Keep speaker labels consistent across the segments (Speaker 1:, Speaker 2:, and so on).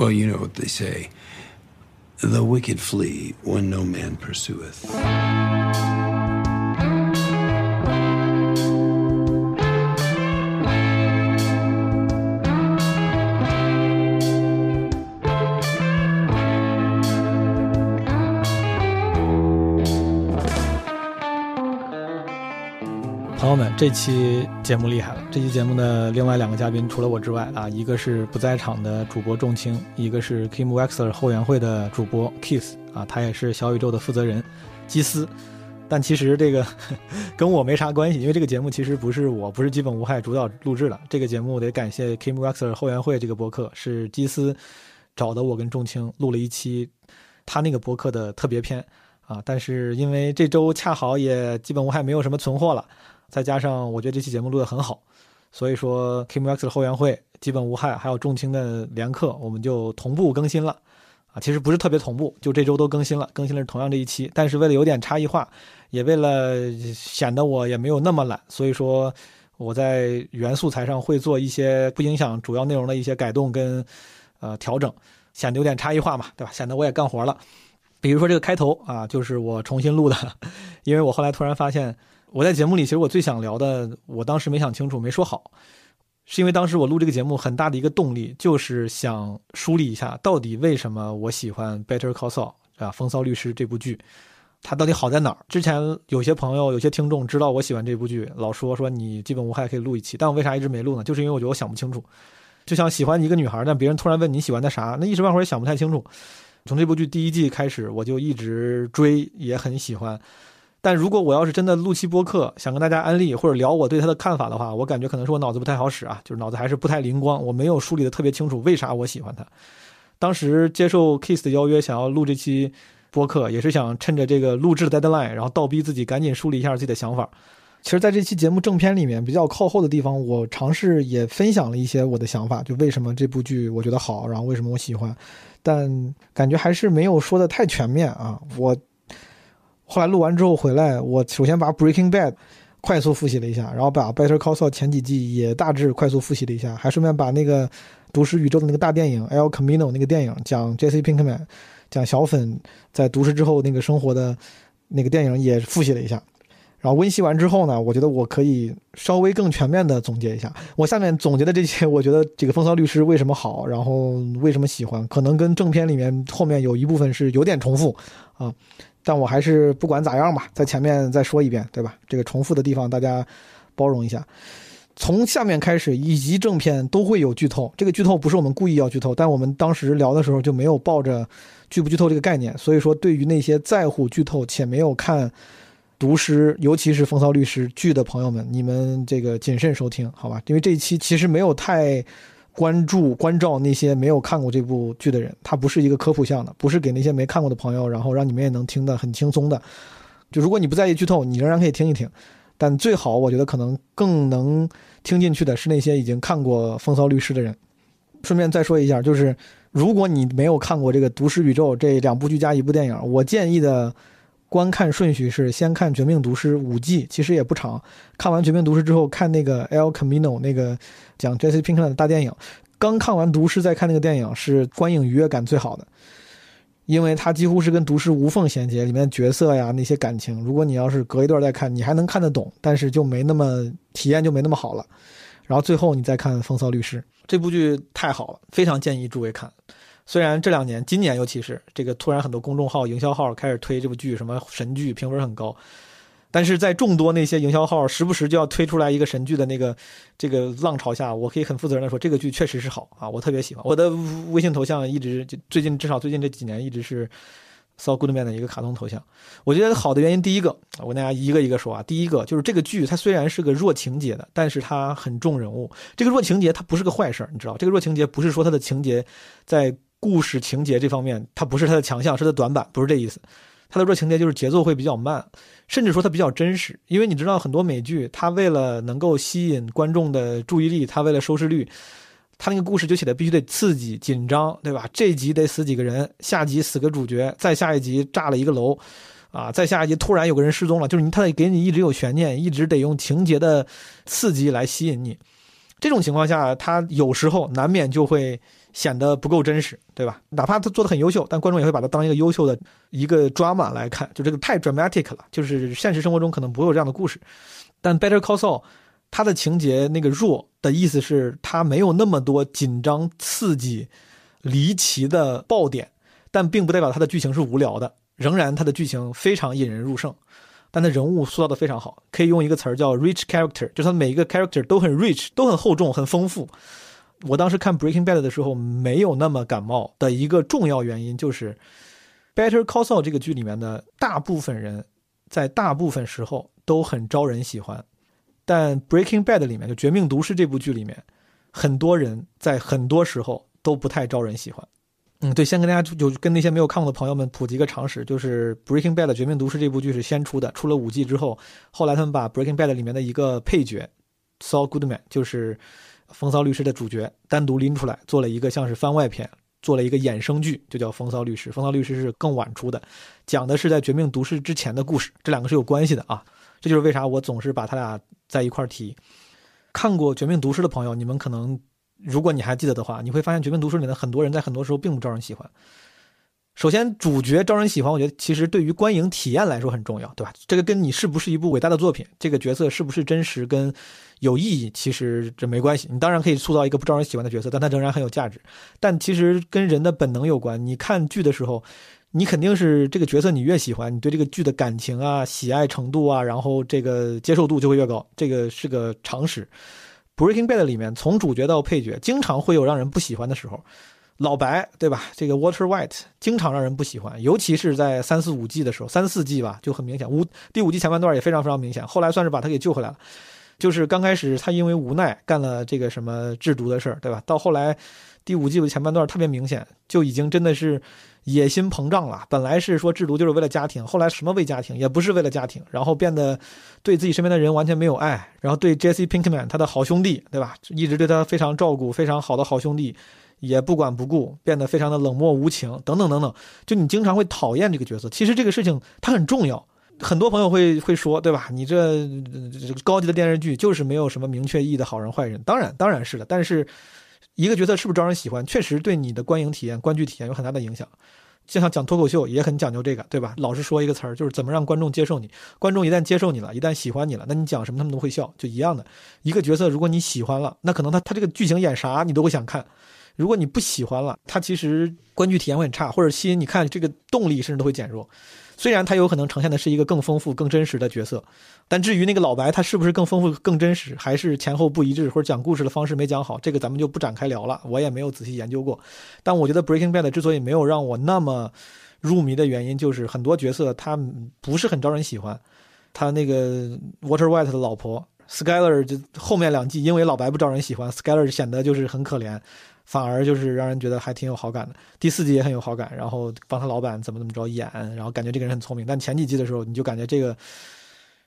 Speaker 1: Well, you know what they say the wicked flee when no man pursueth.
Speaker 2: 这期节目厉害了！这期节目的另外两个嘉宾，除了我之外啊，一个是不在场的主播仲青，一个是 Kim Wexler 后援会的主播 Kiss 啊，他也是小宇宙的负责人基斯。但其实这个 跟我没啥关系，因为这个节目其实不是我不是基本无害主导录制的。这个节目得感谢 Kim Wexler 后援会这个博客，是基斯找的我跟仲青录了一期他那个博客的特别篇啊。但是因为这周恰好也基本无害没有什么存货了。再加上我觉得这期节目录得很好，所以说 kimx 的后援会基本无害，还有重轻的连课，我们就同步更新了。啊，其实不是特别同步，就这周都更新了，更新了同样这一期。但是为了有点差异化，也为了显得我也没有那么懒，所以说我在原素材上会做一些不影响主要内容的一些改动跟呃调整，显得有点差异化嘛，对吧？显得我也干活了。比如说这个开头啊，就是我重新录的，因为我后来突然发现。我在节目里，其实我最想聊的，我当时没想清楚，没说好，是因为当时我录这个节目很大的一个动力，就是想梳理一下到底为什么我喜欢《Better Call Saul》啊，《风骚律师》这部剧，它到底好在哪儿？之前有些朋友、有些听众知道我喜欢这部剧，老说说你基本无害可以录一期，但我为啥一直没录呢？就是因为我觉得我想不清楚，就像喜欢一个女孩，但别人突然问你喜欢她啥，那一时半会儿也想不太清楚。从这部剧第一季开始，我就一直追，也很喜欢。但如果我要是真的录期播客，想跟大家安利或者聊我对他的看法的话，我感觉可能是我脑子不太好使啊，就是脑子还是不太灵光，我没有梳理的特别清楚为啥我喜欢他。当时接受 Kiss 的邀约，想要录这期播客，也是想趁着这个录制的 deadline，然后倒逼自己赶紧梳理一下自己的想法。其实，在这期节目正片里面比较靠后的地方，我尝试也分享了一些我的想法，就为什么这部剧我觉得好，然后为什么我喜欢，但感觉还是没有说的太全面啊，我。后来录完之后回来，我首先把《Breaking Bad》快速复习了一下，然后把《Better Call Saul》前几季也大致快速复习了一下，还顺便把那个《毒师宇宙》的那个大电影《El Camino》那个电影，讲 Jesse Pinkman，讲小粉在毒师之后那个生活的那个电影也复习了一下。然后温习完之后呢，我觉得我可以稍微更全面的总结一下。我下面总结的这些，我觉得这个《风骚律师》为什么好，然后为什么喜欢，可能跟正片里面后面有一部分是有点重复啊。但我还是不管咋样吧，在前面再说一遍，对吧？这个重复的地方大家包容一下。从下面开始以及正片都会有剧透，这个剧透不是我们故意要剧透，但我们当时聊的时候就没有抱着剧不剧透这个概念，所以说对于那些在乎剧透且没有看《毒师》尤其是《风骚律师》剧的朋友们，你们这个谨慎收听，好吧？因为这一期其实没有太。关注关照那些没有看过这部剧的人，它不是一个科普项的，不是给那些没看过的朋友，然后让你们也能听得很轻松的。就如果你不在意剧透，你仍然可以听一听，但最好我觉得可能更能听进去的是那些已经看过《风骚律师》的人。顺便再说一下，就是如果你没有看过这个《毒师宇宙》这两部剧加一部电影，我建议的。观看顺序是先看《绝命毒师》五季，其实也不长。看完《绝命毒师》之后，看那个《El Camino》那个讲 Jesse Pinkman 的大电影。刚看完《毒师》再看那个电影，是观影愉悦感最好的，因为它几乎是跟《毒师》无缝衔接，里面角色呀那些感情，如果你要是隔一段再看，你还能看得懂，但是就没那么体验就没那么好了。然后最后你再看《风骚律师》，这部剧太好了，非常建议诸位看。虽然这两年，今年尤其是这个突然很多公众号、营销号开始推这部剧，什么神剧，评分很高，但是在众多那些营销号时不时就要推出来一个神剧的那个这个浪潮下，我可以很负责任的说，这个剧确实是好啊，我特别喜欢。我的微信头像一直就最近至少最近这几年一直是 So Goodman 的一个卡通头像。我觉得好的原因，第一个，我跟大家一个一个说啊，第一个就是这个剧它虽然是个弱情节的，但是它很重人物。这个弱情节它不是个坏事儿，你知道，这个弱情节不是说它的情节在。故事情节这方面，它不是它的强项，是它短板，不是这意思。它的弱情节就是节奏会比较慢，甚至说它比较真实。因为你知道，很多美剧，它为了能够吸引观众的注意力，它为了收视率，它那个故事就写的必须得刺激、紧张，对吧？这集得死几个人，下集死个主角，再下一集炸了一个楼，啊，再下一集突然有个人失踪了，就是你，他得给你一直有悬念，一直得用情节的刺激来吸引你。这种情况下，他有时候难免就会显得不够真实，对吧？哪怕他做的很优秀，但观众也会把他当一个优秀的一个 drama 来看，就这个太 dramatic 了，就是现实生活中可能不会有这样的故事。但 Better Call Saul 它的情节那个弱的意思是，它没有那么多紧张、刺激、离奇的爆点，但并不代表它的剧情是无聊的，仍然它的剧情非常引人入胜。但他人物塑造的非常好，可以用一个词儿叫 rich character，就是他每一个 character 都很 rich，都很厚重、很丰富。我当时看 Breaking Bad 的时候没有那么感冒的一个重要原因就是，Better Call Saul 这个剧里面的大部分人在大部分时候都很招人喜欢，但 Breaking Bad 里面就《绝命毒师》这部剧里面，很多人在很多时候都不太招人喜欢。嗯，对，先跟大家就跟那些没有看过的朋友们普及一个常识，就是《Breaking Bad》绝命毒师这部剧是先出的，出了五季之后，后来他们把《Breaking Bad》里面的一个配角 Saul Goodman，就是风骚律师的主角，单独拎出来做了一个像是番外篇，做了一个衍生剧，就叫风骚律师。风骚律师是更晚出的，讲的是在绝命毒师之前的故事，这两个是有关系的啊。这就是为啥我总是把他俩在一块提。看过《绝命毒师》的朋友，你们可能。如果你还记得的话，你会发现《绝命毒师》里的很多人在很多时候并不招人喜欢。首先，主角招人喜欢，我觉得其实对于观影体验来说很重要，对吧？这个跟你是不是一部伟大的作品，这个角色是不是真实跟有意义，其实这没关系。你当然可以塑造一个不招人喜欢的角色，但他仍然很有价值。但其实跟人的本能有关。你看剧的时候，你肯定是这个角色你越喜欢，你对这个剧的感情啊、喜爱程度啊，然后这个接受度就会越高，这个是个常识。Breaking Bad 里面，从主角到配角，经常会有让人不喜欢的时候。老白，对吧？这个 Water White 经常让人不喜欢，尤其是在三四五季的时候，三四季吧就很明显。五第五季前半段也非常非常明显，后来算是把他给救回来了。就是刚开始他因为无奈干了这个什么制毒的事儿，对吧？到后来第五季的前半段特别明显，就已经真的是。野心膨胀了，本来是说制毒就是为了家庭，后来什么为家庭，也不是为了家庭，然后变得对自己身边的人完全没有爱，然后对 Jesse Pinkman 他的好兄弟，对吧？一直对他非常照顾，非常好的好兄弟，也不管不顾，变得非常的冷漠无情，等等等等。就你经常会讨厌这个角色，其实这个事情它很重要。很多朋友会会说，对吧？你这这个高级的电视剧就是没有什么明确意义的好人坏人，当然当然是的，但是。一个角色是不是招人喜欢，确实对你的观影体验、观剧体验有很大的影响。就像讲脱口秀也很讲究这个，对吧？老是说一个词儿，就是怎么让观众接受你。观众一旦接受你了，一旦喜欢你了，那你讲什么他们都会笑，就一样的。一个角色如果你喜欢了，那可能他他这个剧情演啥你都会想看。如果你不喜欢了，它其实观剧体验会很差，或者吸引你看这个动力甚至都会减弱。虽然它有可能呈现的是一个更丰富、更真实的角色，但至于那个老白他是不是更丰富、更真实，还是前后不一致，或者讲故事的方式没讲好，这个咱们就不展开聊了。我也没有仔细研究过。但我觉得《Breaking Bad》之所以没有让我那么入迷的原因，就是很多角色他不是很招人喜欢。他那个 Water White 的老婆 Skyler，就后面两季因为老白不招人喜欢，Skyler 显得就是很可怜。反而就是让人觉得还挺有好感的，第四集也很有好感，然后帮他老板怎么怎么着演，然后感觉这个人很聪明。但前几季的时候，你就感觉这个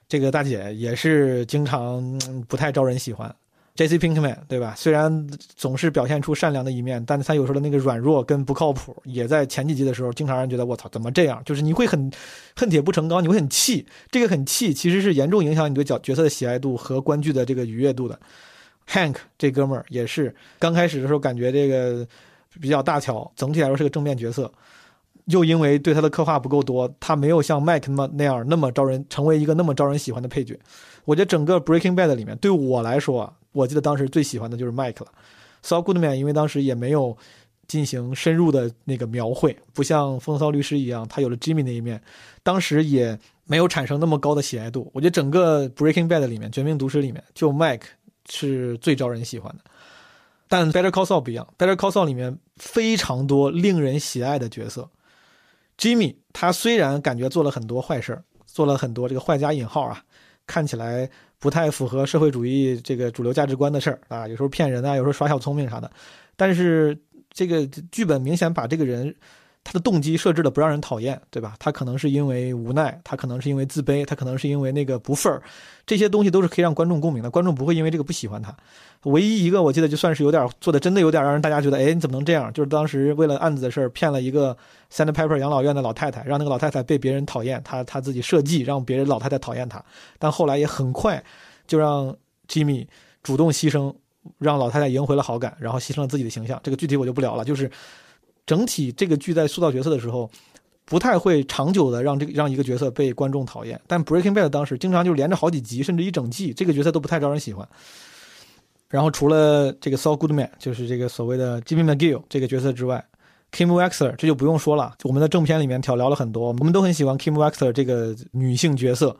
Speaker 2: 这个大姐也是经常不太招人喜欢。J.C. Pinkman 对吧？虽然总是表现出善良的一面，但是他有时候的那个软弱跟不靠谱，也在前几集的时候经常让人觉得我操怎么这样？就是你会很恨铁不成钢，你会很气。这个很气其实是严重影响你对角角色的喜爱度和观剧的这个愉悦度的。Hank 这哥们儿也是刚开始的时候感觉这个比较大巧，整体来说是个正面角色，又因为对他的刻画不够多，他没有像 Mike 那么那样那么招人，成为一个那么招人喜欢的配角。我觉得整个 Breaking Bad 里面，对我来说，我记得当时最喜欢的就是 Mike 了。Saul Goodman 因为当时也没有进行深入的那个描绘，不像风骚律师一样，他有了 Jimmy 那一面，当时也没有产生那么高的喜爱度。我觉得整个 Breaking Bad 里面，绝命毒师里面，就 Mike。是最招人喜欢的，但 Better Call Saul 不一样。Better Call Saul 里面非常多令人喜爱的角色。Jimmy 他虽然感觉做了很多坏事做了很多这个坏加引号啊，看起来不太符合社会主义这个主流价值观的事儿啊，有时候骗人啊，有时候耍小聪明啥的。但是这个剧本明显把这个人。他的动机设置的不让人讨厌，对吧？他可能是因为无奈，他可能是因为自卑，他可能是因为那个不忿儿，这些东西都是可以让观众共鸣的。观众不会因为这个不喜欢他。唯一一个我记得就算是有点做的真的有点让人大家觉得，哎，你怎么能这样？就是当时为了案子的事儿骗了一个 Sandpiper 养老院的老太太，让那个老太太被别人讨厌，他他自己设计让别人老太太讨厌他，但后来也很快就让 Jimmy 主动牺牲，让老太太赢回了好感，然后牺牲了自己的形象。这个具体我就不聊了。就是整体这个剧在塑造角色的时候，不太会长久的让这个让一个角色被观众讨厌。但 Breaking Bad 当时经常就连着好几集，甚至一整季，这个角色都不太招人喜欢。然后除了这个 Saul Goodman，就是这个所谓的 Jimmy McGill 这个角色之外，Kim Wexler 这就不用说了。我们在正片里面挑聊了很多，我们都很喜欢 Kim Wexler 这个女性角色。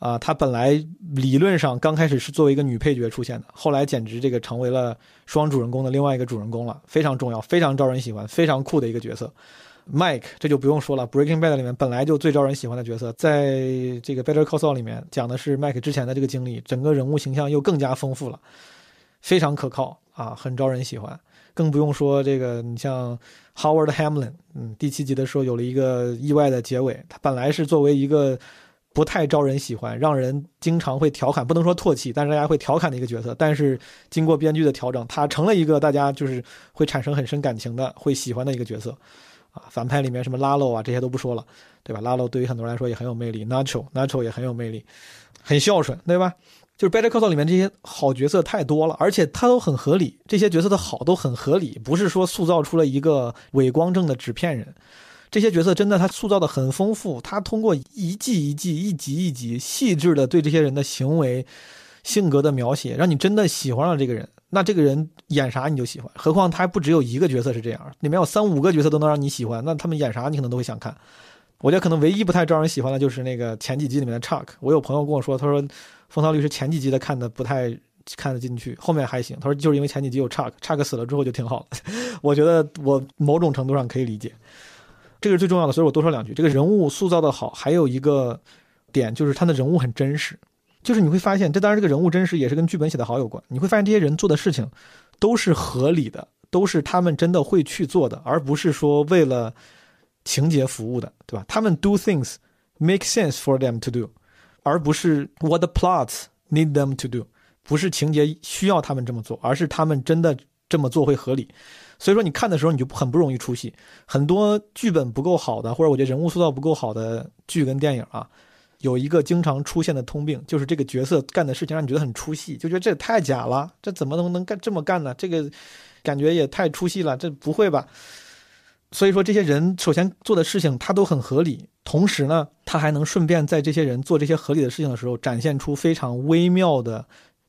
Speaker 2: 啊，她本来理论上刚开始是作为一个女配角出现的，后来简直这个成为了双主人公的另外一个主人公了，非常重要，非常招人喜欢，非常酷的一个角色。Mike 这就不用说了，Breaking Bad 里面本来就最招人喜欢的角色，在这个 Better Call Saul 里面讲的是 Mike 之前的这个经历，整个人物形象又更加丰富了，非常可靠啊，很招人喜欢。更不用说这个，你像 Howard Hamlin，嗯，第七集的时候有了一个意外的结尾，他本来是作为一个。不太招人喜欢，让人经常会调侃，不能说唾弃，但是大家会调侃的一个角色。但是经过编剧的调整，他成了一个大家就是会产生很深感情的、会喜欢的一个角色。啊，反派里面什么拉洛啊这些都不说了，对吧？拉洛对于很多人来说也很有魅力，Nacho，Nacho 也很有魅力，很孝顺，对吧？就是 Better Call Saul 里面这些好角色太多了，而且他都很合理，这些角色的好都很合理，不是说塑造出了一个伪光正的纸片人。这些角色真的，他塑造的很丰富。他通过一季一季、一集一集，细致的对这些人的行为、性格的描写，让你真的喜欢上这个人。那这个人演啥你就喜欢。何况他还不只有一个角色是这样，里面有三五个角色都能让你喜欢。那他们演啥你可能都会想看。我觉得可能唯一不太招人喜欢的就是那个前几集里面的 Chuck。我有朋友跟我说，他说《风骚律师》前几集的看的不太看得进去，后面还行。他说就是因为前几集有 Chuck，Chuck 死了之后就挺好的。我觉得我某种程度上可以理解。这个是最重要的，所以我多说两句。这个人物塑造的好，还有一个点就是他的人物很真实，就是你会发现，这当然这个人物真实也是跟剧本写的好有关。你会发现这些人做的事情都是合理的，都是他们真的会去做的，而不是说为了情节服务的，对吧？他们 do things make sense for them to do，而不是 what the plots need them to do，不是情节需要他们这么做，而是他们真的这么做会合理。所以说，你看的时候你就很不容易出戏。很多剧本不够好的，或者我觉得人物塑造不够好的剧跟电影啊，有一个经常出现的通病，就是这个角色干的事情让你觉得很出戏，就觉得这也太假了，这怎么能能干这么干呢？这个感觉也太出戏了，这不会吧？所以说，这些人首先做的事情他都很合理，同时呢，他还能顺便在这些人做这些合理的事情的时候，展现出非常微妙的、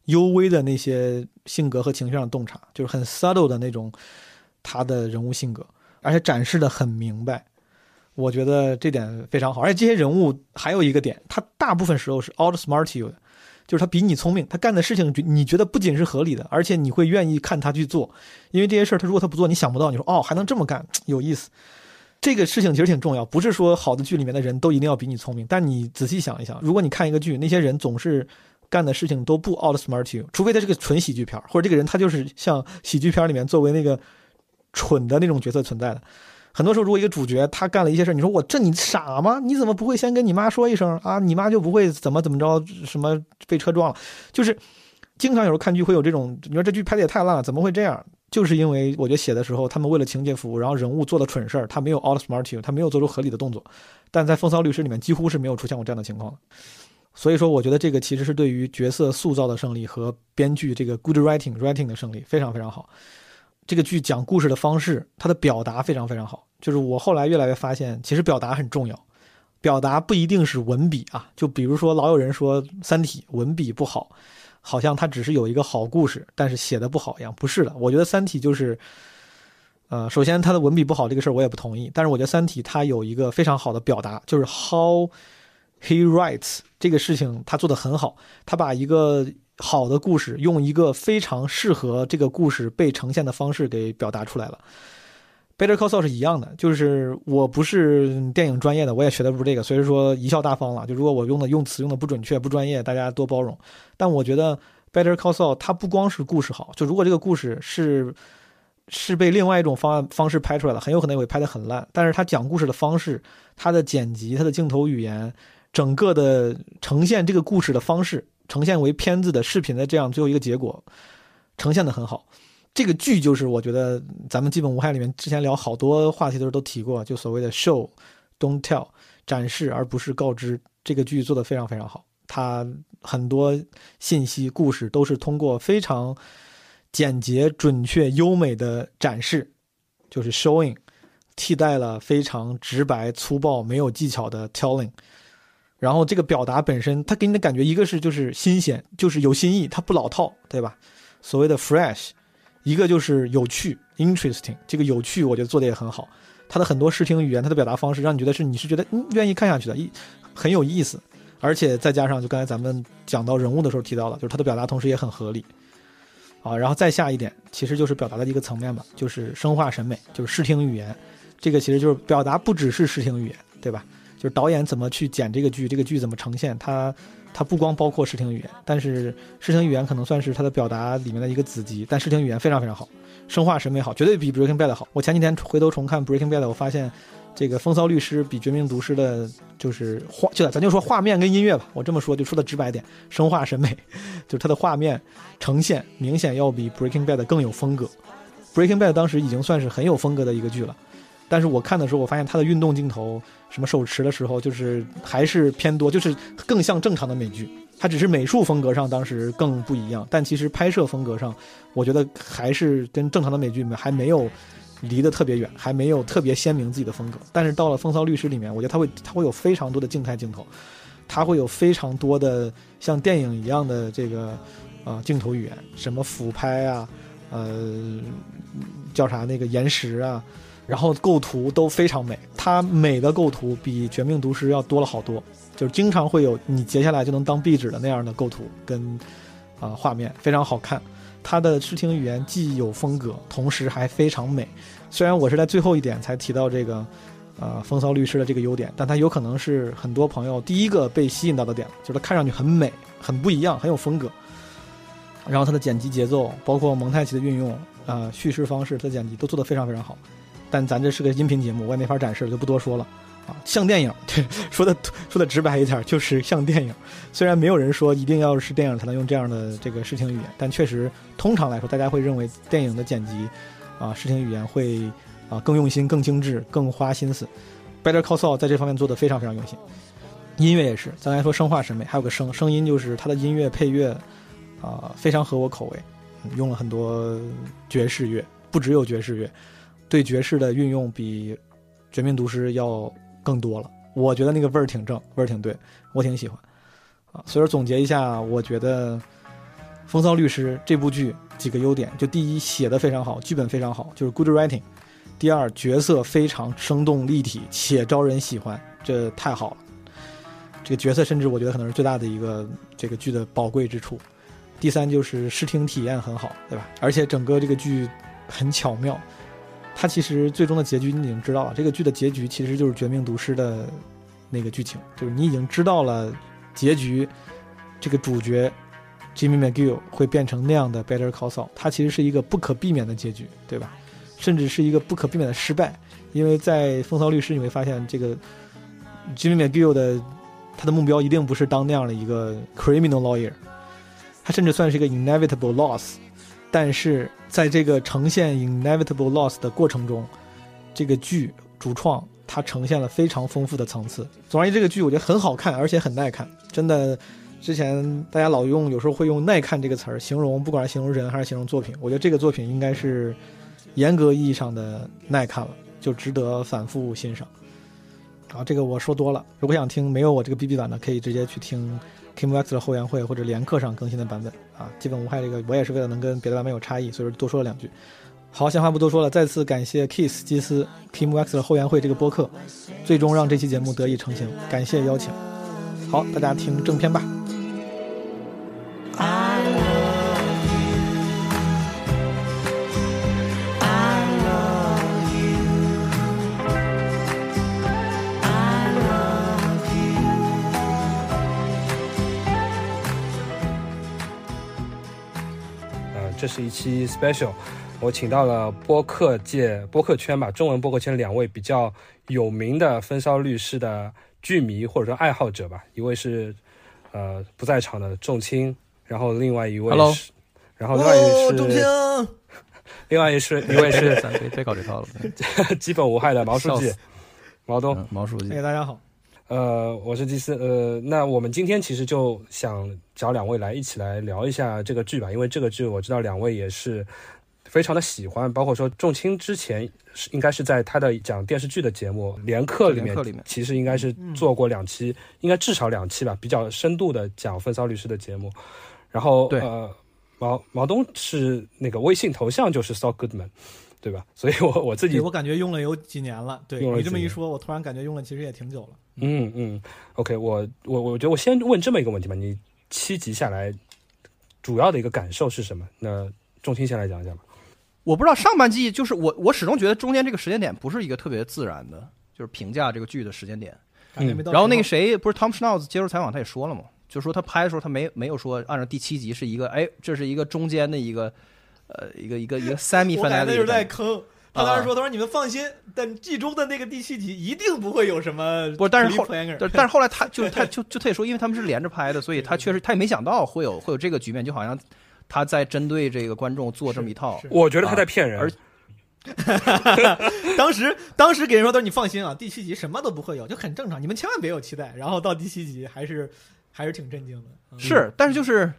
Speaker 2: 幽微的那些性格和情绪上洞察，就是很 subtle 的那种。他的人物性格，而且展示的很明白，我觉得这点非常好。而且这些人物还有一个点，他大部分时候是 outsmart you 的，就是他比你聪明，他干的事情你觉得不仅是合理的，而且你会愿意看他去做，因为这些事儿他如果他不做，你想不到，你说哦还能这么干，有意思。这个事情其实挺重要，不是说好的剧里面的人都一定要比你聪明，但你仔细想一想，如果你看一个剧，那些人总是干的事情都不 outsmart you，除非他是个纯喜剧片，或者这个人他就是像喜剧片里面作为那个。蠢的那种角色存在的，很多时候，如果一个主角他干了一些事儿你说我这你傻吗？你怎么不会先跟你妈说一声啊？你妈就不会怎么怎么着，什么被车撞了？就是经常有时候看剧会有这种，你说这剧拍的也太烂了，怎么会这样？就是因为我觉得写的时候，他们为了情节服务，然后人物做了蠢事儿，他没有 outsmart you，他没有做出合理的动作。但在《风骚律师》里面，几乎是没有出现过这样的情况。所以说，我觉得这个其实是对于角色塑造的胜利和编剧这个 good writing writing 的胜利，非常非常好。这个剧讲故事的方式，它的表达非常非常好。就是我后来越来越发现，其实表达很重要。表达不一定是文笔啊，就比如说老有人说《三体》文笔不好，好像它只是有一个好故事，但是写的不好一样。不是的，我觉得《三体》就是，呃，首先它的文笔不好这个事儿我也不同意，但是我觉得《三体》它有一个非常好的表达，就是 how he writes 这个事情他做的很好，他把一个。好的故事用一个非常适合这个故事被呈现的方式给表达出来了。Better Call Saul 是一样的，就是我不是电影专业的，我也学的不是这个，所以说贻笑大方了。就如果我用的用词用的不准确、不专业，大家多包容。但我觉得 Better Call Saul 它不光是故事好，就如果这个故事是是被另外一种方案方式拍出来的，很有可能也会拍得很烂。但是他讲故事的方式、他的剪辑、他的镜头语言、整个的呈现这个故事的方式。呈现为片子的视频的这样最后一个结果，呈现的很好。这个剧就是我觉得咱们基本无害里面之前聊好多话题的时候都提过，就所谓的 show don't tell 展示而不是告知。这个剧做的非常非常好，它很多信息故事都是通过非常简洁、准确、优美的展示，就是 showing，替代了非常直白、粗暴、没有技巧的 telling。然后这个表达本身，它给你的感觉，一个是就是新鲜，就是有新意，它不老套，对吧？所谓的 fresh，一个就是有趣，interesting。这个有趣，我觉得做的也很好。它的很多视听语言，它的表达方式，让你觉得是你是觉得嗯愿意看下去的，一很有意思。而且再加上，就刚才咱们讲到人物的时候提到了，就是它的表达同时也很合理。啊，然后再下一点，其实就是表达的一个层面吧，就是生化审美，就是视听语言。这个其实就是表达，不只是视听语言，对吧？就是导演怎么去剪这个剧，这个剧怎么呈现，它它不光包括视听语言，但是视听语言可能算是它的表达里面的一个子集，但视听语言非常非常好，生化审美好，绝对比《Breaking Bad》好。我前几天回头重看《Breaking Bad》，我发现这个《风骚律师》比《绝命毒师》的，就是画，就咱就说画面跟音乐吧，我这么说就说的直白点，生化审美，就是它的画面呈现明显要比《Breaking Bad》更有风格，《Breaking Bad》当时已经算是很有风格的一个剧了。但是我看的时候，我发现它的运动镜头，什么手持的时候，就是还是偏多，就是更像正常的美剧。它只是美术风格上当时更不一样，但其实拍摄风格上，我觉得还是跟正常的美剧里面还没有离得特别远，还没有特别鲜明自己的风格。但是到了《风骚律师》里面，我觉得它会它会有非常多的静态镜头，它会有非常多的像电影一样的这个呃镜头语言，什么俯拍啊，呃叫啥那个延时啊。然后构图都非常美，它美的构图比《绝命毒师》要多了好多，就是经常会有你截下来就能当壁纸的那样的构图跟啊画面，非常好看。它的视听语言既有风格，同时还非常美。虽然我是在最后一点才提到这个呃风骚律师的这个优点，但它有可能是很多朋友第一个被吸引到的点，就是它看上去很美，很不一样，很有风格。然后它的剪辑节奏，包括蒙太奇的运用，啊叙事方式的剪辑都做得非常非常好。但咱这是个音频节目，我也没法展示了，就不多说了，啊，像电影，对，说的说的直白一点，就是像电影。虽然没有人说一定要是电影才能用这样的这个视听语言，但确实，通常来说，大家会认为电影的剪辑，啊，视听语言会啊更用心、更精致、更花心思。Better Call Saul 在这方面做的非常非常用心。音乐也是，咱来说声画审美，还有个声声音，就是它的音乐配乐，啊，非常合我口味，用了很多爵士乐，不只有爵士乐。对爵士的运用比《绝命毒师》要更多了，我觉得那个味儿挺正，味儿挺对，我挺喜欢。啊，所以说总结一下，我觉得《风骚律师》这部剧几个优点，就第一写的非常好，剧本非常好，就是 good writing；第二角色非常生动立体且招人喜欢，这太好了。这个角色甚至我觉得可能是最大的一个这个剧的宝贵之处。第三就是视听体验很好，对吧？而且整个这个剧很巧妙。它其实最终的结局你已经知道了，这个剧的结局其实就是《绝命毒师》的那个剧情，就是你已经知道了结局，这个主角 Jimmy McGill 会变成那样的 Better Call Saul，它其实是一个不可避免的结局，对吧？甚至是一个不可避免的失败，因为在《风骚律师》你会发现，这个 Jimmy McGill 的他的目标一定不是当那样的一个 criminal lawyer，他甚至算是一个 inevitable loss。但是在这个呈现 inevitable loss 的过程中，这个剧主创它呈现了非常丰富的层次。总而言之，这个剧我觉得很好看，而且很耐看。真的，之前大家老用有时候会用“耐看”这个词儿形容，不管是形容人还是形容作品，我觉得这个作品应该是严格意义上的耐看了，就值得反复欣赏。好，这个我说多了。如果想听没有我这个 BB 版的，可以直接去听。KMX 的后援会或者连课上更新的版本啊，基本无害。这个我也是为了能跟别的版本有差异，所以说多说了两句。好，闲话不多说了，再次感谢 Kiss 基斯 KMX 的后援会这个播客，最终让这期节目得以成型。感谢邀请。好，大家听正片吧。
Speaker 3: 是一期 special，我请到了播客界、播客圈吧，中文播客圈两位比较有名的分烧律师的剧迷或者说爱好者吧。一位是呃不在场的仲青，然后另外一位是，然后另外一位是
Speaker 4: 仲青，
Speaker 3: 另外一是一位是
Speaker 5: 别别搞这套了，
Speaker 3: 基本无害的毛书记，毛东，
Speaker 5: 毛书记，
Speaker 2: 哎，大家好。
Speaker 3: 呃，我是基斯。呃，那我们今天其实就想找两位来一起来聊一下这个剧吧，因为这个剧我知道两位也是非常的喜欢，包括说仲卿之前是应该是在他的讲电视剧的节目《连客》里面其实应该是做过两期，应该至少两期吧，比较深度的讲风骚律师的节目。然后
Speaker 5: 对
Speaker 3: 呃，毛毛东是那个微信头像就是 Saul Goodman，对吧？所以我我自己
Speaker 2: 我感觉用了有几年了。对你这么一说，我突然感觉用了其实也挺久了。
Speaker 3: 嗯嗯，OK，我我我觉得我先问这么一个问题吧，你七集下来主要的一个感受是什么？那重心先来讲一讲吧。
Speaker 5: 我不知道上半季就是我，我始终觉得中间这个时间点不是一个特别自然的，就是评价这个剧的时间点。
Speaker 2: 感觉没到时候。
Speaker 5: 然后那个谁不是 Tom Schnauz 接受采访他也说了嘛，就说他拍的时候他没没有说按照第七集是一个哎这是一个中间的一个呃一个一个一个 semi
Speaker 2: 我
Speaker 5: finale
Speaker 2: 那就是在坑。他当时说：“他说你们放心，但剧中的那个第七集一定不会有什么
Speaker 5: 不是但是后但但是后来他 就他就就他也说，因为他们是连着拍的，所以他确实他也没想到会有会有这个局面，就好像他在针对这个观众做这么一套。
Speaker 3: 我觉得他在骗人，
Speaker 5: 而
Speaker 2: 当时当时给人说：“他说你放心啊，第七集什么都不会有，就很正常，你们千万别有期待。”然后到第七集还是还是挺震惊的。嗯
Speaker 5: 是，但是就是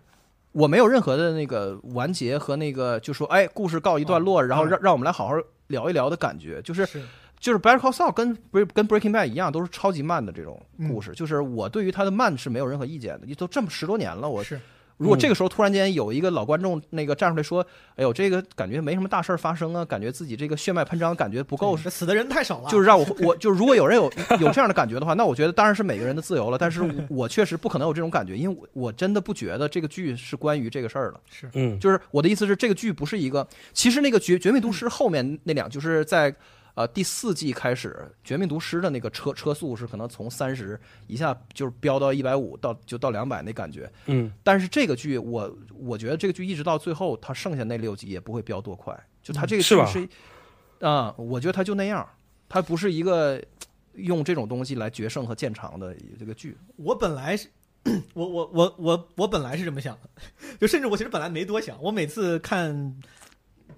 Speaker 5: 我没有任何的那个完结和那个就说哎故事告一段落，然后让让我们来好好聊一聊的感觉，就是
Speaker 2: 是。
Speaker 5: 就是 Better Call Saul 跟跟 Breaking Bad 一样，都是超级慢的这种故事。就是我对于它的慢是没有任何意见的，都这么十多年了，我
Speaker 2: 是
Speaker 5: 如果这个时候突然间有一个老观众那个站出来说，哎呦这个感觉没什么大事儿发生啊，感觉自己这个血脉喷张感觉不够
Speaker 2: 这死的人太少了，
Speaker 5: 就是让我我就是如果有人有有这样的感觉的话，那我觉得当然是每个人的自由了。但是我确实不可能有这种感觉，因为我我真的不觉得这个剧是关于这个事儿的。
Speaker 2: 是
Speaker 3: 嗯
Speaker 5: 就是我的意思是，这个剧不是一个，其实那个绝绝命毒师后面那两就是在。呃，第四季开始，《绝命毒师》的那个车车速是可能从三十一下就是飙到一百五到就到两百那感觉，
Speaker 3: 嗯
Speaker 5: 但是这个剧我我觉得这个剧一直到最后，它剩下那六集也不会飙多快，就它这个剧是啊、我觉得它就那样，它不是一个用这种东西来决胜和见长的这个剧。
Speaker 2: 我本来是，我我我我我本来是这么想的，就甚至我其实本来没多想。我每次看《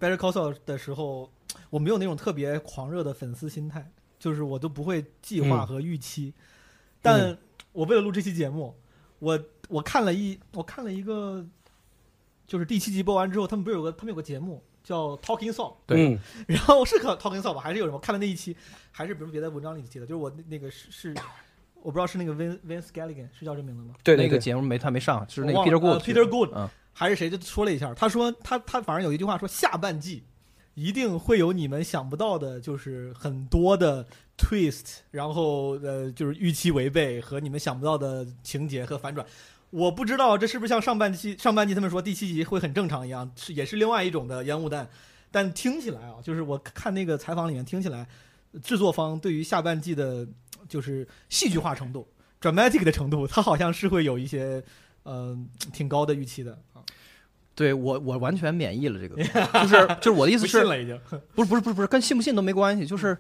Speaker 2: Better Call Saul》的时候，我没有那种特别狂热的粉丝心态，就是我都不会计划
Speaker 3: 嗯
Speaker 2: 和预期。但我为了录这期节目，我我看了一我看了一个，就是第七集播完之后，他们不是有个他们有个节目叫 Talking Song，
Speaker 5: 对
Speaker 3: 嗯
Speaker 2: 然后是可 Talking Song 吧，还是有什么？看了那一期，还是比如别的文章里提的，就是我那那个是是，我不知道是那个 Vin Vince Gilligan 是叫这名字吗？
Speaker 3: 对那个
Speaker 5: 节目没他没上，就是那个 Peter Good、
Speaker 2: 呃 Peter Good
Speaker 5: 嗯，
Speaker 2: 还是谁就说了一下，他说他他反正有一句话说下半季一定会有你们想不到的，就是很多的 twist，然后呃就是预期违背和你们想不到的情节和反转。我不知道这是不是像上半期上半季他们说第七集会很正常一样，是也是另外一种的烟雾弹。但听起来啊，就是我看那个采访里面听起来，制作方对于下半季的，就是戏剧化程度、dramatic 的程度，他好像是会有一些呃挺高的预期的啊。
Speaker 5: 对我我完全免疫了这个，就是就是我的意思是，
Speaker 2: 了已经。
Speaker 5: 不是不是不是不是跟信不信都没关系，就是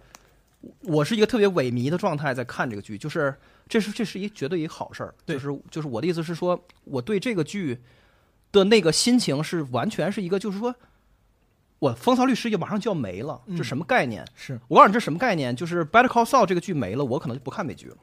Speaker 5: 我是一个特别萎靡的状态在看这个剧，就是这是这是一绝对一好事儿，就是就是我的意思是说，我对这个剧的那个心情是完全是一个就是说。我风骚律师也马上就要没了，
Speaker 2: 嗯
Speaker 5: 这什么概念？
Speaker 2: 是
Speaker 5: 我告诉你这什么概念？就是 Better Call Saul 这个剧没了，我可能就不看美剧了，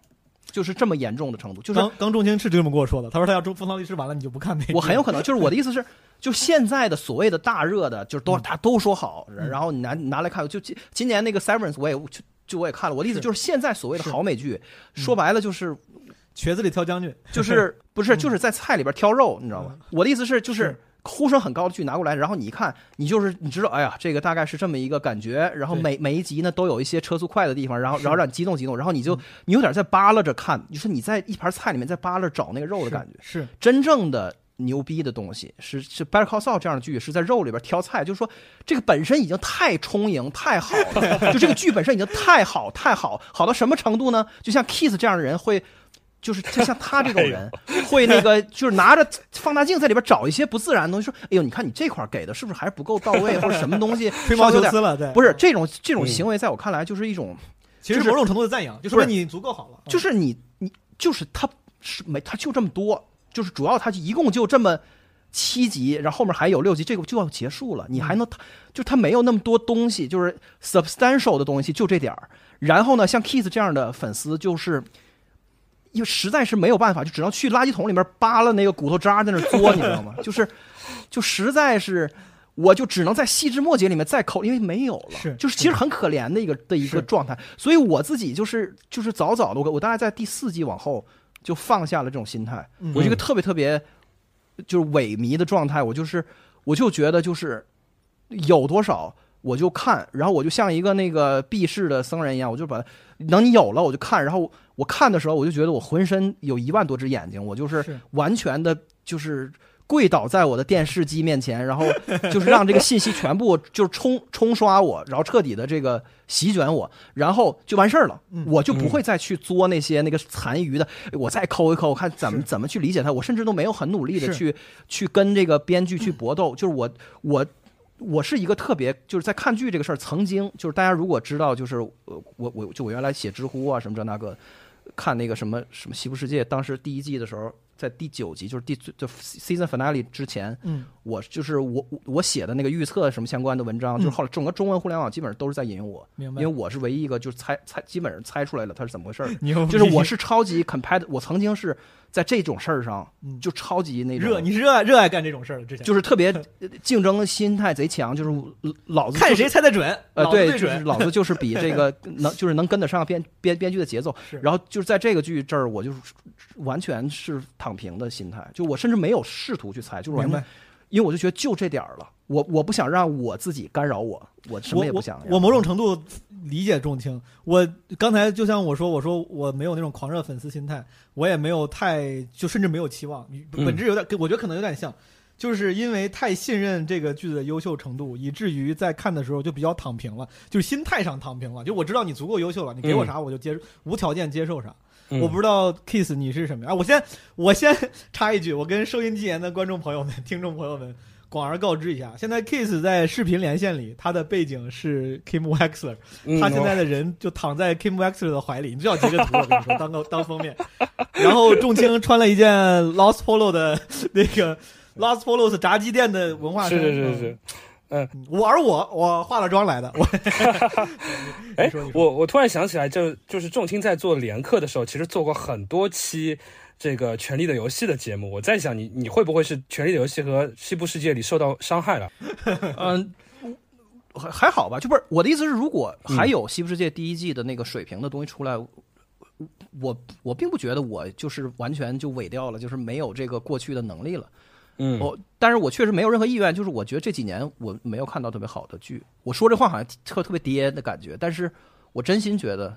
Speaker 5: 就是这么严重的程度。就是
Speaker 2: 刚刚仲卿是这么跟我说的，他说他要中风骚律师完了你就不看那个，
Speaker 5: 我很有可能，就是我的意思是，就现在的所谓的大热的，就是都
Speaker 2: 嗯
Speaker 5: 他都说好，
Speaker 2: 嗯
Speaker 5: 然后你拿拿来看，就今今年那个 Severance 我也就就我也看了，我的意思就是现在所谓的好美剧，
Speaker 2: 嗯
Speaker 5: 说白了就是
Speaker 2: 瘸子里挑将军，
Speaker 5: 就是 不是
Speaker 2: 嗯
Speaker 5: 就是在菜里边挑肉，你知道吗？我的意思是就是
Speaker 2: 是。
Speaker 5: 呼声很高的剧拿过来，然后你一看，你就是你知道，哎呀，这个大概是这么一个感觉，然后每每一集呢都有一些车速快的地方，然后然后让你激动激动，然后你就
Speaker 2: 嗯
Speaker 5: 你有点在扒拉着看，你说你在一盘菜里面在扒拉找那个肉的感觉。
Speaker 2: 是
Speaker 5: 真正的牛逼的东西是是《Better Call Saul》这样的剧，是在肉里边挑菜，就是说这个本身已经太充盈、太好了，就这个剧本身已经太好、太好，好到什么程度呢？就像 Kiss 这样的人会。就是就像他这种人 会那个就是拿着放大镜在里边找一些不自然的东西，说：“哎呦，你看你这块给的是不是还是不够到位，或者什么东西
Speaker 2: 吹毛求疵了，对，
Speaker 5: 不是这种这种
Speaker 3: 嗯。
Speaker 5: 行为，在我看来就是一种
Speaker 2: 其实某种程度的赞扬，就说明你足够好了，嗯
Speaker 5: 就是你你就是他是没他就这么多，就是主要他一共就这么七集，然后后面还有六集，这个就要结束了，你还能就他没有那么多东西，就是 substantial 的东西就这点儿。然后呢，像 Kiss 这样的粉丝就是。因为实在是没有办法，就只能去垃圾桶里面扒拉那个骨头渣在那儿嘬，你知道吗？就是，就实在是，我就只能在细枝末节里面再抠，因为没有了，
Speaker 2: 是
Speaker 5: 就是其实很可怜的一个的一个状态。所以我自己就是就是早早的，我我大概在第四季往后就放下了这种心态，
Speaker 2: 嗯
Speaker 5: 我这个特别特别就是萎靡的状态，我就是我就觉得就是有多少。我就看，然后我就像一个那个避世的僧人一样，我就把等你有了我就看，然后我看的时候我就觉得我浑身有一万多只眼睛，我就是
Speaker 2: 是
Speaker 5: 完全的就是跪倒在我的电视机面前，然后就是让这个信息全部就是冲冲刷我，然后彻底的这个席卷我，然后就完事儿了
Speaker 2: 嗯，
Speaker 5: 我就不会再去作那些那个残余的，我再抠一抠，我看怎么怎么去理解它，我甚至都没有很努力的去去跟这个编剧去搏斗，就是我我。我是一个特别就是在看剧这个事儿，曾经就是大家如果知道，就是呃我我就我原来写知乎啊什么这那个，看那个什么什么西部世界，当时第一季的时候，在第九集就是第最就 season finale 之前，
Speaker 2: 嗯。
Speaker 5: 我就是我我我写的那个预测什么相关的文章，
Speaker 2: 嗯。
Speaker 5: 就是后来整个中文互联网基本上都是在引用我，
Speaker 2: 明白。
Speaker 5: 因为我是唯一一个就是猜猜基本上猜出来了它是怎么回事儿。就是我是超级 competitive，我曾经是在这种事儿上
Speaker 2: 嗯。
Speaker 5: 就超级那种
Speaker 2: 热，你是热爱热爱干这种事儿的之前，
Speaker 5: 就是特别呃 竞争心态贼强，就是老子、就是、
Speaker 2: 看谁猜得准，
Speaker 5: 呃，对，就是
Speaker 2: 最准，
Speaker 5: 老子就是比这个 能，就是能跟得上编编编剧的节奏。然后就是在这个剧这儿，我就是完全是躺平的心态，就我甚至没有试图去猜，就是完全
Speaker 2: 明白，。
Speaker 5: 因为我就觉得就这点儿了，我我不想让我自己干扰我，我什么也不想
Speaker 2: 我我某种程度理解仲青。我刚才就像我说，我说我没有那种狂热粉丝心态，我也没有太就甚至没有期望，
Speaker 3: 嗯
Speaker 2: 本质有点，跟我觉得可能有点像，就是因为太信任这个剧的优秀程度，以至于在看的时候就比较躺平了，就是心态上躺平了。就我知道你足够优秀了，你给我啥我就接无条件接受啥。
Speaker 3: 嗯。
Speaker 2: 我不知道 Kiss 你是什么样。啊我先我先 插一句，我跟收音机前的观众朋友们、听众朋友们广而告知一下，现在 Kiss 在视频连线里，他的背景是 Kim Wexler，
Speaker 3: 嗯
Speaker 2: 他现在的人就躺在 Kim Wexler 的怀里，你最好截个图，我跟你说，当个当封面。然后仲青穿了一件 Lost Polo 的 那个 Lost Polos 炸鸡店的文化
Speaker 3: 是
Speaker 2: 衫，
Speaker 3: 是是是，
Speaker 2: 嗯，我而我我化了妆来的，我
Speaker 3: 哎我我突然想起来，就就是仲青在做连课的时候，其实做过很多期这个《权力的游戏》的节目。我在想你，你会不会是《权力的游戏》和《西部世界》里受到伤害了？
Speaker 5: 嗯，还还好吧，就不是我的意思是，如果还有《西部世界》第一季的那个水平的东西出来，我我并不觉得我就是完全就萎掉了，就是没有这个过去的能力了。
Speaker 3: 嗯，
Speaker 5: 我，但是我确实没有任何意愿，就是我觉得这几年我没有看到特别好的剧。我说这话好像特特别爹的感觉，但是我真心觉得，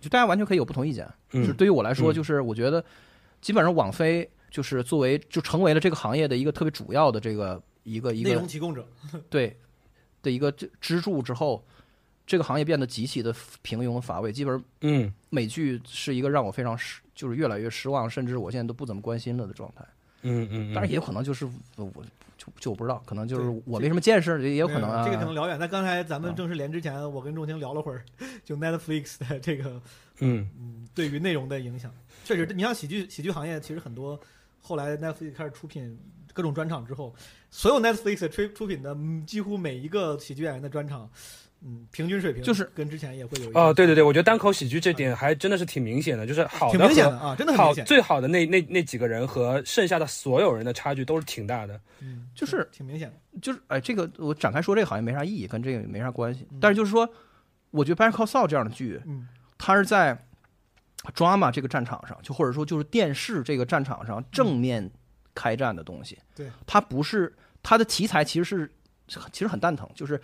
Speaker 5: 就大家完全可以有不同意见。
Speaker 3: 嗯
Speaker 5: 就是对于我来说，
Speaker 3: 嗯
Speaker 5: 就是我觉得基本上网飞就是作为就成为了这个行业的一个特别主要的这个一个一个
Speaker 2: 内
Speaker 5: 个
Speaker 2: 容提供者，
Speaker 5: 对的一个支支柱之后，这个行业变得极其的平庸乏味。基本上
Speaker 3: 嗯
Speaker 5: 美剧是一个让我非常失，就是越来越失望，甚至我现在都不怎么关心了的状态。
Speaker 3: 嗯嗯，
Speaker 5: 当然也有可能就是呃我就就我不知道，可能就是我没什么见识，也有可能啊。
Speaker 2: 这个可能聊远。但刚才咱们
Speaker 5: 啊
Speaker 2: 正式连之前，我跟仲卿聊了会儿，就 Netflix 的这个
Speaker 3: 嗯
Speaker 2: 嗯对于内容的影响，确实，你像喜剧喜剧行业，其实很多后来 Netflix 开始出品各种专场之后，所有 Netflix 出出品的嗯几乎每一个喜剧演员的专场，嗯，平均水平
Speaker 5: 就是
Speaker 2: 跟之前也会有一
Speaker 3: 哦，
Speaker 2: 些
Speaker 3: 对对对，我觉得单口喜剧这点还真的是挺明显的，就是好
Speaker 2: 挺
Speaker 3: 的挺
Speaker 2: 明显的啊，真的很
Speaker 3: 好
Speaker 2: 明显，
Speaker 3: 最好的那那那几个人和剩下的所有人的差距都是挺大的。
Speaker 2: 嗯，
Speaker 5: 就是
Speaker 2: 挺明显的，
Speaker 5: 就是哎，这个我展开说这个好像没啥意义，跟这个也没啥关系
Speaker 2: 嗯。
Speaker 5: 但是就是说，我觉得《Better Call Saul》这样的剧，
Speaker 2: 嗯
Speaker 5: 它是在 drama 这个战场上，就或者说就是电视这个战场上正面开战的东西。
Speaker 2: 对，
Speaker 5: 它不是它的题材其实是其实很蛋疼，就是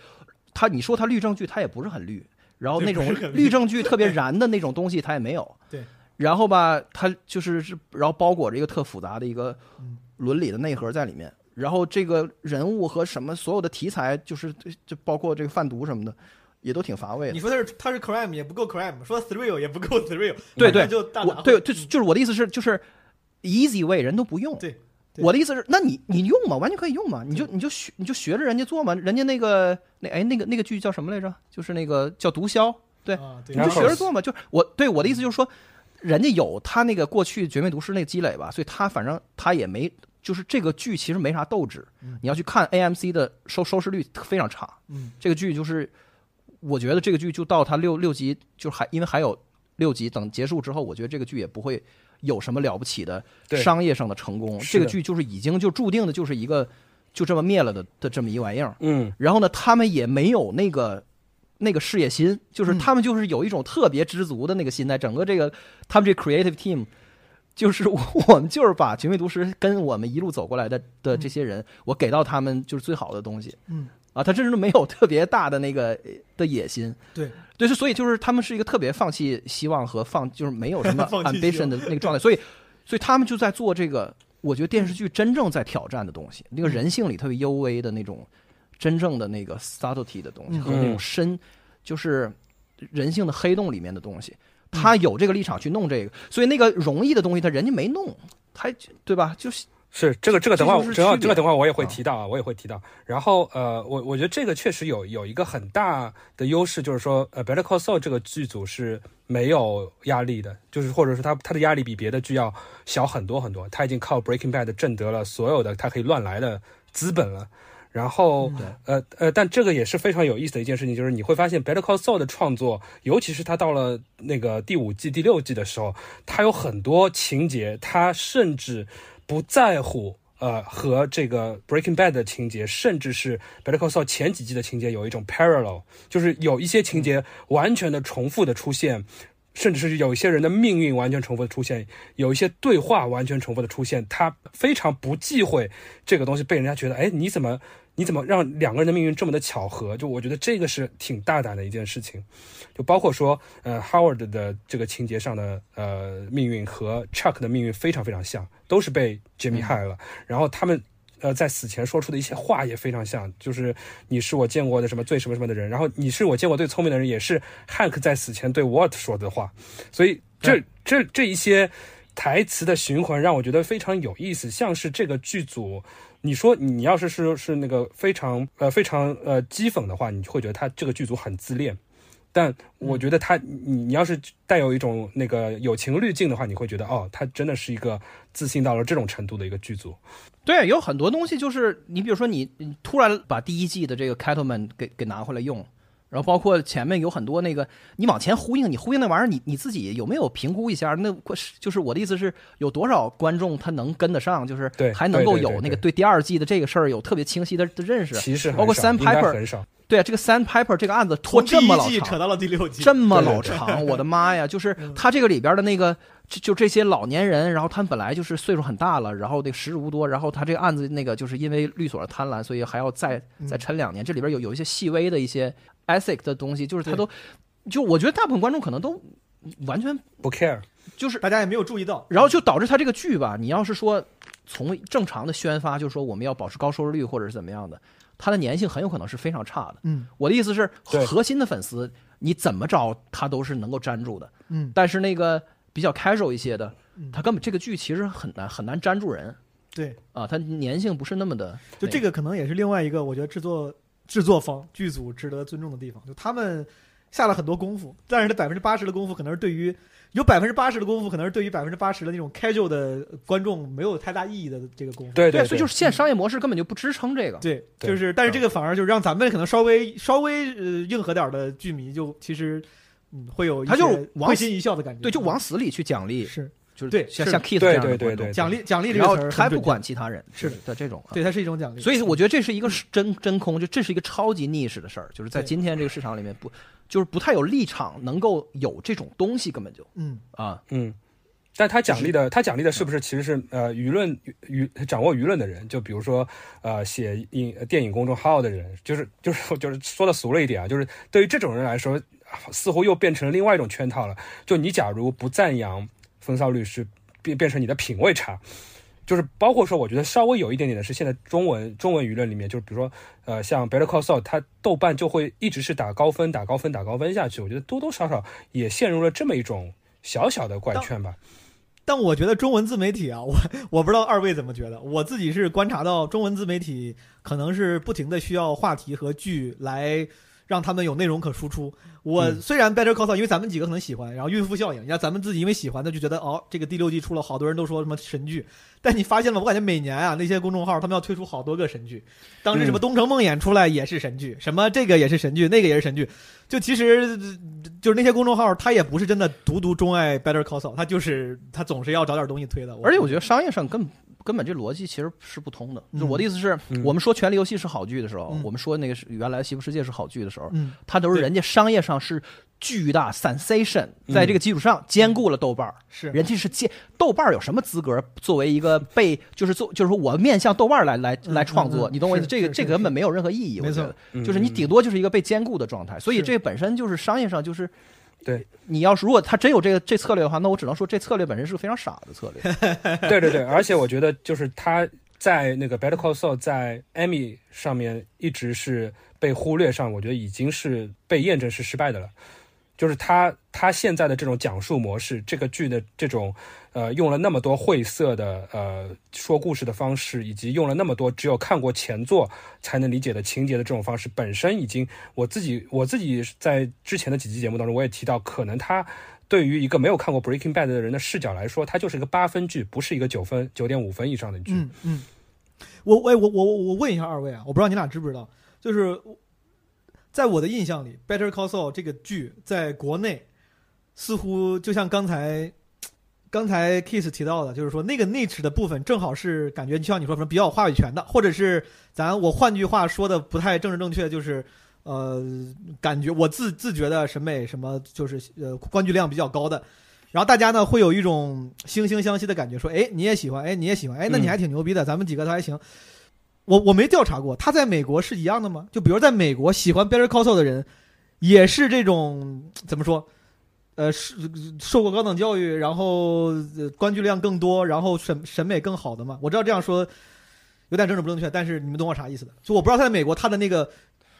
Speaker 5: 它你说他律证据，他也不是很律，然后那种
Speaker 2: 绿
Speaker 5: 律政剧特别燃的那种东西，他也没有。
Speaker 2: 对，
Speaker 5: 然后吧，他就是是，然后包裹着一个特复杂的一个
Speaker 2: 嗯
Speaker 5: 伦理的内核在里面。然后这个人物和什么所有的题材，就是就包括这个贩毒什么的，也都挺乏味的
Speaker 2: 你。说他是他是 crime 也不够 crime，说 thrill 也不够 thrill，
Speaker 5: 对对
Speaker 2: 就大杂烩
Speaker 5: 我对，就就是我的意思是，就是 easy way 人都不用。
Speaker 2: 对对
Speaker 5: 我的意思是，那你你用嘛，完全可以用嘛，你就你就学你就学着人家做嘛，人家那个那哎那个那个剧叫什么来着？就是那个叫毒枭，对
Speaker 2: 啊，对
Speaker 5: 你就学着做嘛。就我对我的意思就是说，人家有他那个过去绝命毒师那个积累吧，所以他反正他也没。就是这个剧其实没啥斗志，
Speaker 2: 嗯
Speaker 5: 你要去看 AMC 的收收视率非常差，
Speaker 2: 嗯
Speaker 5: 这个剧就是，我觉得这个剧就到它六六集，就还因为还有六集，等结束之后，我觉得这个剧也不会有什么了不起的商业上的成功，这个剧就是已经就注定的就是一个就这么灭了的的这么一玩意儿。
Speaker 3: 嗯
Speaker 5: 然后呢，他们也没有那个那个事业心，就是
Speaker 2: 嗯
Speaker 5: 他们就是有一种特别知足的那个心态。整个这个他们这 creative team，就是我我们就是把《绝命毒师》跟我们一路走过来的的这些人，我给到他们就是最好的东西。
Speaker 2: 嗯
Speaker 5: 啊，他真是没有特别大的那个呃的野心。
Speaker 2: 对
Speaker 5: 对，是所以就是他们是一个特别放弃希望和放就是没有什么 ambition 的那个状态，所以所以他们就在做这个，我觉得电视剧真正在挑战的东西，那个人性里特别幽微的那种真正的那个 subtlety 的东西
Speaker 2: 嗯
Speaker 5: 和那种深，就是人性的黑洞里面的东西。他有这个立场去弄这个，所以那个容易的东西，他人家没弄，他对吧？就是
Speaker 3: 是这个这个等会等会儿这个等会儿我也会
Speaker 5: 啊
Speaker 3: 提到啊，我也会提到。然后呃，我我觉得这个确实有有一个很大的优势，就是说呃，《Better Call Saul》这个剧组是没有压力的，就是或者说他他的压力比别的剧要小很多很多。他已经靠《Breaking Bad》挣得了所有的他可以乱来的资本了。然后，呃呃，但这个也是非常有意思的一件事情，就是你会发现《Better Call Saul》的创作，尤其是他到了那个第五季、第六季的时候，他有很多情节，他甚至不在乎。呃，和这个 Breaking Bad 的情节，甚至是 Better Call Saul 前几季的情节有一种 parallel，就是有一些情节完全的重复的出现，甚至是有一些人的命运完全重复的出现，有一些对话完全重复的出现，他非常不忌讳这个东西被人家觉得，哎，你怎么你怎么让两个人的命运这么的巧合？就我觉得这个是挺大胆的一件事情，就包括说，呃，Howard 的这个情节上的呃命运和 Chuck 的命运非常非常像，都是被 Jimmy 害了，然后他们。呃，在死前说出的一些话也非常像，就是你是我见过的什么最什么什么的人，然后你是我见过最聪明的人，也是 Hank 在死前对 Walt 说的话，所以这这这一些台词的循环让我觉得非常有意思，像是这个剧组，你说你要是是是那个非常呃非常呃讥讽的话，你会觉得他这个剧组很自恋。但我觉得他，你你要是带有一种那个友情滤镜的话，你会觉得哦，他真的是一个自信到了这种程度的一个剧组。
Speaker 5: 对，有很多东西就是你，比如说你你突然把第一季的这个 Cattleman 给给拿回来用，然后包括前面有很多那个你往前呼应，你呼应那玩意儿，你你自己有没有评估一下？那就是我的意思是有多少观众他能跟得上，就是还能够有那个对第二季的这个事儿有特别清晰的的认识。
Speaker 3: 其实
Speaker 5: 包括
Speaker 3: 少
Speaker 5: Sam Piper，对啊，这个 Sandpiper 这个案子拖这么老长，
Speaker 2: 扯到了第六季，
Speaker 5: 这么老长，我的妈呀！就是
Speaker 2: 嗯
Speaker 5: 他这个里边的那个，就就这些老年人，然后他们本来就是岁数很大了，然后那个时日无多，然后他这个案子那个就是因为律所的贪婪，所以还要再
Speaker 2: 嗯
Speaker 5: 再沉两年。这里边有有一些细微的一些 ethic 的东西，就是他都，就我觉得大部分观众可能都完全
Speaker 3: 不 care。
Speaker 5: 就是，
Speaker 2: 大家也没有注意到。
Speaker 5: 然后就导致他这个剧吧，你要是说从正常的宣发，就是说我们要保持高收视率或者是怎么样的，它的粘性很有可能是非常差的。
Speaker 2: 嗯
Speaker 5: 我的意思是，核心的粉丝你怎么着他都是能够粘住的。
Speaker 2: 嗯，
Speaker 5: 但是那个比较 casual 一些的
Speaker 2: 嗯，
Speaker 5: 他根本这个剧其实很难很难粘住人
Speaker 2: 对，
Speaker 5: 啊，它粘性不是那么的。
Speaker 2: 就这个可能也是另外一个我觉得制作制作方剧组值得尊重的地方，就他们下了很多功夫，但是这百分之八十的功夫可能是对于有百分之八十的功夫，可能是对于百分之八十的那种 casual 的观众没有太大意义的这个功夫。
Speaker 3: 对
Speaker 5: 对，所以就是现商业模式根本就不支撑这个。
Speaker 2: 对，
Speaker 3: 对
Speaker 2: 就是，但是这个反而就是让咱们可能稍微稍微呃硬核点儿的剧迷就其实嗯会有一
Speaker 5: 他就是往
Speaker 2: 会心一笑的感觉。
Speaker 5: 对，就往死里去奖励，
Speaker 2: 是
Speaker 5: 就是
Speaker 2: 对
Speaker 5: 像像 Keith
Speaker 3: 对
Speaker 5: 这样的
Speaker 3: 对对
Speaker 5: 观众
Speaker 3: 对
Speaker 2: 奖励奖励这
Speaker 5: 然后
Speaker 2: 个词儿
Speaker 5: 他不管其他人，
Speaker 2: 是
Speaker 5: 的这种啊。
Speaker 2: 对，它是一种奖励。
Speaker 5: 所以我觉得这是一个真真空，就这是一个超级 niche 的事儿，就是在今天这个市场里面不就是不太有立场能够有这种东西，根本就
Speaker 2: 嗯，
Speaker 5: 啊，
Speaker 3: 嗯，但他奖励的，他奖励的是不是其实是呃舆论舆掌握舆论的人？就比如说呃写影电影公众号的人，就是就是 就是说的俗了一点啊，就是对于这种人来说，似乎又变成了另外一种圈套了。就你假如不赞扬风骚律师，变变成你的品味差。就是包括说，我觉得稍微有一点点的是，现在中文中文舆论里面，就是比如说，呃，像 Better Call Saul，它豆瓣就会一直是打高分、打高分、打高分下去。我觉得多多少少也陷入了这么一种小小的怪圈吧。
Speaker 2: 但我觉得中文自媒体啊，我我不知道二位怎么觉得，我自己是观察到中文自媒体可能是不停的需要话题和剧来让他们有内容可输出。我
Speaker 3: 嗯。
Speaker 2: 虽然 Better Call Saul，因为咱们几个可能喜欢，然后孕妇效应，你看咱们自己因为喜欢的就觉得哦，这个第六季出了，好多人都说什么神剧，但你发现了，我感觉每年啊那些公众号他们要推出好多个神剧，当时什么
Speaker 3: 嗯《
Speaker 2: 东城梦魇》出来也是神剧，什么这个也是神剧，那个也是神剧，就其实呃就是那些公众号，他也不是真的独独钟爱 Better Call Saul，他就是他总是要找点东西推的。
Speaker 5: 而且我觉得商业上根根本这逻辑其实是不通的。我的意思是，
Speaker 3: 嗯。
Speaker 5: 我们说《权力游戏》是好剧的时候，
Speaker 2: 嗯。
Speaker 5: 我们说那个是原来《西部世界》是好剧的时候，
Speaker 2: 嗯，
Speaker 5: 它都是人家商业上是巨大 sensation，
Speaker 3: 嗯。
Speaker 5: 在这个基础上兼顾了豆瓣儿。
Speaker 2: 是。
Speaker 5: 人家是兼豆瓣儿有什么资格作为一个被就是做就是说我面向豆瓣儿来来
Speaker 2: 嗯
Speaker 5: 来创作，你懂我意思？这个这个根本没有任何意义，我觉得。
Speaker 3: 嗯
Speaker 5: 就是你顶多就是一个被兼顾的状态，所以这本身就是商业上就是。
Speaker 3: 对，
Speaker 5: 你要是如果他真有这个这策略的话，那我只能说这策略本身是个非常傻的策略。
Speaker 3: 对对对，而且我觉得就是他在那个 Better Call Saul 在 Emmy 上面一直是被忽略上，我觉得已经是被验证是失败的了。就是他他现在的这种讲述模式，这个剧的这种呃用了那么多晦涩的呃说故事的方式，以及用了那么多只有看过前作才能理解的情节的这种方式，本身已经我自己我自己在之前的几期节目当中我也提到，可能他对于一个没有看过 Breaking Bad 的人的视角来说，它就是一个八分剧，不是一个九分、九点五分以上的剧。
Speaker 2: 嗯嗯，我我我我我问一下二位啊，我不知道你俩知不知道，就是在我的印象里，《Better Call Saul》这个剧在国内似乎就像刚才 刚才 Kiss 提到的，就是说那个 niche 的部分正好是感觉就像你说什么比较有话语权的，或者是咱我换句话说的不太政治正确，就是。呃，感觉我自自觉的审美什么，就是呃观剧量比较高的，然后大家呢会有一种惺惺相惜的感觉，说，哎，你也喜欢，哎，你也喜欢，哎，那你还挺牛逼的，咱们几个都还行。我我没调查过，他在美国是一样的吗？就比如在美国喜欢 Better Call Saul 的人，也是这种 怎么说？呃，是受过高等教育，然后、呃、观剧量更多，然后审审美更好的吗？我知道这样说有点政治不正确，但是你们懂我啥意思的？就我不知道他在美国他的那个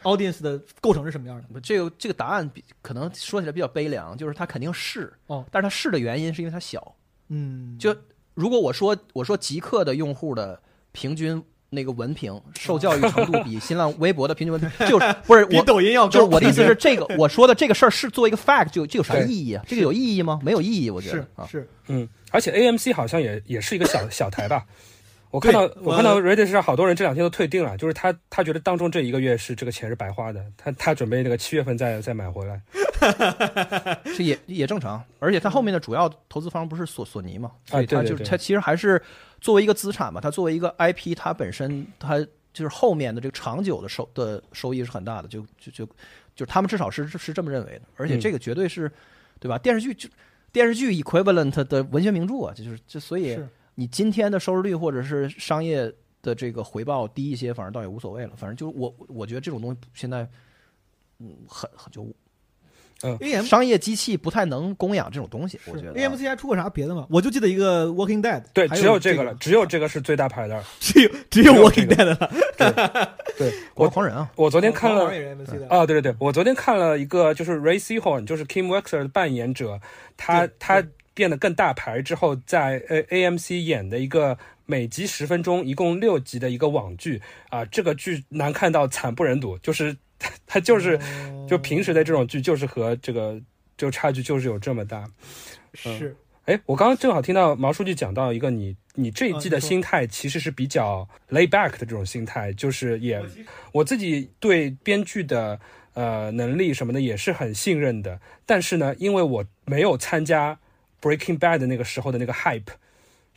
Speaker 2: audience 的构成是什么样的。
Speaker 5: 这个这个答案比可能说起来比较悲凉，就是他肯定是
Speaker 2: 哦，
Speaker 5: 但是他是的原因是因为他小。
Speaker 2: 嗯，
Speaker 5: 就如果我说我说极客的用户的平均那个文凭受教育程度 比新浪微博的平均文凭就是 不是
Speaker 2: 比
Speaker 5: 我。
Speaker 2: 抖音要高。
Speaker 5: 就是我的意思是，这个 我说的这个事儿是作为一个 fact，就这有啥意义啊？这个有意义吗？没有意义，我觉
Speaker 2: 是
Speaker 5: 得啊。
Speaker 2: 是，
Speaker 3: 嗯，而且 AMC 好像也也是一个小 小台吧。我看到我看到 Reddit 上好多人这两天都退订了，就是他他觉得当中这一个月是这个钱是白花的，他他准备那个七月份再再买回来。
Speaker 5: 这也也正常，而且他后面的主要投资方不是索索尼嘛，所以它
Speaker 3: 啊对对对
Speaker 5: 就是他其实还是作为一个资产嘛，它作为一个 IP，它本身它就是后面的这个长久的收的收益是很大的，就就就就是他们至少是是这么认为的，而且
Speaker 3: 嗯
Speaker 5: 这个绝对是，对吧？电视剧就电视剧 equivalent 的文学名著啊，这就是这所以你今天的收视率或者是商业的这个回报低一些，反正倒也无所谓了，反正就是我我觉得这种东西现在嗯很很就
Speaker 2: AM
Speaker 5: 商业机器不太能供养这种东西，我觉得啊。
Speaker 2: AMC 还出过啥别的吗？我就记得一个 Walking Dead，
Speaker 3: 对，只有这个了，只有这个是最大牌的。
Speaker 2: 只有只有 Walking Dead 了。
Speaker 3: 对 我
Speaker 5: 狂人啊，
Speaker 3: 我昨天看了。啊，对对对，我昨天看了一个，就是 Ray Seahorn，就是 Kim Wexler 的扮演者，他他变得更大牌之后，在呃 AMC 演的一个每集十分钟，一共六集的一个网剧啊，这个剧难看到惨不忍睹，就是 他就是
Speaker 2: 哦。
Speaker 3: 就平时的这种剧，就是和这个就差距就是有这么大。
Speaker 2: 是。
Speaker 3: 哎，我刚刚正好听到毛书记讲到一个你你这一季的心态其实是比较 lay back 的这种心态，就是也我自己对编剧的呃能力什么的也是很信任的，但是呢，因为我没有参加 Breaking Bad 那个时候的那个 hype，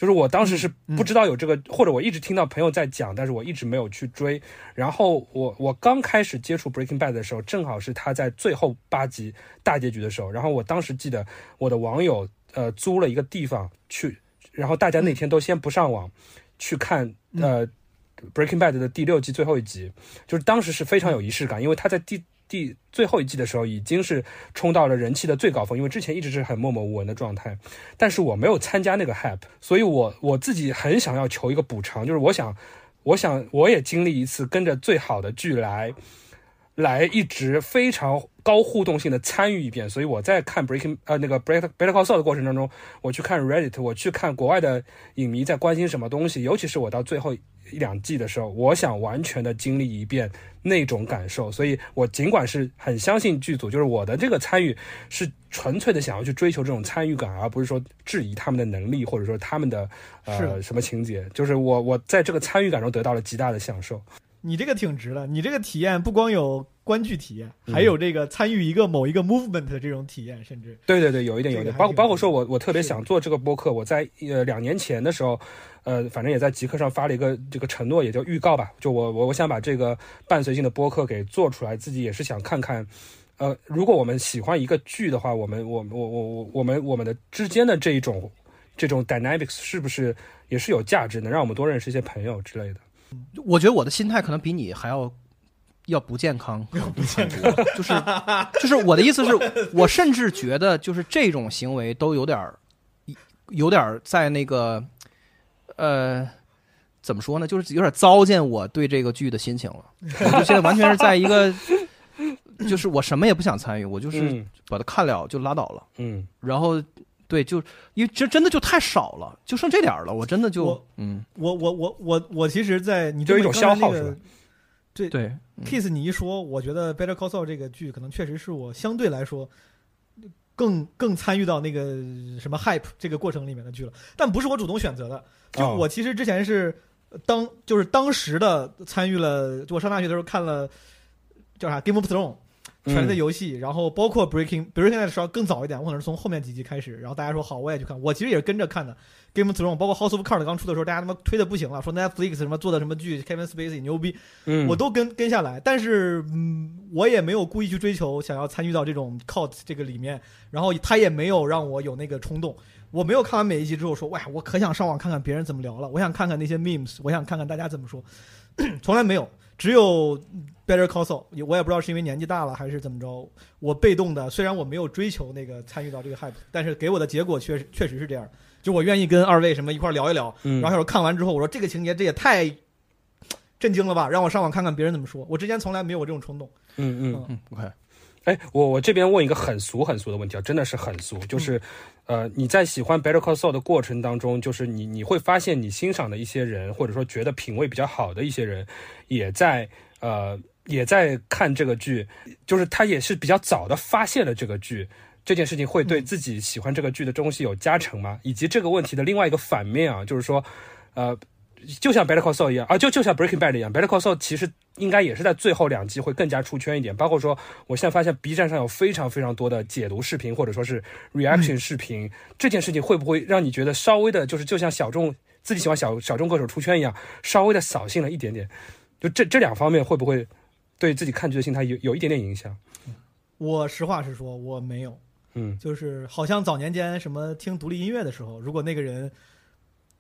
Speaker 3: 就是我当时是不知道有这个，或者我一直听到朋友在讲，但是我一直没有去追。然后我我刚开始接触 Breaking Bad 的时候，正好是他在最后八集大结局的时候，然后我当时记得我的网友呃租了一个地方去，然后大家那天都先不上网、去看呃。Breaking Bad 的第六季最后一集，就是当时是非常有仪式感，因为他在第第最后一季的时候已经是冲到了人气的最高峰，因为之前一直是很默默无闻的状态。但是我没有参加那个 hype，所以我我自己很想要求一个补偿，就是我想，我想我也经历一次跟着最好的剧来，来一直非常高互动性的参与一遍。所以我在看 Breaking 呃那个 Break Better Call Saul 的过程当中，我去看 Reddit，我去看国外的影迷在关心什么东西，尤其是我到最后一两季的时候，我想完全的经历一遍那种感受。所以我尽管是很相信剧组，就是我的这个参与是纯粹的想要去追求这种参与感，而不是说质疑他们的能力或者说他们的呃
Speaker 2: 是
Speaker 3: 什么情节。就是我我在这个参与感中得到了极大的享受。
Speaker 2: 你这个挺值的，你这个体验不光有观剧体验，
Speaker 3: 嗯
Speaker 2: 还有这个参与一个某一个 movement 的这种体验，甚至
Speaker 3: 对对对，有一点有一点，
Speaker 2: 包括
Speaker 3: 包包括说我我特别想做这个播客，我在呃两年前的时候，呃，反正也在极客上发了一个这个承诺，也叫预告吧，就我我我想把这个伴随性的播客给做出来，自己也是想看看。呃，如果我们喜欢一个剧的话，我们我我我我我们我们的之间的这一种这种 dynamics 是不是也是有价值，能让我们多认识一些朋友之类的？
Speaker 5: 我觉得我的心态可能比你还要要不健康，不健康，就是就是我的意思是，我甚至觉得就是这种行为都有点儿有点儿在那个呃。怎么说呢？就是有点糟践我对这个剧的心情了。我就现在完全是在一个，就是我什么也不想参与，我就是
Speaker 3: 嗯
Speaker 5: 把它看了就拉倒了。
Speaker 3: 嗯
Speaker 5: 然后，对，就因为这真的就太少了，就剩这点儿了，我真的就嗯，
Speaker 2: 我我我我我其实，在你
Speaker 3: 就有一种消耗是
Speaker 2: 那个对
Speaker 5: 对，嗯
Speaker 2: Kiss 你一说，我觉得《Better Call Saul》这个剧可能确实是我相对来说更更参与到那个什么 hype 这个过程里面的剧了，但不是我主动选择的。就
Speaker 3: 哦
Speaker 2: 我其实之前是当就是当时的参与了，就我上大学的时候看了叫啥《Game of Thrones》。权力的
Speaker 3: 嗯
Speaker 2: 游戏，然后包括 Breaking Breaking Bad 稍微更早一点，我可能是从后面几集开始，然后大家说好，我也去看。我其实也是跟着看的 Game of Thrones，包括 House of Cards 刚出的时候，大家他妈推的不行了，说 Netflix 什么做的什么剧，Kevin Spacey 牛逼，
Speaker 3: 嗯，
Speaker 2: 我都跟跟下来，但是嗯，我也没有故意去追求想要参与到这种 cult 这个里面，然后他也没有让我有那个冲动。我没有看完每一集之后说，哇，我可想上网看看别人怎么聊了，我想看看那些 memes，我想看看大家怎么说，从来没有，只有 Better Call Saul，也我也不知道是因为年纪大了还是怎么着，我被动的，虽然我没有追求那个参与到这个 hype，但是给我的结果确实确实是这样，就我愿意跟二位什么一块聊一聊，
Speaker 3: 嗯
Speaker 2: 然后看完之后，我说这个情节这也太 震惊了吧，让我上网看看别人怎么说。我之前从来没有这种冲动。
Speaker 3: 嗯嗯。
Speaker 5: 嗯，OK，
Speaker 3: 哎，我我这边问一个很俗很俗的问题啊，真的是很俗，就是，呃，你在喜欢 Better Call Saul 的过程当中，就是你你会发现你欣赏的一些人，或者说觉得品味比较好的一些人，也在呃也在看这个剧，就是他也是比较早的发现了这个剧。这件事情会对自己喜欢这个剧的东西有加成吗？以及这个问题的另外一个反面啊，就是说，呃，就像 Better Call Saul 一样啊，就就像 Breaking Bad 一样，Better Call Saul 其实应该也是在最后两季会更加出圈一点。包括说，我现在发现 B 站上有非常非常多的解读视频或者说是 reaction 视频，这件事情会不会让你觉得稍微的，就是就像小众自己喜欢小小众歌手出圈一样，稍微的扫兴了一点点？就这这两方面会不会对自己看剧的心态有有一点点影响？
Speaker 2: 我实话实说，我没有，
Speaker 3: 嗯
Speaker 2: 就是好像早年间什么听独立音乐的时候，如果那个人。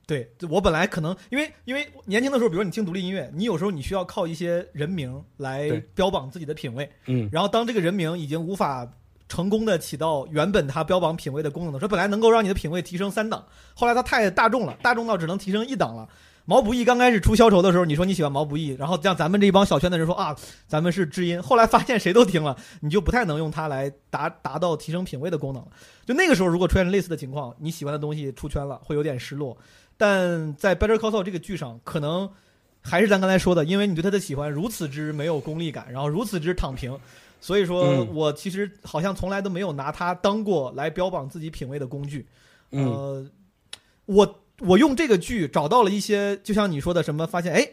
Speaker 2: 对我本来可能因为因为年轻的时候，比如说你听独立音乐，你有时候你需要靠一些人名来标榜自己的品味，
Speaker 3: 嗯
Speaker 2: 然后当这个人名已经无法成功的起到原本它标榜品味的功能的时候，本来能够让你的品味提升三档，后来它太大众了，大众到只能提升一档了。毛不易刚开始出消愁的时候，你说你喜欢毛不易，然后让咱们这一帮小圈的人说啊，咱们是知音。后来发现谁都听了，你就不太能用它来达达到提升品味的功能了。就那个时候，如果出现类似的情况，你喜欢的东西出圈了，会有点失落。但在《Better Call Saul》这个剧上，可能还是咱刚才说的，因为你对他的喜欢如此之没有功利感，然后如此之躺平，所以说
Speaker 3: 嗯
Speaker 2: 我其实好像从来都没有拿它当过来标榜自己品味的工具。
Speaker 3: 嗯
Speaker 2: 呃，我我用这个剧找到了一些，就像你说的什么，发现哎，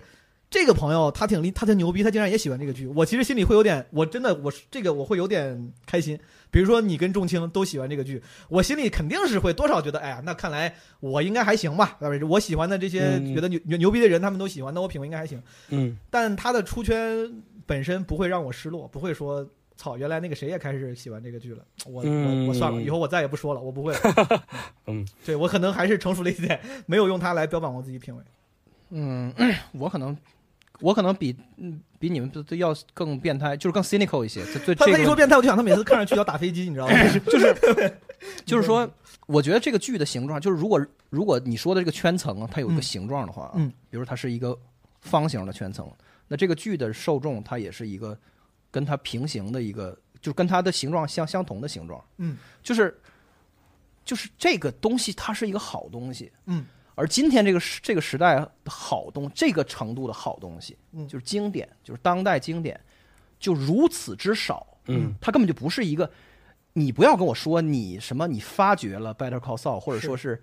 Speaker 2: 这个朋友他挺厉，他挺牛逼，他竟然也喜欢这个剧。我其实心里会有点，我真的我是这个我会有点开心。比如说你跟仲青都喜欢这个剧，我心里肯定是会多少觉得，哎呀，那看来我应该还行吧。对吧我喜欢的这些
Speaker 3: 嗯
Speaker 2: 觉得牛牛牛逼的人，他们都喜欢，那我品味应该还行。
Speaker 3: 嗯
Speaker 2: 但他的出圈本身不会让我失落，不会说操，原来那个谁也开始喜欢这个剧了，我
Speaker 3: 嗯
Speaker 2: 我我算了，以后我再也不说了，我不会了。
Speaker 3: 嗯，
Speaker 2: 对我可能还是成熟了一点，没有用它来标榜我自己品味。
Speaker 5: 嗯，我可能，我可能比嗯比你们都都要更变态，就是更 cynical 一些。对
Speaker 2: 他
Speaker 5: 这个
Speaker 2: 他一说变态，我就想他每次看上去要打飞机，你知道吗？
Speaker 5: 就是 就是说，我觉得这个剧的形状，就是如果如果你说的这个圈层啊，它有一个
Speaker 2: 嗯
Speaker 5: 形状的话啊，
Speaker 2: 嗯
Speaker 5: 比如它是一个方形的圈层，那这个剧的受众它也是一个跟它平行的一个，就是跟它的形状相相同的形状，
Speaker 2: 嗯。
Speaker 5: 就是就是这个东西它是一个好东西，
Speaker 2: 嗯。
Speaker 5: 而今天这个时这个时代好东这个程度的好东西，
Speaker 2: 嗯。
Speaker 5: 就是经典，就是当代经典，就如此之少，
Speaker 3: 嗯。
Speaker 5: 它根本就不是一个。你不要跟我说你什么，你发掘了 Better Call Saul，或者说是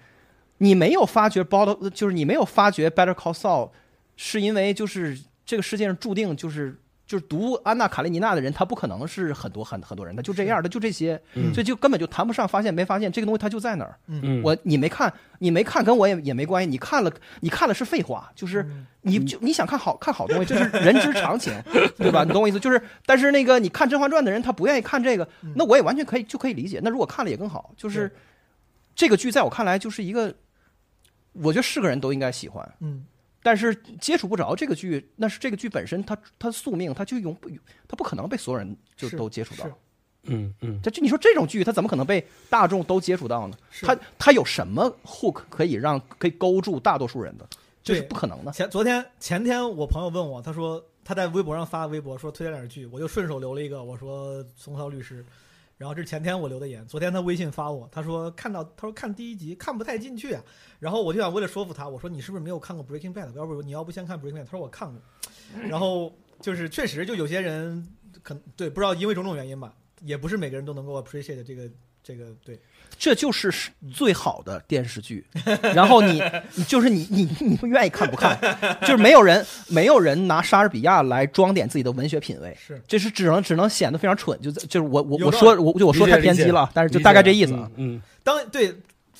Speaker 5: 你没有发掘 Better，就是你没有发掘 Better Call Saul，是因为就是这个世界上注定就是就是读安娜卡列尼娜的人，他不可能是很多很很多人，他就这样，他就这些，
Speaker 3: 嗯
Speaker 5: 所以就根本就谈不上发现没发现，这个东西它就在那儿。
Speaker 3: 嗯，
Speaker 5: 我你没看，你没看跟我也也没关系，你看了你看了是废话，就是
Speaker 2: 嗯
Speaker 5: 你就你想看好看好东西，这是人之常情，对吧？你懂我意思？就是，但是那个你看《甄嬛传》的人，他不愿意看这个，
Speaker 2: 嗯
Speaker 5: 那我也完全可以就可以理解。那如果看了也更好，就是这个剧在我看来就是一个，我觉得是个人都应该喜欢。
Speaker 2: 嗯，
Speaker 5: 但是接触不着这个剧，那是这个剧本身它它宿命，它就永不它不可能被所有人就都接触到。
Speaker 3: 嗯嗯
Speaker 5: 这这你说这种剧，它怎么可能被大众都接触到呢？
Speaker 2: 是
Speaker 5: 它它有什么 hook 可以让可以勾住大多数人的？这是不可能的。
Speaker 2: 前昨天前天我朋友问我，他说他在微博上发微博说推荐点剧，我就顺手留了一个，我说松涛律师，然后这是前天我留的言，昨天他微信发我，他说看到他说看第一集看不太进去啊，然后我就想为了说服他，我说你是不是没有看过 Breaking Bad？要不你要不先看 Breaking Bad？他说我看过，然后就是确实就有些人可能对不知道因为种种原因吧，也不是每个人都能够 appreciate 这个这个对
Speaker 5: 这就是最好的电视剧。然后你你 就是你你你不愿意看不看，就是没有人没有人拿莎士比亚来装点自己的文学品味。
Speaker 2: 是。
Speaker 5: 这是只能只能显得非常蠢，就就是我我我说我就我说太偏激了，但是就大概这意思啊。
Speaker 3: 嗯
Speaker 2: 当对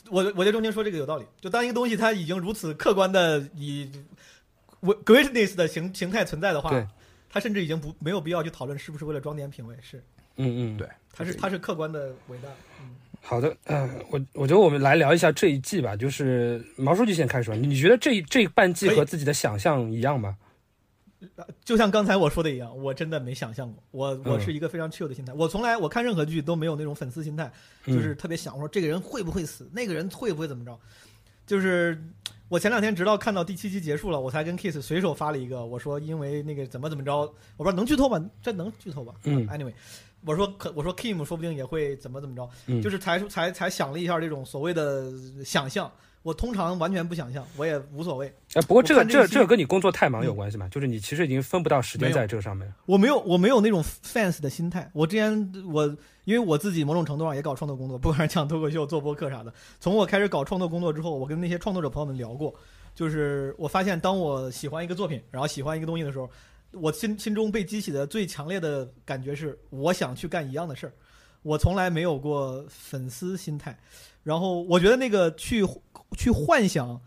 Speaker 2: 我我觉得中间说这个有道理，就当一个东西它已经如此客观的以我 greatness 的形形态存在的话
Speaker 3: 对，
Speaker 2: 它甚至已经不没有必要去讨论是不是为了装点品味，是。
Speaker 3: 嗯嗯，
Speaker 5: 对。
Speaker 2: 它是它是客观的伟大。嗯，
Speaker 3: 好的，呃，我我觉得我们来聊一下这一季吧，就是毛书记先开始吧。你觉得这这半季和自己的想象一样吗？
Speaker 2: 就像刚才我说的一样，我真的没想象过，我我
Speaker 3: 嗯
Speaker 2: 是一个非常 chill 的心态。我从来我看任何剧都没有那种粉丝心态，
Speaker 3: 嗯
Speaker 2: 就是特别想我说这个人会不会死，那个人会不会怎么着。就是我前两天直到看到第七集结束了，我才跟 Kiss 随手发了一个，我说因为那个怎么怎么着，我不知道能剧透吗？这能剧透吧？
Speaker 3: 嗯
Speaker 2: ，anyway，我说可我说 Kim 说不定也会怎么怎么着，
Speaker 3: 嗯
Speaker 2: 就是才才才想了一下这种所谓的想象。我通常完全不想象，我也无所谓。
Speaker 3: 哎，不过这个
Speaker 2: 这
Speaker 3: 这个跟你工作太忙有关系吗？就是你其实已经分不到时间在这个上面。
Speaker 2: 我没有我没有那种 fans 的心态。我之前我因为我自己某种程度上也搞创作工作，不管是讲脱口秀、做播客啥的。从我开始搞创作工作之后，我跟那些创作者朋友们聊过，就是我发现，当我喜欢一个作品，然后喜欢一个东西的时候，我心心中被激起的最强烈的感觉是，我想去干一样的事儿。我从来没有过粉丝心态，然后我觉得那个去去幻想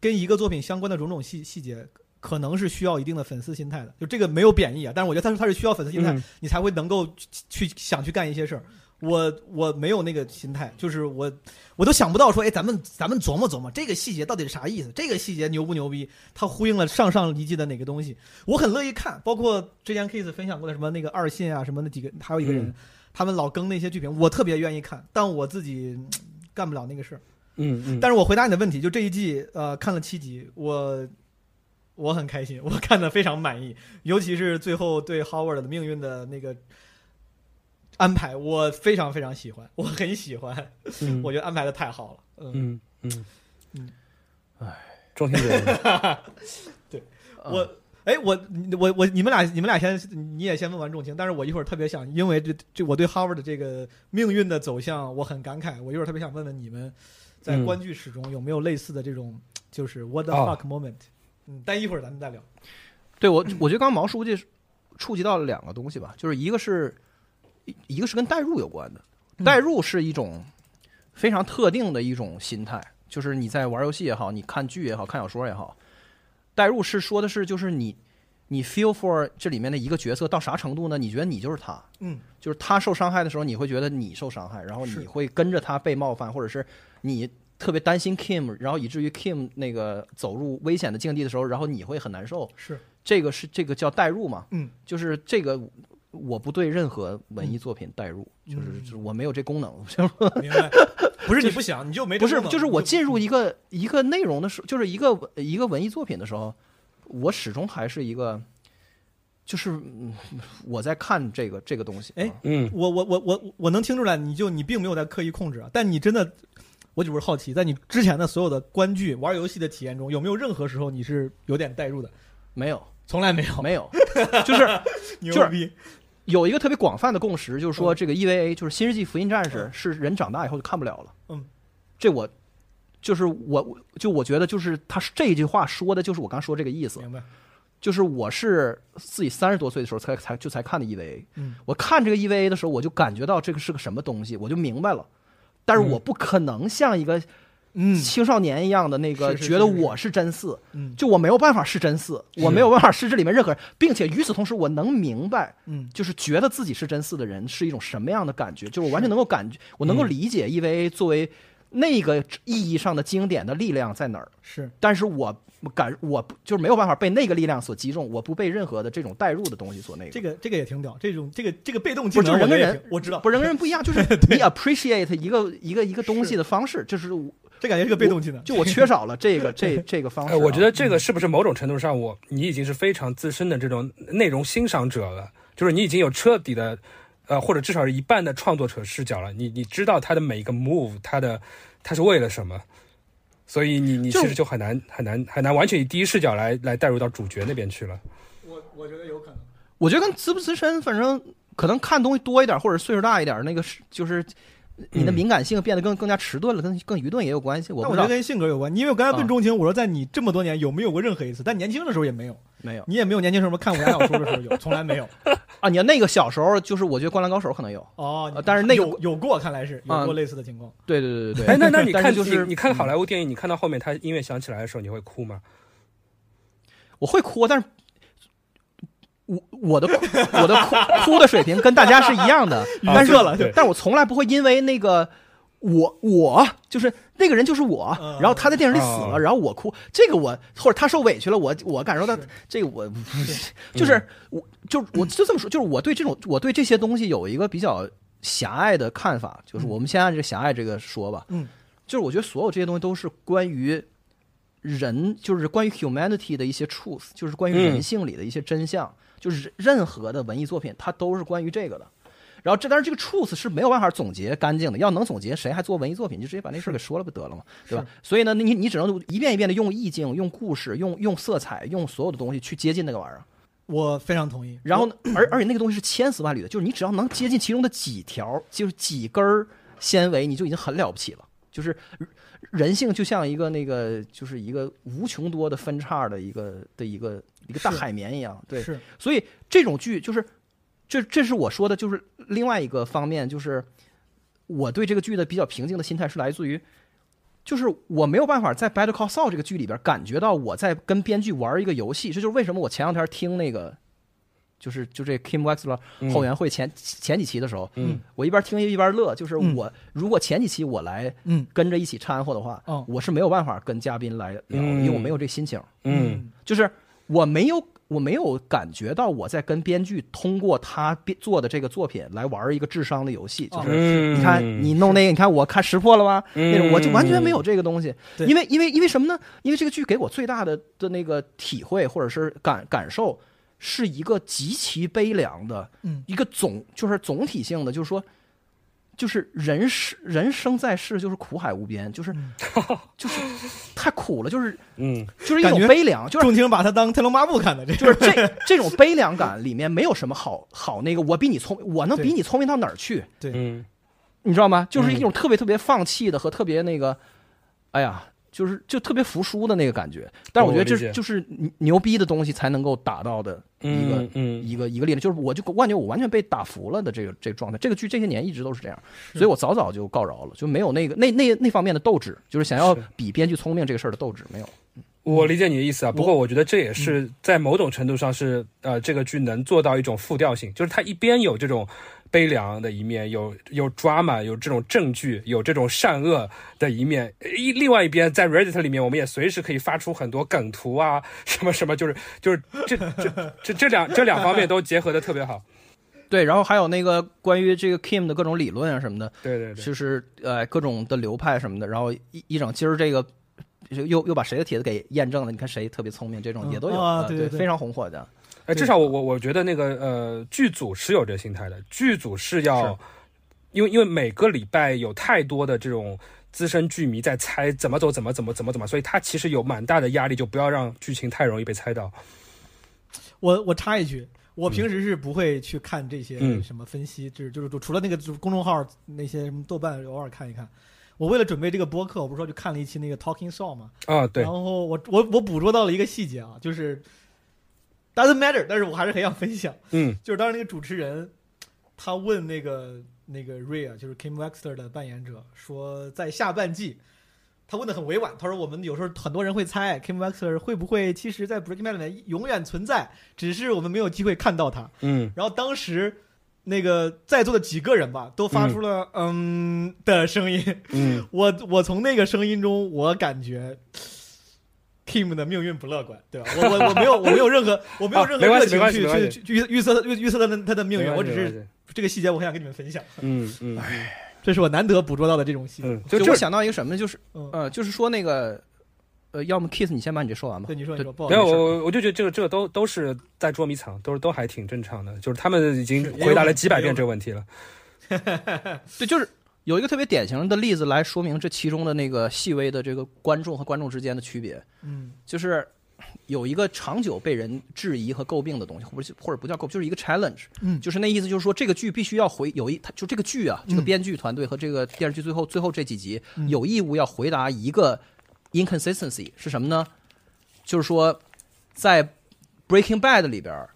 Speaker 2: 跟一个作品相关的种种细细节，可能是需要一定的粉丝心态的。就这个没有贬义啊，但是我觉得它是它是需要粉丝心态，
Speaker 3: 嗯
Speaker 2: 你才会能够去去想去干一些事儿。我我没有那个心态，就是我我都想不到说，哎，咱们咱们琢磨琢磨这个细节到底是啥意思，这个细节牛不牛逼？它呼应了上上一季的哪个东西？我很乐意看，包括之前 Kiss 分享过的什么那个二信啊，什么那几个，还有一个人，
Speaker 3: 嗯
Speaker 2: 他们老更那些剧评，我特别愿意看，但我自己嗯 干不了那个事儿。
Speaker 3: 嗯嗯，
Speaker 2: 但是我回答你的问题，就这一季，呃，看了七集，我我很开心，我看的非常满意，尤其是最后对 Howard 的命运的那个安排，我非常非常喜欢，我很喜欢，
Speaker 3: 嗯。
Speaker 2: 我觉得安排的太好了。嗯，
Speaker 3: 嗯嗯。
Speaker 2: 嗯，
Speaker 3: 哎，中心觉得
Speaker 2: 我哎，我我我，你们俩你们俩先，你也先问完重情，但是我一会儿特别想，因为这这我对 Howard 的这个命运的走向我很感慨，我一会儿特别想问问你们，在
Speaker 3: 嗯。
Speaker 2: 观剧史中有没有类似的这种，就是 what the
Speaker 3: 哦
Speaker 2: fuck moment？、嗯，但一会儿咱们再聊。
Speaker 5: 对我，我觉得刚刚毛书记触及到了两个东西吧，就是一个是一一个是跟代入有关的，
Speaker 2: 嗯
Speaker 5: 代入是一种非常特定的一种心态，就是你在玩游戏也好，你看剧也好，看小说也好，代入是说的是就是你你 feel for 这里面的一个角色到啥程度呢？你觉得你就是他，
Speaker 2: 嗯，
Speaker 5: 就是他受伤害的时候，你会觉得你受伤害，然后你会跟着他被冒犯，或者是你特别担心 Kim，然后以至于 Kim 那个走入危险的境地的时候，然后你会很难受。
Speaker 2: 是，
Speaker 5: 这个是这个叫代入嘛？
Speaker 2: 嗯，
Speaker 5: 就是这个我不对任何文艺作品代入，就是
Speaker 2: 嗯
Speaker 5: 就是我没有这功能。
Speaker 2: 明白。不是你不想，你就没
Speaker 5: 不是就是我进入一个一个内容的时候，就是一个一个文艺作品的时候，我始终还是一个，就是嗯我在看这个这个东西。
Speaker 2: 哎
Speaker 5: 啊
Speaker 3: 嗯
Speaker 2: 我我我我我能听出来，你就你并没有在刻意控制啊，但你真的，我只是好奇，在你之前的所有的观剧、玩游戏的体验中，有没有任何时候你是有点代入的？
Speaker 5: 没有
Speaker 2: 从来没有，
Speaker 5: 没有，就是
Speaker 2: 牛
Speaker 5: 就是
Speaker 2: 逼，
Speaker 5: 有一个特别广泛的共识，就是说这个 EVA 就是《新世纪福音战士》是人长大以后就看不了了。
Speaker 2: 嗯，
Speaker 5: 这我就是我就我觉得就是他这句话说的就是我刚说这个意思。
Speaker 2: 明白？
Speaker 5: 就是我是自己三十多岁的时候才才就才看的 EVA，
Speaker 2: 嗯
Speaker 5: 我看这个 EVA 的时候，我就感觉到这个是个什么东西，我就明白了。但是我不可能像一个
Speaker 2: 嗯。
Speaker 5: 青少年一样的那个
Speaker 2: 是是是是。
Speaker 5: 觉得我是真四，
Speaker 2: 嗯。
Speaker 5: 就我没有办法是真四，我没有办法是这里面任何人，并且与此同时，我能明白，
Speaker 2: 嗯。
Speaker 5: 就是觉得自己是真四的人是一种什么样的感觉，就是我完全能够感觉，我能够理解 EVA 作为那个意义上的经典的力量在哪儿，
Speaker 2: 是。
Speaker 5: 但是我感我不就是没有办法被那个力量所击中，我不被任何的这种代入的东西所那个。
Speaker 2: 这个这个也挺屌，这种这个这个被动技能，
Speaker 5: 就人跟人
Speaker 2: 我知道，
Speaker 5: 不是人跟人不一样，就是 你 appreciate 一个一个一个东西的方式，就是我
Speaker 2: 这感觉是个被动技能。
Speaker 5: 就我缺少了这个这 这个方式。
Speaker 3: 我觉得这个是不是某种程度上我，你已经是非常资深的这种内容欣赏者了，就是你已经有彻底的，呃，或者至少是一半的创作者视角了。你你知道他的每一个 move，他的他是为了什么，所以你你其实就很难很难很难完全以第一视角来来带入到主角那边去了。
Speaker 2: 我我觉得有可能。
Speaker 5: 我觉得跟资不资深，反正可能看东西多一点，或者岁数大一点，那个是就是你的
Speaker 3: 嗯
Speaker 5: 敏感性变得更更加迟钝了，跟更愚钝也有关系。我不知道，
Speaker 2: 但我觉得跟性格有关，因为我刚才问
Speaker 5: 啊
Speaker 2: 钟情，我说在你这么多年有没有过任何一次？但年轻的时候也没有，
Speaker 5: 没有
Speaker 2: 你也没有年轻时候看武侠小说的时候有，从来没有。
Speaker 5: 啊。你要那个小时候，就是我觉得《灌篮高手》可能有，
Speaker 2: 哦
Speaker 5: 呃但是那个
Speaker 2: 有有过，看来是有
Speaker 5: 啊
Speaker 2: 过类似的情况。
Speaker 5: 对对对对对。
Speaker 3: 哎，那那你看
Speaker 5: 但是就是
Speaker 3: 你你看好莱坞电影，你看到后面他音乐响起来的时候，你会哭吗？
Speaker 5: 我会哭，但是我我的我的哭哭的水平跟大家是一样的，但是
Speaker 2: 了
Speaker 5: 但是我从来不会因为那个我我就是那个人就是我，
Speaker 2: 嗯
Speaker 5: 然后他在电影里死了，
Speaker 3: 嗯。
Speaker 5: 然后我哭，这个我或者他受委屈了，我我感受到这个我就是我就我就这么说，就是我对这种我对这些东西有一个比较狭隘的看法，就是我们先按这个狭隘这个说吧，
Speaker 2: 嗯，
Speaker 5: 就是我觉得所有这些东西都是关于人，就是关于 humanity 的一些 truth，就是关于
Speaker 3: 嗯。
Speaker 5: 人性里的一些真相，就是任何的文艺作品它都是关于这个的。然后这，但是这个 truth 是没有办法总结干净的。要能总结，谁还做文艺作品？就直接把那事儿给说了不得了吗？对吧？所以呢，你你只能一遍一遍的用意境、用故事、用用色彩、用所有的东西去接近那个玩意儿。
Speaker 2: 我非常同意。
Speaker 5: 然后呢，而而且那个东西是千丝万缕的，就是你只要能接近其中的几条，就是几根儿纤维，你就已经很了不起了。就是人性就像一个那个，就是一个无穷多的分叉的一个的一个一个大海绵一样。对，
Speaker 2: 是
Speaker 5: 所以这种剧就是，这这是我说的，就是另外一个方面，就是我对这个剧的比较平静的心态是来自于，就是我没有办法在《Better Call Saul》这个剧里边感觉到我在跟编剧玩一个游戏，这就是为什么我前两天听那个。就是就这 Kim Wexler
Speaker 3: 嗯
Speaker 5: 后援会前、前几期的时候，
Speaker 3: 嗯
Speaker 5: 我一边听一边乐。就是
Speaker 2: 嗯
Speaker 5: 我、如果前几期我来
Speaker 2: 嗯
Speaker 5: 跟着一起掺和的话，
Speaker 2: 嗯
Speaker 5: 我是没有办法跟嘉宾来聊，
Speaker 3: 嗯
Speaker 5: 因为我没有这心情。
Speaker 3: 嗯
Speaker 5: 就是我没有我没有感觉到我在跟编剧通过他编做的这个作品来玩一个智商的游戏，就是。
Speaker 3: 嗯，
Speaker 5: 你看，你弄那个，你看我看识破了吧？
Speaker 3: 嗯
Speaker 5: 那种我就完全没有这个东西，
Speaker 2: 对
Speaker 5: 因为因为因为什么呢？因为这个剧给我最大的的那个体会或者是感感受，是一个极其悲凉的，
Speaker 2: 嗯
Speaker 5: 一个总就是总体性的，就是说，就是人世人生在世就是苦海无边，就是
Speaker 2: 嗯。
Speaker 5: 就是太苦了，就是
Speaker 3: 嗯。
Speaker 5: 就是一种悲凉，就是
Speaker 2: 钟情把他当《天龙八部》看的，这
Speaker 5: 就是这这种悲凉感里面没有什么好好那个，我比你聪，我能比你聪明到哪儿去？
Speaker 3: 嗯。
Speaker 5: 你知道吗？就是
Speaker 3: 嗯。
Speaker 5: 一种特别特别放弃的和特别那个，哎呀，就是就特别服输的那个感觉。但是我觉得这就是牛逼的东西才能够达到的一个、
Speaker 3: 嗯嗯
Speaker 5: 一个一个例子，就是我就我感觉我完全被打服了的这个这个状态。这个剧这些年一直都是这样，所以我早早就告饶了，就没有那个那那那方面的斗志，就是想要比编剧聪明这个事儿的斗志没有。
Speaker 3: 我理解你的意思啊，不过我觉得这也是在某种程度上是呃，这个剧能做到一种复调性，就是它一边有这种悲凉的一面，有有 drama，有这种证据，有这种善恶的一面；一另外一边，在 Reddit 里面，我们也随时可以发出很多梗图啊，什么什么，就是就是这这这这两这两方面都结合的特别好。
Speaker 5: 对，然后还有那个关于这个 Kim 的各种理论啊什么的，
Speaker 3: 对对对，
Speaker 5: 就是呃各种的流派什么的，然后一一整今儿这个又又把谁的帖子给验证了，你看谁特别聪明，这种
Speaker 2: 嗯
Speaker 5: 也都有，呃
Speaker 2: 啊对对对
Speaker 5: 非常红火的。
Speaker 3: 哎，至少我我我觉得那个呃，剧组是有这个心态的，剧组是要，
Speaker 5: 是。
Speaker 3: 因为因为每个礼拜有太多的这种资深剧迷在猜怎么走，怎么怎么怎么怎么，所以他其实有蛮大的压力，就不要让剧情太容易被猜到。
Speaker 2: 我我插一句，我平时是不会去看这些
Speaker 3: 嗯。
Speaker 2: 什么分析，就是就是除了那个就是公众号那些什么豆瓣偶尔看一看。我为了准备这个播客，我不是说就看了一期那个 Talking Saw 嘛，
Speaker 3: 啊，对。
Speaker 2: 然，后我我我捕捉到了一个细节啊，就是 doesn't matter，但是我还是很想分享，
Speaker 3: 嗯
Speaker 2: 就是当时那个主持人他问那个那个 Ray 啊，就是 Kim Wexler 的扮演者，说在下半季。他问的很委婉，他说：“我们有时候很多人会猜 Kim Wexler 会不会其实，在 Breaking Bad 里面永远存在，只是我们没有机会看到他。
Speaker 3: 嗯
Speaker 2: 然后当时那个在座的几个人吧，都发出了嗯的声音。
Speaker 3: 嗯
Speaker 2: 我我从那个声音中，我感觉 Kim 的命运不乐观，对吧？我我我没有我没有任何我没有任何
Speaker 3: 啊没关
Speaker 2: 热情去去去预预测预预测他的他的命运，我只是这个细节我很想跟你们分享，
Speaker 3: 嗯嗯
Speaker 2: 这是我难得捕捉到的这种细节。
Speaker 3: 嗯，就
Speaker 5: 就我想到一个什么呢，就是
Speaker 2: 嗯，
Speaker 5: 呃，就是说那个呃，要么 Kiss，你先把你这说完吧
Speaker 2: 对。你说你说，不好
Speaker 3: 没有，
Speaker 2: 意思，
Speaker 3: 我我就觉得这个这个都都是在捉迷藏，都是都还挺正常的，就是他们已经回答了几百遍这个问题了。
Speaker 5: 对，就是有一个特别典型的例子来说明这其中的那个细微的这个观众和观众之间的区别，
Speaker 2: 嗯。
Speaker 5: 就是有一个长久被人质疑和诟病的东西，或者或者不叫诟，就是一个 challenge，
Speaker 2: 嗯。
Speaker 5: 就是那意思就是说这个剧必须要回有一，它就这个剧啊，这个
Speaker 2: 嗯
Speaker 5: 编剧团队和这个电视剧最后最后这几集
Speaker 2: 嗯。
Speaker 5: 有义务要回答一个 inconsistency 是什么呢？就是说在 Breaking Bad 里边儿。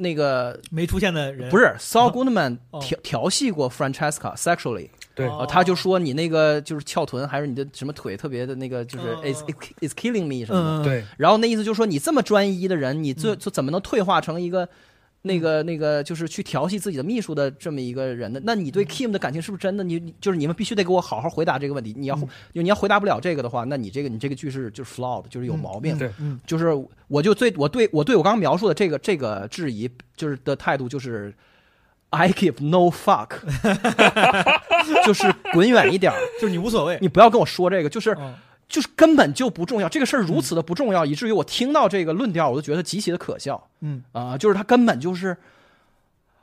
Speaker 5: 那个
Speaker 2: 没出现的人。
Speaker 5: 不是 Saul Goodman
Speaker 2: 哦。
Speaker 5: 调调戏过 Francesca sexually，
Speaker 3: 对
Speaker 5: 他就说你那个就是翘臀，还是你的什么腿特别的那个，就是
Speaker 2: 嗯
Speaker 5: is is killing me 什么的。
Speaker 2: 嗯，
Speaker 3: 对，
Speaker 5: 然后那意思就是说，你这么专一的人，你最就怎么能退化成一个那个那个就是去调戏自己的秘书的这么一个人呢？那你对 Kim 的感情是不是真的？你你就是你们必须得给我好好回答这个问题。你要
Speaker 2: 嗯
Speaker 5: 就你要回答不了这个的话，那你这个你这个剧是就是 flawed，就是有毛病。
Speaker 3: 对
Speaker 2: 嗯
Speaker 5: 就是我就最我对我对我刚刚描述的这个这个质疑，就是的态度就是 I give no fuck，就是滚远一点，
Speaker 2: 就是你无所谓，
Speaker 5: 你不要跟我说这个，就是
Speaker 2: 嗯
Speaker 5: 就是根本就不重要，这个事儿如此的不重要，以至于我听到这个论调，我都觉得极其的可笑
Speaker 2: 嗯。
Speaker 5: 啊、就是他根本就是，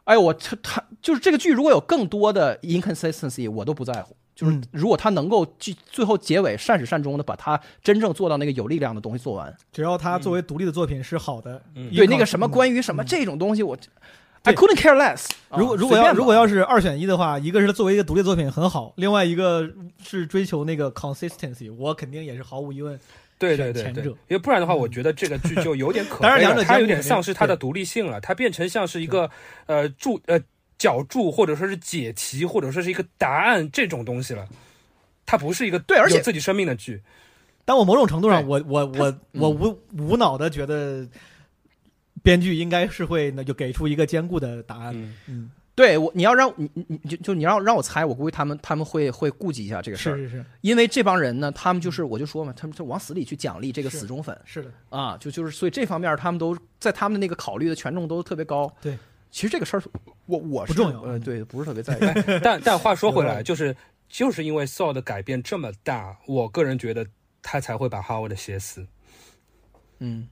Speaker 5: 哎，我他他就是这个剧如果有更多的 inconsistency，我都不在乎。就是
Speaker 2: 嗯。
Speaker 5: 如果他能够最最后结尾善始善终的把他真正做到那个有力量的东西做完，
Speaker 2: 只要他作为独立的作品是好的，
Speaker 5: 对那个什么
Speaker 2: 嗯。
Speaker 5: 关于什么这种东西，我
Speaker 2: 对
Speaker 5: I couldn't care less 啊。
Speaker 2: 如果如果要如果要是二选一的话，一个是作为一个独立作品很好，另外一个是追求那个 consistency，我肯定也是毫无疑问。
Speaker 3: 对对对
Speaker 2: 前者。
Speaker 3: 因为不然的话，我觉得这个剧就有点可
Speaker 2: 当然
Speaker 3: 悲了，它有
Speaker 2: 两者兼顾肯定
Speaker 3: 点丧失它的独立性了，它变成像是一个呃注呃角注或者说是解题或者说是一个答案这种东西了，它不是一个
Speaker 5: 对而且
Speaker 3: 自己生命的剧。
Speaker 2: 但我某种程度上，我我我我无无脑的觉得，编剧应该是会那就给出一个坚固的答案。
Speaker 3: 嗯，
Speaker 2: 嗯，
Speaker 5: 对我，你要让你你你就就你要让我猜，我估计他们他们会会顾及一下这个事儿，
Speaker 2: 是是是。
Speaker 5: 因为这帮人呢，他们就是我就说嘛，他们就往死里去奖励这个死忠粉。
Speaker 2: 是的，
Speaker 5: 啊，就就是所以这方面他们都在他们的那个考虑的权重都特别高。
Speaker 2: 对，
Speaker 5: 其实这个事儿我我是
Speaker 2: 不重要。
Speaker 5: 呃，对，不是特别在意。
Speaker 3: 但但话说回来，就是就是因为 Saul 的改变这么大，我个人觉得他才会把 Howard 写死。
Speaker 5: 嗯，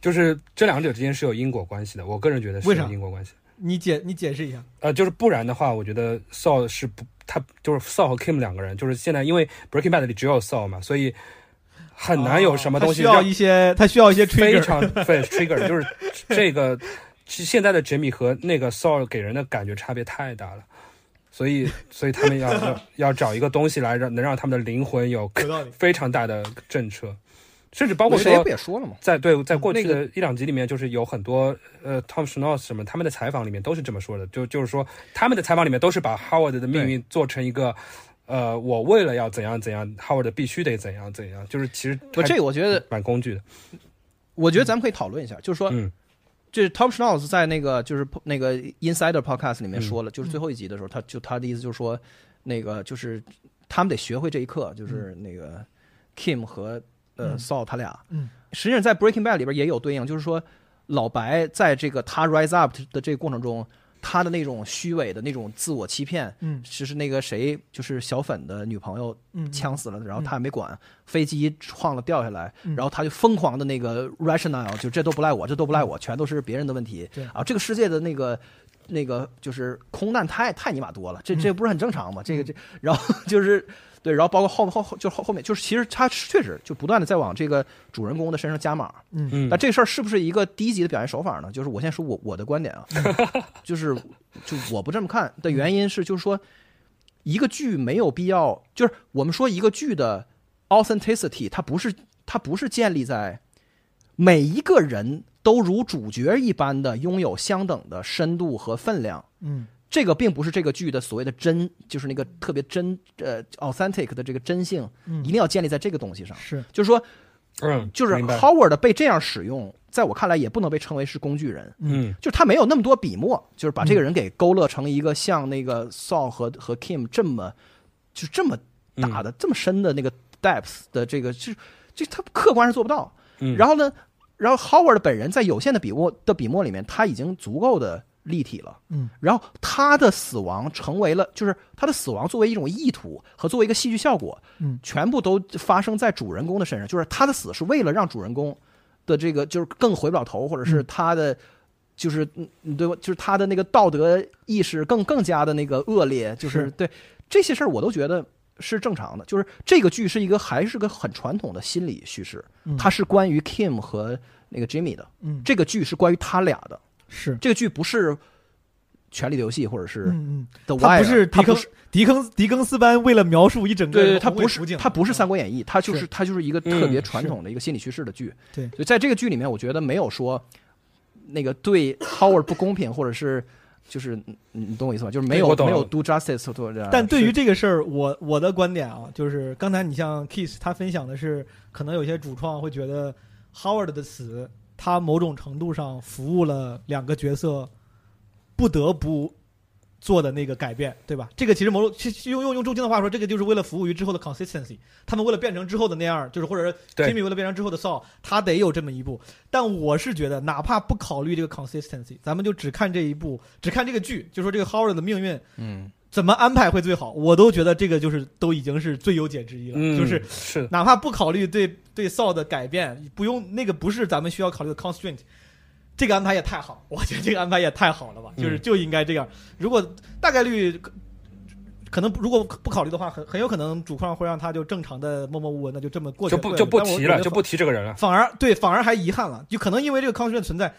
Speaker 3: 就是这两者之间是有因果关系的，我个人觉得是有因果关系。
Speaker 2: 你解你解释一下。
Speaker 3: 呃，就是不然的话，我觉得 Saul 是不，他就是 Saul 和 Kim 两个人，就是现在因为 Breaking Bad 里只有 Saul 嘛，所以很难有什么东西
Speaker 2: 哦需要一些，他需要一些
Speaker 3: 非
Speaker 2: trigger 非。
Speaker 3: 常对 trigger，就是这个其实现在的 Jimmy 和那个 Saul 给人的感觉差别太大了，所以所以他们要要要找一个东西来让能让他们的灵魂有。非常大的震慑，甚至包括
Speaker 5: 谁
Speaker 3: 说
Speaker 5: 不也说了吗？
Speaker 3: 在对，在过去的一两集里面，就是有很多呃，Tom Schnauz 什么他们的采访里面都是这么说的，就就是说他们的采访里面都是把 Howard 的命运做成一个，呃，我为了要怎样怎样，Howard 必须得怎样怎样，就是其实
Speaker 5: 不，这个我觉得，
Speaker 3: 蛮工具的，
Speaker 5: 我觉得咱们可以讨论一下，就是说，
Speaker 3: 嗯。
Speaker 5: 这 Tom Schnauz 在那个就是那个 Insider Podcast 里面说
Speaker 3: 嗯
Speaker 5: 了，就是最后一集的时候，他就他的意思就是说，那个就是他们得学会这一课，就是那个 Kim 和呃
Speaker 2: 嗯。
Speaker 5: Saul 他俩，
Speaker 2: 嗯，
Speaker 5: 实际上在 Breaking Bad 里边也有对应，就是说老白在这个他 rise up 的这个过程中，他的那种虚伪的那种自我欺骗，
Speaker 2: 嗯。
Speaker 5: 就是那个谁，就是小粉的女朋友
Speaker 2: 嗯，
Speaker 5: 呛死了，然后他也没管，飞机撞了掉下来，
Speaker 2: 嗯。
Speaker 5: 然后他就疯狂的那个 rationale，就这都不赖我，这都不赖我，全都是别人的问题。
Speaker 2: 对。
Speaker 5: 啊，这个世界的那个那个就是空难太太尼玛多了，这
Speaker 2: 嗯。
Speaker 5: 这不是很正常吗？这个这，然后就是对，然后包括后后后就后后面就是其实他确实就不断的在往这个主人公的身上加码。
Speaker 2: 嗯
Speaker 3: 嗯
Speaker 5: 那这事儿是不是一个低级的表现手法呢？就是我先说我我的观点啊，就是就我不这么看的原因是，就是说一个剧没有必要，就是我们说一个剧的 authenticity，它不是它不是建立在每一个人都如主角一般的拥有相等的深度和分量。
Speaker 2: 嗯
Speaker 5: 这个并不是这个剧的所谓的真，就是那个特别真呃 authentic 的这个真性，
Speaker 2: 嗯
Speaker 5: 一定要建立在这个东西上。
Speaker 2: 是
Speaker 5: 就是说，
Speaker 3: 嗯，
Speaker 5: 就是 Howard 被这样使用，在我看来也不能被称为是工具人。
Speaker 3: 嗯
Speaker 5: 就是他没有那么多笔墨，就是把这个人给勾勒成一个像那个 Saul 和和 Kim 这么，就这么大的、这么深的那个 depth 的这个，就就他客观是做不到。
Speaker 3: 嗯，
Speaker 5: 然后呢，然后 Howard 本人在有限的笔墨的笔墨里面，他已经足够的立体了。
Speaker 2: 嗯，
Speaker 5: 然后他的死亡成为了，就是他的死亡作为一种意图和作为一个戏剧效果，
Speaker 2: 嗯
Speaker 5: 全部都发生在主人公的身上，就是他的死是为了让主人公的这个就是更回不了头，或者是
Speaker 2: 嗯
Speaker 5: 他的。就是嗯嗯对吧？就是他的那个道德意识更更加的那个恶劣，就是
Speaker 2: 是
Speaker 5: 对这些事儿我都觉得是正常的。就是这个剧是一个还是个很传统的心理叙事，
Speaker 2: 嗯
Speaker 5: 它是关于 Kim 和那个 Jimmy 的。
Speaker 2: 嗯
Speaker 5: 这个剧是关于他俩的，
Speaker 2: 是。
Speaker 5: 这个剧不是《权力的游戏》或者是
Speaker 2: 嗯嗯。
Speaker 5: Wire，
Speaker 2: 不是迪坑
Speaker 5: 它不是
Speaker 2: 迪坑迪更斯班为了描述一整个
Speaker 5: 对对，它不是它不是《三
Speaker 2: 嗯
Speaker 5: 国演义》，它就是
Speaker 2: 是。
Speaker 5: 它就是一个特别传统的一个心理叙事的剧。
Speaker 2: 对。
Speaker 5: 所以在这个剧里面，我觉得没有说那个对 Howard 不公平，或者是 就是你你懂我意思吗？就是没有没有 do justice to 这样。
Speaker 2: 但对于这个事儿，我我的观点啊，就是刚才你像 Kiss 他分享的是，可能有些主创会觉得 Howard 的死，他某种程度上服务了两个角色不得不做的那个改变，对吧？这个其实某种用用用周京的话说，这个就是为了服务于之后的 consistency。他们为了变成之后的那样，就是或者是
Speaker 3: 对
Speaker 2: Jimmy 为了变成之后的 Saul，他得有这么一步。但我是觉得，哪怕不考虑这个 consistency，咱们就只看这一部，只看这个剧，就说这个 Howard 的命运
Speaker 5: 嗯，
Speaker 2: 怎么安排会最好，我都觉得这个就是都已经是最优解之一了。
Speaker 3: 嗯，
Speaker 2: 就是
Speaker 3: 是
Speaker 2: 哪怕不考虑对对 Saul 的改变，不用那个不是咱们需要考虑的 constraint，这个安排也太好，我觉得这个安排也太好了吧，
Speaker 3: 嗯
Speaker 2: 就是就应该这样。如果大概率可可能如果不考虑的话，很很有可能主创会让他就正常的默默无闻的就这么过去，
Speaker 3: 就不就不提了，就不提这个人了。
Speaker 2: 反而对，反而还遗憾了，就可能因为这个 constraint 存在，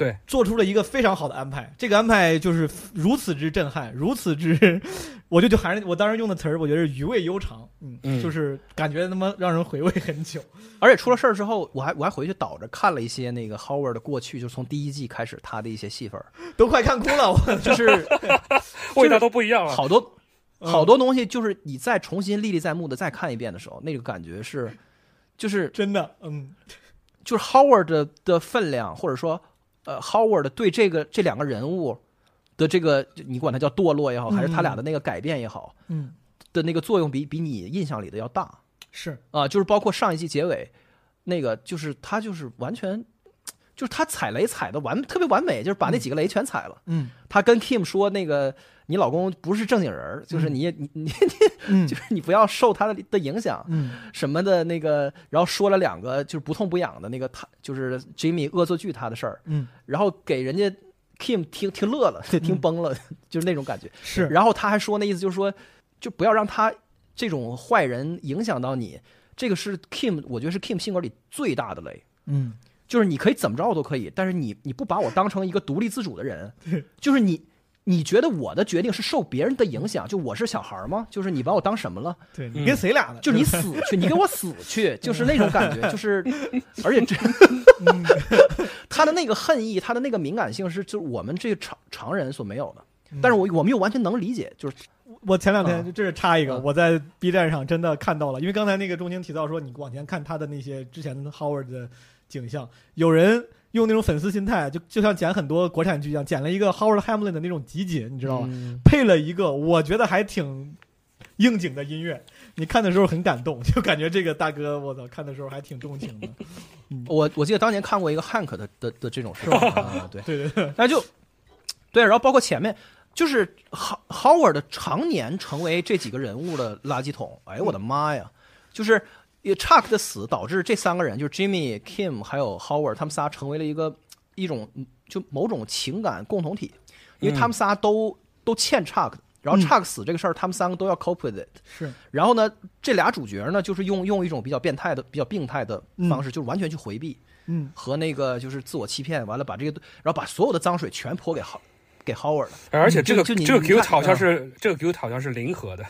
Speaker 3: 对，
Speaker 2: 做出了一个非常好的安排。这个安排就是如此之震撼，如此之，我就就还是我当时用的词儿，我觉得是余味悠长，嗯，
Speaker 3: 嗯
Speaker 2: 就是感觉他妈让人回味很久。
Speaker 5: 而且出了事儿之后，我还我还回去倒着看了一些那个 Howard 的过去，就从第一季开始他的一些戏份，
Speaker 2: 都快看哭了，我
Speaker 5: 就是
Speaker 3: 味道都不一样了。
Speaker 5: 好多
Speaker 2: 嗯
Speaker 5: 好多东西，就是你再重新历历在目的再看一遍的时候，那个感觉是，就是
Speaker 2: 真的，嗯
Speaker 5: 就是 Howard 的的分量，或者说呃 Howard 对这个这两个人物的这个，你管他叫堕落也好，还是他俩的那个改变也好
Speaker 2: 嗯，
Speaker 5: 的那个作用比，比你印象里的要大。
Speaker 2: 是，
Speaker 5: 啊、就是包括上一季结尾那个，就是他就是完全。就是他踩雷踩的完特别完美，就是把那几个雷全踩了。
Speaker 2: 嗯
Speaker 5: 他跟 Kim 说：“那个你老公不是正经人儿，就是你你你
Speaker 2: 嗯
Speaker 5: 就是你不要受他的的影响。”
Speaker 2: 嗯
Speaker 5: 什么的那个，然后说了两个就是不痛不痒的那个他就是 Jimmy 恶作剧他的事儿，
Speaker 2: 嗯，
Speaker 5: 然后给人家 Kim 听听乐了，听崩了，就是那种感觉。
Speaker 2: 是，
Speaker 5: 然后他还说那意思就是说，就不要让他这种坏人影响到你。这个是 Kim，我觉得是 Kim 性格里最大的雷，
Speaker 2: 嗯
Speaker 5: 就是你可以怎么着我都可以，但是你你不把我当成一个独立自主的人，就是你。你觉得我的决定是受别人的影响？就我是小孩儿吗？就是你把我当什么了？
Speaker 2: 对你跟谁俩呢？
Speaker 5: 就你死去，你给我死去，就是那种感觉，就是，而且这，他的那个恨意，他的那个敏感性是就是我们这个常常人所没有的，但是我我们又完全能理解，就是
Speaker 2: 我前两
Speaker 5: 啊
Speaker 2: 天这是插一个，
Speaker 5: 啊
Speaker 2: 我在 B 站上真的看到了，因为刚才那个钟情提到说，你往前看他的那些之前的 Howard 的景象，有人用那种粉丝心态，就就像剪很多国产剧一样，剪了一个 Howard Hamlin 的那种集锦，你知道吗？
Speaker 5: 嗯
Speaker 2: 配了一个我觉得还挺应景的音乐，你看的时候很感动，就感觉这个大哥，我操，看的时候还挺动情的。
Speaker 5: 我我记得当年看过一个 Hank 的的的这种事吧，啊，对，
Speaker 2: 对对对，
Speaker 5: 那就对，然后包括前面就是 How Howard 常年成为这几个人物的垃圾桶，哎呦我的妈呀，就是。Chuck 的死导致这三个人，就是 Jimmy、Kim 还有 Howard，他们仨成为了一个一种就某种情感共同体，因为他们仨都、都欠 Chuck，然后
Speaker 2: 嗯。
Speaker 5: Chuck 死这个事儿，他们三个都要 cope with it。
Speaker 2: 是。
Speaker 5: 然后呢，这俩主角呢，就是用用一种比较变态的、比较病态的方式，就是完全去回避
Speaker 2: 嗯。
Speaker 5: 和那个就是自我欺骗，完了把这个，然后把所有的脏水全泼给 How 给 Howard 了。
Speaker 3: 而且这个
Speaker 5: 就就你
Speaker 3: 这个
Speaker 5: 你
Speaker 3: Q
Speaker 5: 看
Speaker 3: 好像
Speaker 5: 啊。
Speaker 3: 是这个 Q 好像是零和的，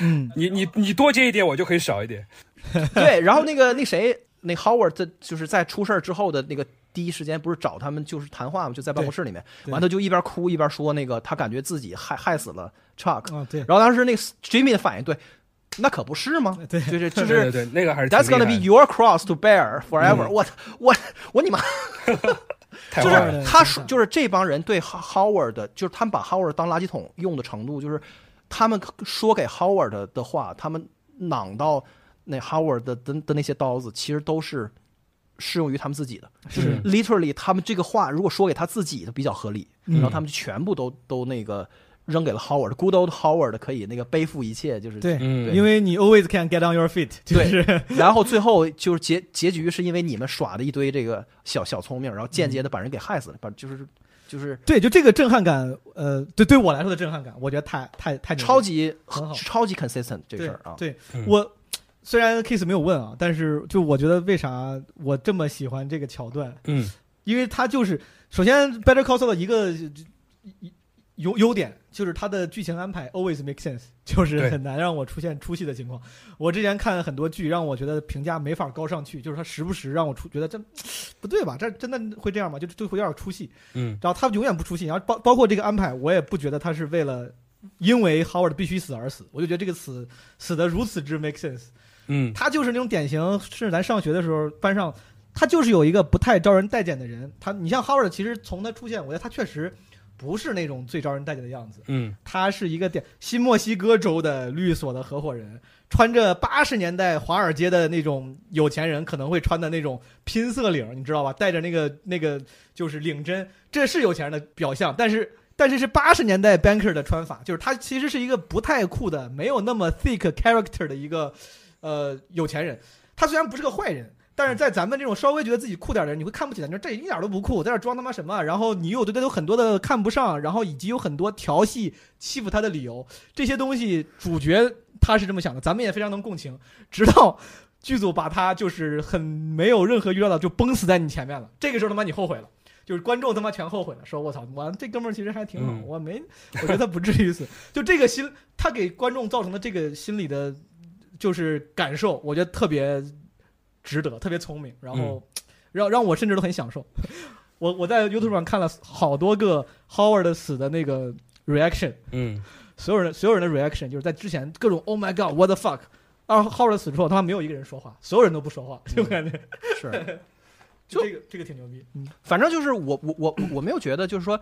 Speaker 2: 嗯
Speaker 3: 你你你多接一点，我就可以少一点。
Speaker 5: 对，然后那个那谁，那 Howard 在就是在出事儿之后的那个第一时间不是找他们就是谈话嘛，就在办公室里面，
Speaker 2: 对
Speaker 5: 完他就一边哭一边说那个他感觉自己害害死了 Chuck，然后当时那个 Jimmy 的反应，对，那可不是吗？
Speaker 2: 对
Speaker 5: 就是 就是。
Speaker 3: 对对对，那个还是
Speaker 5: That's gonna
Speaker 3: 厉
Speaker 5: be your cross to bear forever、
Speaker 3: 嗯
Speaker 5: 我我我你妈！就是他说就是这帮人对 Howard 的，就是他们把 Howard 当垃圾桶用的程度，就是他们说给 Howard 的的话，他们攮到那 Howard 的的的那些刀子，其实都是适用于他们自己的。
Speaker 3: 是
Speaker 5: literally 他们这个话如果说给他自己的比较合理，
Speaker 2: 嗯
Speaker 5: 然后他们就全部都都那个扔给了 Howard。Good old Howard 可以那个背负一切，就是
Speaker 2: 对，
Speaker 3: 嗯
Speaker 2: 因为你 always can get on your feet，就
Speaker 5: 对
Speaker 2: 是
Speaker 5: 然后最后就是结结局是因为你们耍的一堆这个小小聪明，然后间接的把人给害死了，把就是就是
Speaker 2: 对，就这个震撼感，呃，对对我来说的震撼感，我觉得太太太
Speaker 5: 超级
Speaker 2: 很好
Speaker 5: 超级 consistent 这个事儿啊。
Speaker 2: 对，
Speaker 3: 嗯
Speaker 2: 我虽然 Kiss 没有问啊，但是就我觉得为啥我这么喜欢这个桥段，
Speaker 3: 嗯
Speaker 2: 因为它就是首先 Better Call Saul 的一个优优点就是它的剧情安排 always make sense，就是很难让我出现出戏的情况。我之前看很多剧，让我觉得评价没法高上去，就是它时不时让我出觉得这不对吧？这真的会这样吗？就就会有点出戏。
Speaker 3: 嗯
Speaker 2: 然后他永远不出戏，然后包包括这个安排，我也不觉得他是为了因为 Howard 必须死而死，我就觉得这个死死的如此之 make sense。
Speaker 3: 嗯
Speaker 2: 他就是那种典型，甚至咱上学的时候班上，他就是有一个不太招人待见的人。他，你像 Howard，其实从他出现，我觉得他确实不是那种最招人待见的样子。
Speaker 3: 嗯
Speaker 2: 他是一个点新墨西哥州的律所的合伙人，穿着八十年代华尔街的那种有钱人可能会穿的那种拼色领，你知道吧？带着那个那个就是领针，这是有钱人的表象，但是。但是是八十年代 banker 的穿法，就是他其实是一个不太酷的、没有那么 thick character 的一个呃有钱人。他虽然不是个坏人，但是在咱们这种稍微觉得自己酷点的人，你会看不起他，你说这一点都不酷，在这装他妈什么？然后你又对他有很多的看不上，然后以及有很多调戏、欺负他的理由，这些东西主角他是这么想的，咱们也非常能共情。直到剧组把他就是很没有任何预料到就崩死在你前面了，这个时候他妈你后悔了。就是观众他妈全后悔了，说我操，我这哥们儿其实还挺好，
Speaker 3: 嗯
Speaker 2: 我没，我觉得他不至于死。就这个心，他给观众造成的这个心理的，就是感受，我觉得特别值得，特别聪明，然后让让我甚至都很享受。我我在 YouTube 上看了好多个 Howard 死的那个 reaction，
Speaker 3: 嗯。
Speaker 2: 所有人所有人的 reaction 就是在之前各种 Oh my God what the fuck，然后 Howard 死之后他妈没有一个人说话，所有人都不说话，就感觉。
Speaker 5: 是，
Speaker 2: 就这个这个挺牛逼，嗯。
Speaker 5: 反正就是我我我我没有觉得就是说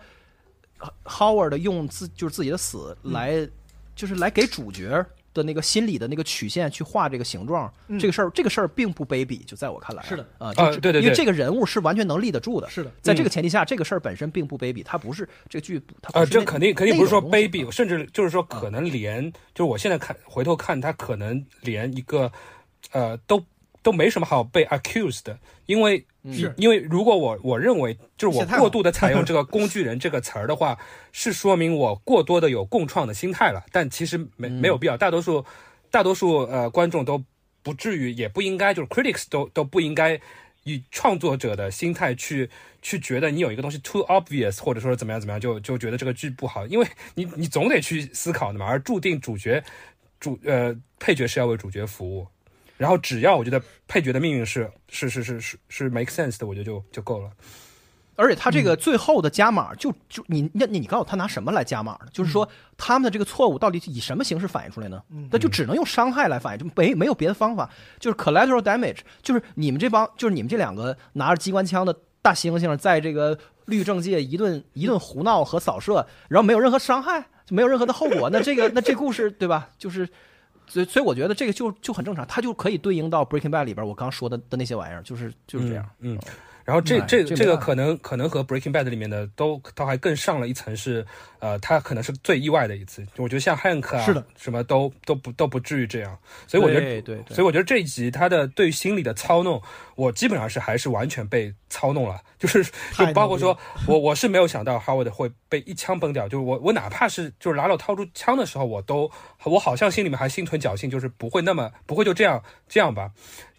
Speaker 5: ，Howard 用自就是自己的死来，就是来给主角的那个心理的那个曲线去画这个形状，
Speaker 2: 嗯
Speaker 5: 这个事儿这个事儿并不卑鄙，就在我看来
Speaker 2: 是的
Speaker 5: 啊，
Speaker 3: 啊
Speaker 5: 就是
Speaker 3: 对对对
Speaker 5: 因为这个人物是完全能立得住的。
Speaker 2: 是的，
Speaker 5: 在这个前提下，这个事儿本身并不卑鄙，它不是这个剧不，它不
Speaker 3: 啊，这肯定肯定不是说卑鄙，甚至就是说可能连就是我现在看回头看，他可能连一个呃都都没什么好被 accused 的，因为
Speaker 2: 是。
Speaker 3: 因为如果我我认为就是我过度的采用 这个工具人这个词儿的话，是说明我过多的有共创的心态了，但其实没没有必要，大多数大多数呃观众都不至于，也不应该，就是 critics 都都不应该以创作者的心态去去觉得你有一个东西 too obvious，或者说怎么样怎么样，就就觉得这个剧不好，因为你你总得去思考的嘛，而注定主角主呃配角是要为主角服务。然后只要我觉得配角的命运是是是是是是 make sense 的，我觉得就就够了。
Speaker 5: 而且他这个最后的加码，就就你那你你告诉我他拿什么来加码呢？就是说他们的这个错误到底以什么形式反映出来呢？
Speaker 2: 嗯
Speaker 5: 那就只能用伤害来反映，就没没有别的方法。就是 collateral damage，就是你们这帮就是你们这两个拿着机关枪的大猩猩，在这个律政界一顿一顿胡闹和扫射，然后没有任何伤害，就没有任何的后果。那这个那这故事对吧？就是。所以，所以我觉得这个就就很正常，它就可以对应到 Breaking Bad 里边我刚说的的那些玩意儿，就是就是这样。
Speaker 3: 嗯。嗯然后这
Speaker 5: 哎
Speaker 3: 这这个可能可能和 Breaking Bad 里面的都都还更上了一层是，呃，他可能是最意外的一次。我觉得像 Hank 啊，
Speaker 2: 是的，
Speaker 3: 什么都都不都不至于这样。所以我觉得，
Speaker 5: 对对对
Speaker 3: 所以我觉得这一集他的对心理的操弄，我基本上是还是完全被操弄了。就是就包括说我我是没有想到 Howard 会被一枪崩掉，就是我我哪怕是就是拉鲁掏出枪的时候，我都我好像心里面还心存侥幸，就是不会那么不会就这样这样吧。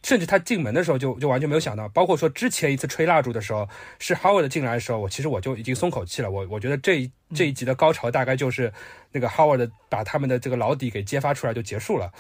Speaker 3: 甚至他进门的时候就就完全没有想到，包括说之前一次吹蜡烛的时候，是 Howard 进来的时候，我其实我就已经松口气了。我我觉得这一这一集的高潮大概就是那个 Howard 把他们的这个老底给揭发出来就结束了。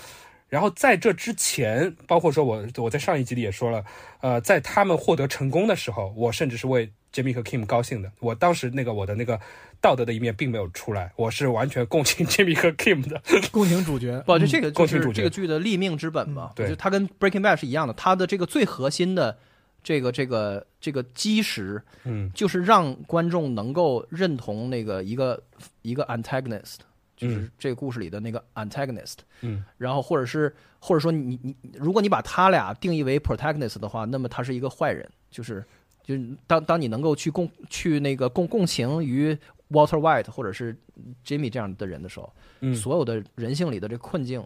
Speaker 3: 然后在这之前，包括说我我在上一集里也说了，呃，在他们获得成功的时候，我甚至是为 Jimmy 和 Kim 高兴的。我当时那个我的那个道德的一面并没有出来，我是完全共情 Jimmy 和 Kim 的。
Speaker 2: 共情主角，
Speaker 5: 不，就
Speaker 2: 嗯
Speaker 5: 这个就是
Speaker 3: 共情主角
Speaker 5: 这个剧的立命之本嘛
Speaker 2: 嗯。
Speaker 3: 对
Speaker 5: 我觉得它跟 Breaking Bad 是一样的，它的这个最核心的这个这个这个基石，
Speaker 3: 嗯
Speaker 5: 就是让观众能够认同那个一个一个 antagonist，就是这个故事里的那个 antagonist。
Speaker 3: 嗯
Speaker 5: 然后或者是或者说你你如果你把他俩定义为 protagonist 的话，那么他是一个坏人，就是就是当当你能够去共去那个共共情于 Walter White 或者是 Jimmy 这样的人的时候，
Speaker 3: 嗯，
Speaker 5: 所有的人性里的这个困境，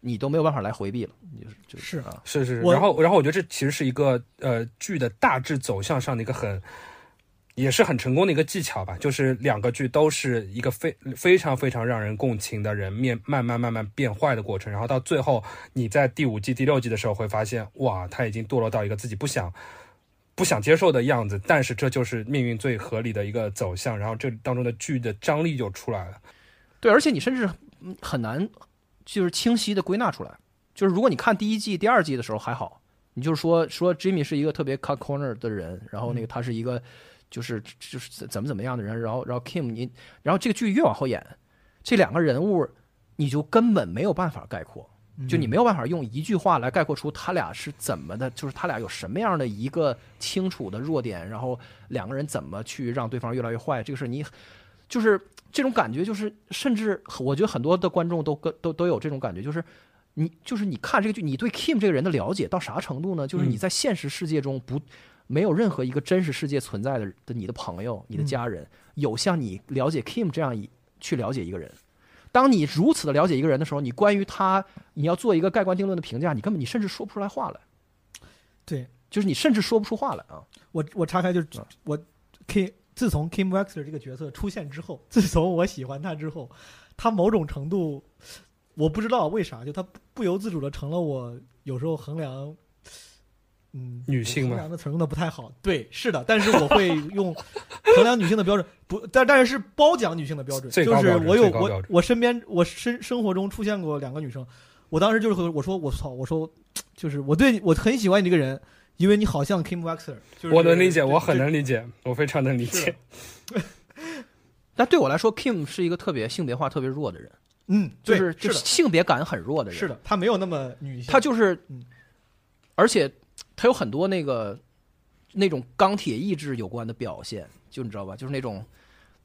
Speaker 5: 你都没有办法来回避了，就是就是
Speaker 2: 是
Speaker 5: 啊，
Speaker 3: 是是是。然后然后我觉得这其实是一个呃剧的大致走向上的一个很。也是很成功的一个技巧吧，就是两个剧都是一个非非常非常让人共情的人面慢慢慢慢变坏的过程，然后到最后你在第五季、第六季的时候会发现，哇，他已经堕落到一个自己不想不想接受的样子，但是这就是命运最合理的一个走向，然后这当中的剧的张力就出来了。
Speaker 5: 对，而且你甚至很难就是清晰的归纳出来，就是如果你看第一季、第二季的时候还好，你就是说说 Jimmy 是一个特别 cut corner 的人，然后那个他是一个就是就是怎么怎么样的人，然后然后 Kim 你，然后这个剧越往后演，这两个人物你就根本没有办法概括。就你没有办法用一句话来概括出他俩是怎么的，就是他俩有什么样的一个清楚的弱点，然后两个人怎么去让对方越来越坏，这个事你就是这种感觉，就是甚至我觉得很多的观众都跟都都有这种感觉，就是你就是你看这个剧，你对 Kim 这个人的了解到啥程度呢？就是你在现实世界中不没有任何一个真实世界存在的的你的朋友、你的家人，有像你了解 Kim 这样一去了解一个人。当你如此的了解一个人的时候，你关于他，你要做一个盖棺定论的评价，你根本你甚至说不出来话来，
Speaker 2: 对
Speaker 5: 就是你甚至说不出话来啊。
Speaker 2: 我我岔开就是
Speaker 5: 啊
Speaker 2: 我 Kim 自从 Kim Wexler 这个角色出现之后，自从我喜欢他之后，他某种程度我不知道为啥，就他不不由自主的成了我有时候衡量。嗯，
Speaker 3: 女性吗
Speaker 2: 衡量的词用的不太好，对，是的，但是我会用衡量女性的标准，不，但但是是褒奖女性的标准，就是
Speaker 3: 最高标准
Speaker 2: 我有我
Speaker 3: 最高标准
Speaker 2: 我身边我生生活中出现过两个女生，我当时就是和我说我操，我说就是我对你我很喜欢你这个人，因为你好像 Kim Wexler，就是
Speaker 3: 我能理解，我很能理解，我非常能理解。
Speaker 5: 但对我来说，Kim 是一个特别性别化特别弱的人，
Speaker 2: 嗯，对
Speaker 5: 就是就是
Speaker 2: 的，
Speaker 5: 性别感很弱的人。
Speaker 2: 是的，他没有那么女性，
Speaker 5: 他就是
Speaker 2: 嗯，
Speaker 5: 而且他有很多那个那种钢铁意志有关的表现，就你知道吧？就是那种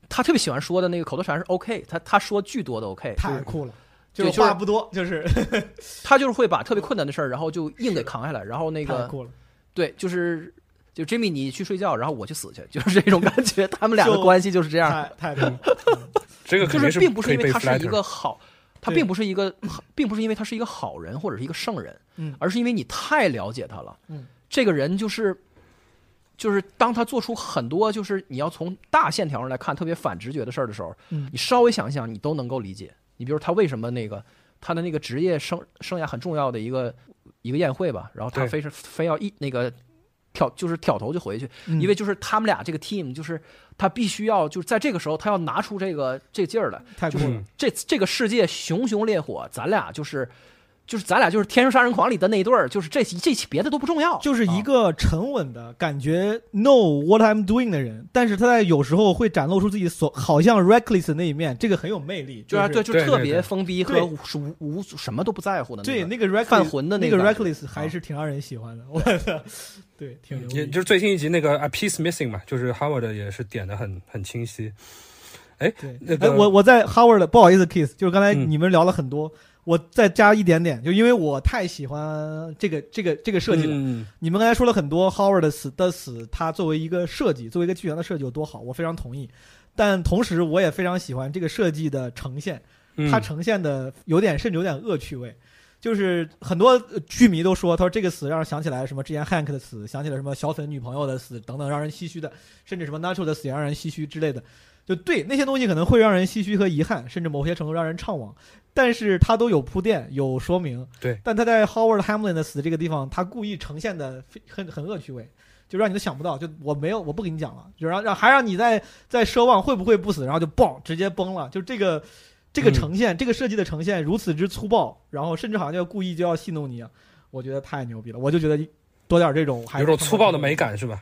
Speaker 5: 他特别喜欢说的那个口头禅是 OK，他他说巨多的 OK，就是
Speaker 2: 太酷了，就话不多，就是
Speaker 5: 他就是会把特别困难的事儿，然后就硬给扛下来，然后那个
Speaker 2: 太酷了，
Speaker 5: 对，就是就 Jimmy 你去睡觉，然后我去死去，就是这种感觉，他们俩的关系就是这样，
Speaker 2: 太太酷了，
Speaker 5: 就
Speaker 3: 这个肯定
Speaker 5: 是并不是因为他是一个好，他并不是一个，并不是因为他是一个好人或者是一个圣人，
Speaker 2: 嗯。
Speaker 5: 而是因为你太了解他了，
Speaker 2: 嗯，
Speaker 5: 这个人就是，就是当他做出很多就是你要从大线条上来看特别反直觉的事儿的时候，
Speaker 2: 嗯。
Speaker 5: 你稍微想一想，你都能够理解。你比如他为什么那个他的那个职业生生涯很重要的一个一个宴会吧，然后他非是非要一那个挑就是挑头就回去，
Speaker 2: 嗯。
Speaker 5: 因为就是他们俩这个 team 就是他必须要就是在这个时候他要拿出这个这劲儿来，就是这这个世界熊熊烈火，咱俩就是就是咱俩就是《天生杀人狂》里的那一对儿，就是这这别的都不重要，
Speaker 2: 就是一
Speaker 5: 啊
Speaker 2: 个沉稳的感觉，know what I'm doing 的人，但是他在有时候会展露出自己所好像 reckless 的那一面，这个很有魅力。
Speaker 5: 对啊，
Speaker 2: 是
Speaker 5: 对，就特别
Speaker 3: 对对对
Speaker 5: 封闭和无无无什么都不在乎的
Speaker 2: 对
Speaker 5: 那个。
Speaker 2: 那个 reckless
Speaker 5: 犯浑的
Speaker 2: 那个 reckless 还是挺让人喜欢的，我的，对，挺牛逼。
Speaker 3: 也就是最新一集那个 A Piece Missing 嘛，就是 Howard 也是点的很很清晰。哎，
Speaker 2: 对，
Speaker 3: 那个
Speaker 2: 哎，我我在 Howard 的不好意思，Kiss，就是刚才
Speaker 3: 嗯
Speaker 2: 你们聊了很多，我再加一点点，就因为我太喜欢这个这个这个设计了。
Speaker 3: 嗯
Speaker 2: 你们刚才说了很多 Howard 的死的死，它作为一个设计，作为一个剧情的设计有多好，我非常同意。但同时，我也非常喜欢这个设计的呈现，
Speaker 3: 嗯
Speaker 2: 它呈现的有点甚至有点恶趣味。就是很多呃剧迷都说，他说这个死让人想起来什么之前 Hank 的死，想起了什么小粉女朋友的死等等，让人唏嘘的，甚至什么 Nacho 的死也让人唏嘘之类的。就对那些东西可能会让人唏嘘和遗憾，甚至某些程度让人怅惘，但是它都有铺垫，有说明。
Speaker 3: 对，
Speaker 2: 但他在 Howard Hamlin 的死这个地方，他故意呈现的非很很恶趣味，就让你都想不到。就我没有，我不跟你讲了，就让让还让你在在奢望会不会不死，然后就嘣直接崩了。就这个这个呈现，这个设计的呈现如此之粗暴，然后甚至好像就要故意就要戏弄你啊，我觉得太牛逼了。我就觉得多点这种还
Speaker 3: 有种粗暴的美感是吧？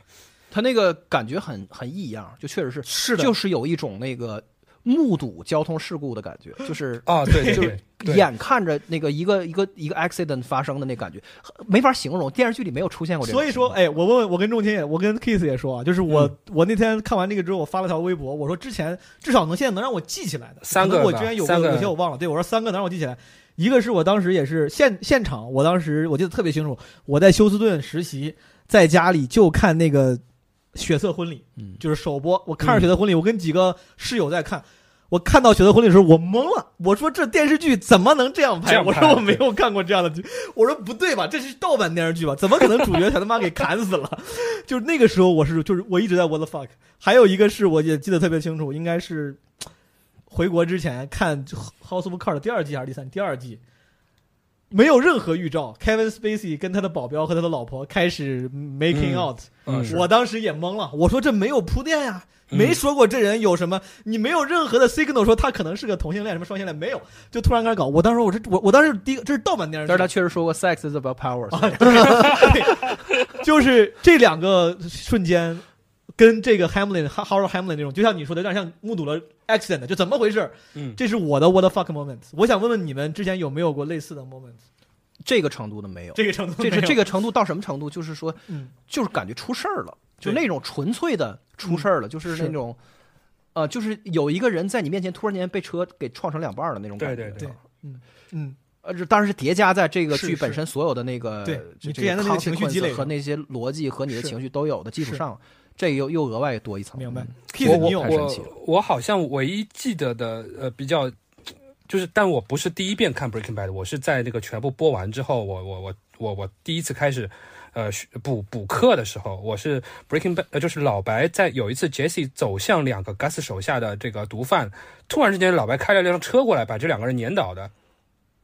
Speaker 5: 他那个感觉很很异样，就确实是，
Speaker 2: 是的，
Speaker 5: 就是有一种那个目睹交通事故的感觉，就是
Speaker 3: 啊，对对
Speaker 5: 就是，眼看着那个一个一个一个 accident 发生的那感觉，没法形容。电视剧里没有出现过这个
Speaker 2: 所以说，哎，我问问，我跟仲卿也，我跟 Kiss 也说啊，就是我、
Speaker 3: 嗯。
Speaker 2: 我那天看完那个之后，我发了条微博，我说之前至少能现在能让我记起来的。
Speaker 3: 三个
Speaker 2: 我居然有
Speaker 3: 三个。
Speaker 2: 有些我忘了，对我说三个能让我记起来。一个是我当时也是现现场，我当时我记得特别清楚，我在休斯顿实习，在家里就看那个血色婚礼，
Speaker 5: 嗯
Speaker 2: 就是首播，我看着血色婚礼，我跟几个室友在看。我看到血色婚礼的时候，我懵了。我说这电视剧怎么能这样拍？
Speaker 3: 样拍
Speaker 2: 我说我没有看过这样的剧。我说不对吧？这是盗版电视剧吧？怎么可能主角 全他妈给砍死了？就是那个时候，我是就是我一直在 what the fuck。还有一个是我也记得特别清楚，应该是回国之前看《House of Cards》第二季还是第三第二季，没有任何预兆，Kevin Spacey 跟他的保镖和他的老婆开始 making
Speaker 3: 嗯
Speaker 2: out，、我当时也懵了，我说这没有铺垫呀。
Speaker 3: 嗯。
Speaker 2: 没说过这人有什么，你没有任何的 signal 说他可能是个同性恋，什么双性恋没有，就突然开始搞。我当时我这我我当时第一个这是盗版电视剧，
Speaker 5: 但是他确实说过 sex is about power，
Speaker 2: 就是这两个瞬间，跟这个 Hamlin Howard Hamlin 那种，就像你说的，有点像目睹了 accident，就怎么回事？
Speaker 3: 嗯，
Speaker 2: 这是我的 what the fuck moment。我想问问你们之前有没有过类似的 moment？
Speaker 5: 这个程度的没有。
Speaker 2: 这个程度
Speaker 5: 这是这个程度到什么程度？就是说，
Speaker 2: 嗯，
Speaker 5: 就是感觉出事儿了，就那种纯粹的出事儿了，就是
Speaker 2: 是
Speaker 5: 那种，呃，就是有一个人在你面前突然间被车给撞成两半儿的那种感觉。
Speaker 3: 对对
Speaker 2: 对嗯，
Speaker 5: 呃，这当然是叠加在这个剧本身所有的那个
Speaker 2: 对你之前的那个情绪积累
Speaker 5: 和那些逻辑和你的情绪都有的基础上，这又又额外多一层。
Speaker 2: 明白
Speaker 3: 我
Speaker 2: 你有
Speaker 3: 我
Speaker 5: 太神奇了
Speaker 3: 我好像唯一记得的呃比较，就是但我不是第一遍看 Breaking Bad，我是在那个全部播完之后，我我我我我第一次开始。呃，学补补课的时候，我是 Breaking Bad，呃，就是老白在有一次 Jesse 走向两个 Gus 手下的这个毒贩，突然之间老白开了辆车过来，把这两个人碾倒的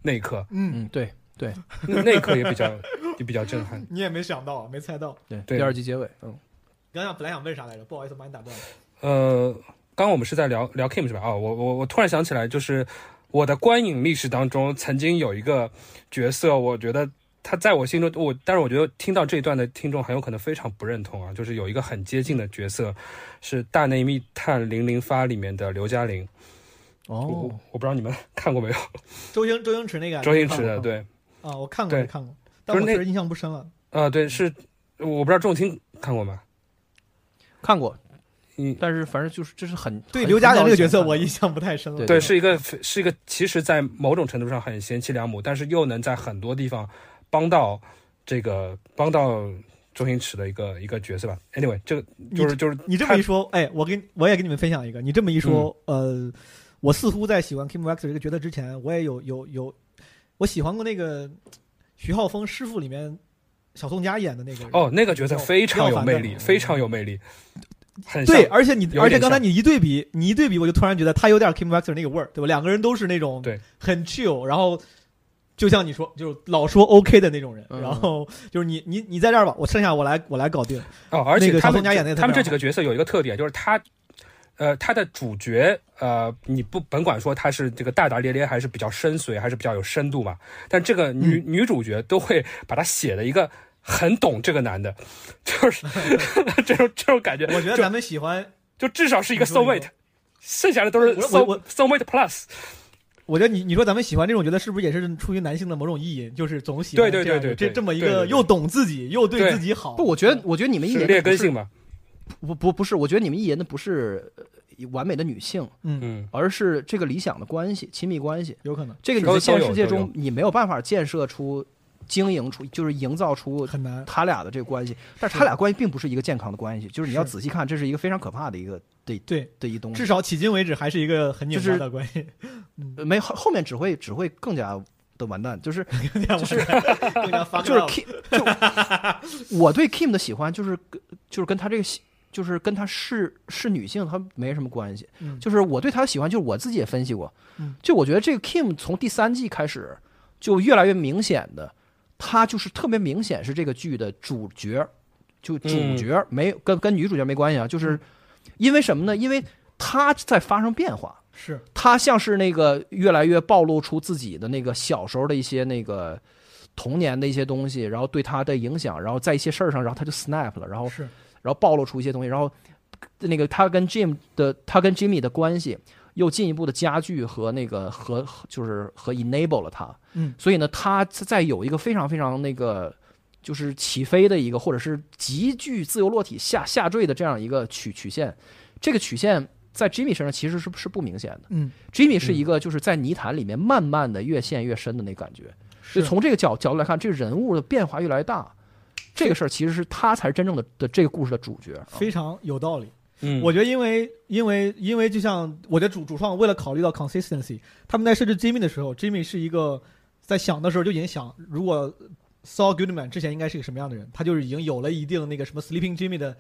Speaker 3: 那一刻，
Speaker 2: 嗯，
Speaker 5: 嗯，对对
Speaker 3: 那那一刻也比较也比较震撼。
Speaker 2: 你也没想到，没猜到。
Speaker 5: 对，
Speaker 3: 对
Speaker 5: 第二集结尾，嗯，
Speaker 2: 刚想本来想问啥来着，不好意思把你打断了。
Speaker 3: 呃，刚刚我们是在聊聊 Kim 是吧？啊、我我我突然想起来，就是我的观影历史当中，曾经有一个角色，我觉得他在我心中，我但是我觉得听到这一段的听众很有可能非常不认同啊，就是有一个很接近的角色，是《大内密探零零发》里面的刘嘉玲。
Speaker 5: 哦，
Speaker 3: 我不知道你们看过没有？
Speaker 2: 周星周星驰那个，
Speaker 3: 周星驰的，对，
Speaker 2: 啊，我看过，看过，但
Speaker 3: 是那
Speaker 2: 我确实印象不深了。
Speaker 3: 呃，对，是我不知道仲卿看过吗？
Speaker 5: 看过，
Speaker 3: 嗯，
Speaker 5: 但是反正就是这是很
Speaker 2: 对刘嘉玲这个角色，我印象不太深了。
Speaker 5: 对
Speaker 3: 对，是一个是一个，其实，在某种程度上很贤妻良母，但是又能在很多地方帮到这个帮到周星驰的一个一个角色吧。Anyway，这个就是就是
Speaker 2: 你这么一说，哎，我跟我也跟你们分享一个。你这么一说，
Speaker 3: 嗯
Speaker 2: 呃，我似乎在喜欢 Kim Waxer 这个角色之前，我也有有有，我喜欢过那个徐浩峰师傅里面小宋佳演的那个人。
Speaker 3: 哦，那个角色非常有魅力，非常有魅力，很
Speaker 2: 对，而且你而且刚才你一对比，你一对比，我就突然觉得他有点 Kim Waxer 那个味儿，对吧？两个人都是那种
Speaker 3: 对
Speaker 2: 很 chill，然后就像你说，就是老说 OK 的那种人，
Speaker 5: 嗯
Speaker 2: 然后就是你你你在这儿吧，我剩下我来我来搞定。
Speaker 3: 哦，而且他们
Speaker 2: 个小宋佳演的
Speaker 3: 他们这几个角色有一个特点，就是他。呃，他的主角，呃，你不甭管说他是这个大大咧咧，还是比较深邃，还是比较有深度嘛，但这个女、女主角都会把他写的一个很懂这个男的，就是 这种这种感觉，
Speaker 2: 我觉得咱们喜欢
Speaker 3: 就至少是一个 soul
Speaker 2: 你
Speaker 3: mate，剩下的都是 soul soul mate plus。
Speaker 2: 我觉得你你说咱们喜欢这种觉得，是不是也是出于男性的某种意淫？就是总喜欢
Speaker 3: 对对
Speaker 2: 这样
Speaker 3: 对
Speaker 2: 这这么一个又懂自己又对
Speaker 3: 对
Speaker 2: 自己好。
Speaker 5: 不，我觉得我觉得你们一
Speaker 3: 是
Speaker 5: 言的不是
Speaker 3: 劣根性嘛？
Speaker 5: 不不不是，我觉得你们一言的不是呃完美的女性，
Speaker 2: 嗯，
Speaker 3: 嗯，
Speaker 5: 而是这个理想的关系、亲密关系。
Speaker 2: 有可能
Speaker 5: 这个你在现实世界中你没有办法建设出、经营出，就是营造出
Speaker 2: 很难。
Speaker 5: 他俩的这个关系。但是。
Speaker 2: 是
Speaker 5: 他俩关系并不是一个健康的关系，就是你要仔细看，这是一个非常可怕的一个的
Speaker 2: 对，
Speaker 5: 的一东西。
Speaker 2: 至。少迄今为止还是一个很拧巴的关系，
Speaker 5: 呃 没后后面只会只会更加的完蛋，就是 就是就是 Kim，就 我对 Kim 的喜欢就是跟就是跟他这个喜就是跟他是是女性他没什么关系，
Speaker 2: 嗯。
Speaker 5: 就是我对他的喜欢就是我自己也分析过。
Speaker 2: 嗯，
Speaker 5: 就我觉得这个 Kim 从第三季开始就越来越明显的，他就是特别明显是这个剧的主角，就主角、
Speaker 2: 嗯
Speaker 5: 没跟跟女主角没关系啊，就是因为什么呢？因为他在发生变化。
Speaker 2: 是
Speaker 5: 他像是那个越来越暴露出自己的那个小时候的一些那个童年的一些东西，然后对他的影响，然后在一些事儿上，然后他就 snap 了，然后
Speaker 2: 是
Speaker 5: 然后暴露出一些东西，然后那个他跟 Jim 的他跟 Jimmy 的关系又进一步的加剧和那个和就是和 enable 了他，
Speaker 2: 嗯，
Speaker 5: 所以呢，他在有一个非常非常那个就是起飞的一个或者是极具自由落体下下坠的这样一个曲曲线，这个曲线在 Jimmy 身上其实是是不明显的。
Speaker 2: 嗯
Speaker 5: ，Jimmy 是一个就是在泥潭里面慢慢的越陷越深的那感觉，所以从这个角角度来看，这个人物的变化越来越大。这个事儿其实是他才是真正的的这个故事的主角，啊。
Speaker 2: 非常有道理。
Speaker 3: 嗯，
Speaker 2: 我觉得，因为因为因为就像我的主主创为了考虑到 consistency，他们在设置 Jimmy 的时候，Jimmy 是一个在想的时候就已经想，如果 Saul Goodman 之前应该是个什么样的人，他就是已经有了一定那个什么 Sleeping Jimmy 的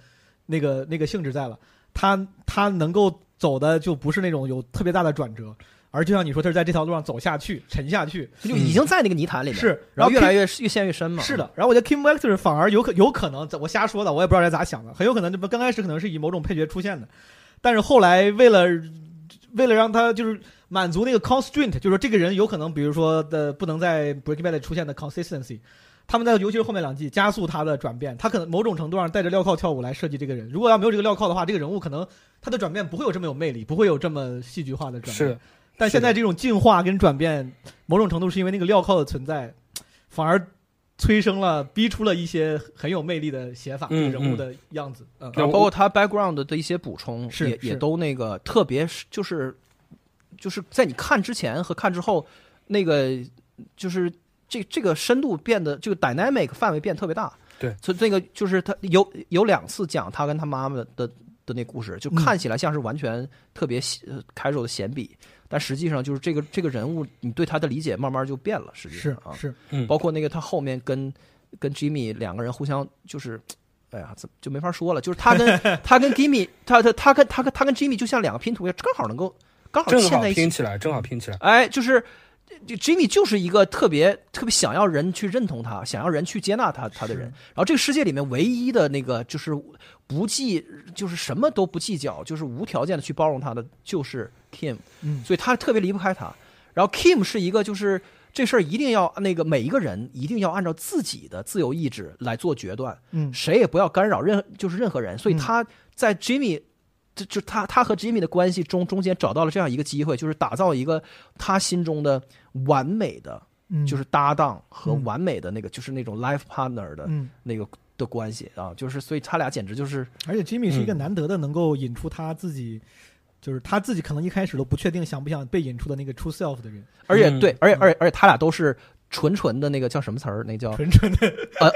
Speaker 2: 那个那个性质在了。他他能够走的就不是那种有特别大的转折，而就像你说，他是在这条路上走下去、沉下去。
Speaker 5: 就已经在那个泥潭里面，
Speaker 2: 是
Speaker 5: 然后越来越越陷越深嘛。
Speaker 2: 是的，然后我觉得 Kim Wexler 反而有可有可能，我瞎说的，我也不知道该咋想的，很有可能这不刚开始可能是以某种配角出现的，但是后来为了为了让他就是满足那个 constraint，就是说这个人有可能，比如说的不能在 Breaking Bad 里出现的 consistency，他们在尤其是后面两季加速他的转变，他可能某种程度上带着镣铐跳舞来设计这个人，如果要没有这个镣铐的话，这个人物可能他的转变不会有这么有魅力，不会有这么戏剧化的转变。
Speaker 3: 是，
Speaker 2: 但现在这种进化跟转变，某种程度是因为那个镣铐的存在，反而催生了、逼出了一些很有魅力的写法，
Speaker 3: 嗯
Speaker 2: 人物的样子。嗯，
Speaker 5: 然后包括他 background 的一些补充，也也都那个特别是就是就是在你看之前和看之后，那个就是这这个深度变得这个 dynamic 范围变特别大。
Speaker 3: 对，
Speaker 5: 所以这个就是他有有两次讲他跟他妈妈的的的那故事，就看起来像是完全特别呃 casual 的闲笔，但实际上就是这个这个人物，你对他的理解慢慢就变了。实际
Speaker 2: 是
Speaker 5: 上啊，
Speaker 2: 是，
Speaker 3: 嗯，
Speaker 5: 包括那个他后面跟跟 Jimmy 两个人互相就是，哎呀，怎么就没法说了？就是他跟 他跟 Jimmy，他他他跟他跟他跟 Jimmy 就像两个拼图一样，正好能够刚好
Speaker 3: 正好
Speaker 5: 嵌在一起。
Speaker 3: 拼起来，正好拼起来。
Speaker 5: 哎，就是就 Jimmy 就是一个特别特别想要人去认同他，想要人去接纳他他的人。然后这个世界里面唯一的那个就是不计，就是什么都不计较，就是无条件的去包容他的，就是 Kim。
Speaker 2: 嗯
Speaker 5: 所以他特别离不开他。然后 Kim 是一个就是这事儿一定要那个每一个人一定要按照自己的自由意志来做决断，
Speaker 2: 嗯
Speaker 5: 谁也不要干扰任就是任何人。所以
Speaker 2: 嗯
Speaker 5: 他在 Jimmy。就就他他和 Jimmy 的关系中中间找到了这样一个机会，就是打造一个他心中的完美的，
Speaker 2: 嗯，
Speaker 5: 就是搭档和
Speaker 2: 嗯。
Speaker 5: 完美的那个，就是那种 life partner 的
Speaker 2: 嗯，
Speaker 5: 那个的关系啊，就是所以他俩简直就是
Speaker 2: 而且 Jimmy 是一个
Speaker 3: 嗯。
Speaker 2: 难得的能够引出他自己。就是他自己可能一开始都不确定想不想被引出的那个 true self 的人，
Speaker 3: 嗯
Speaker 5: 而且对，而且而且而且他俩都是纯纯的那个叫什么词儿？那叫
Speaker 2: 纯纯的呃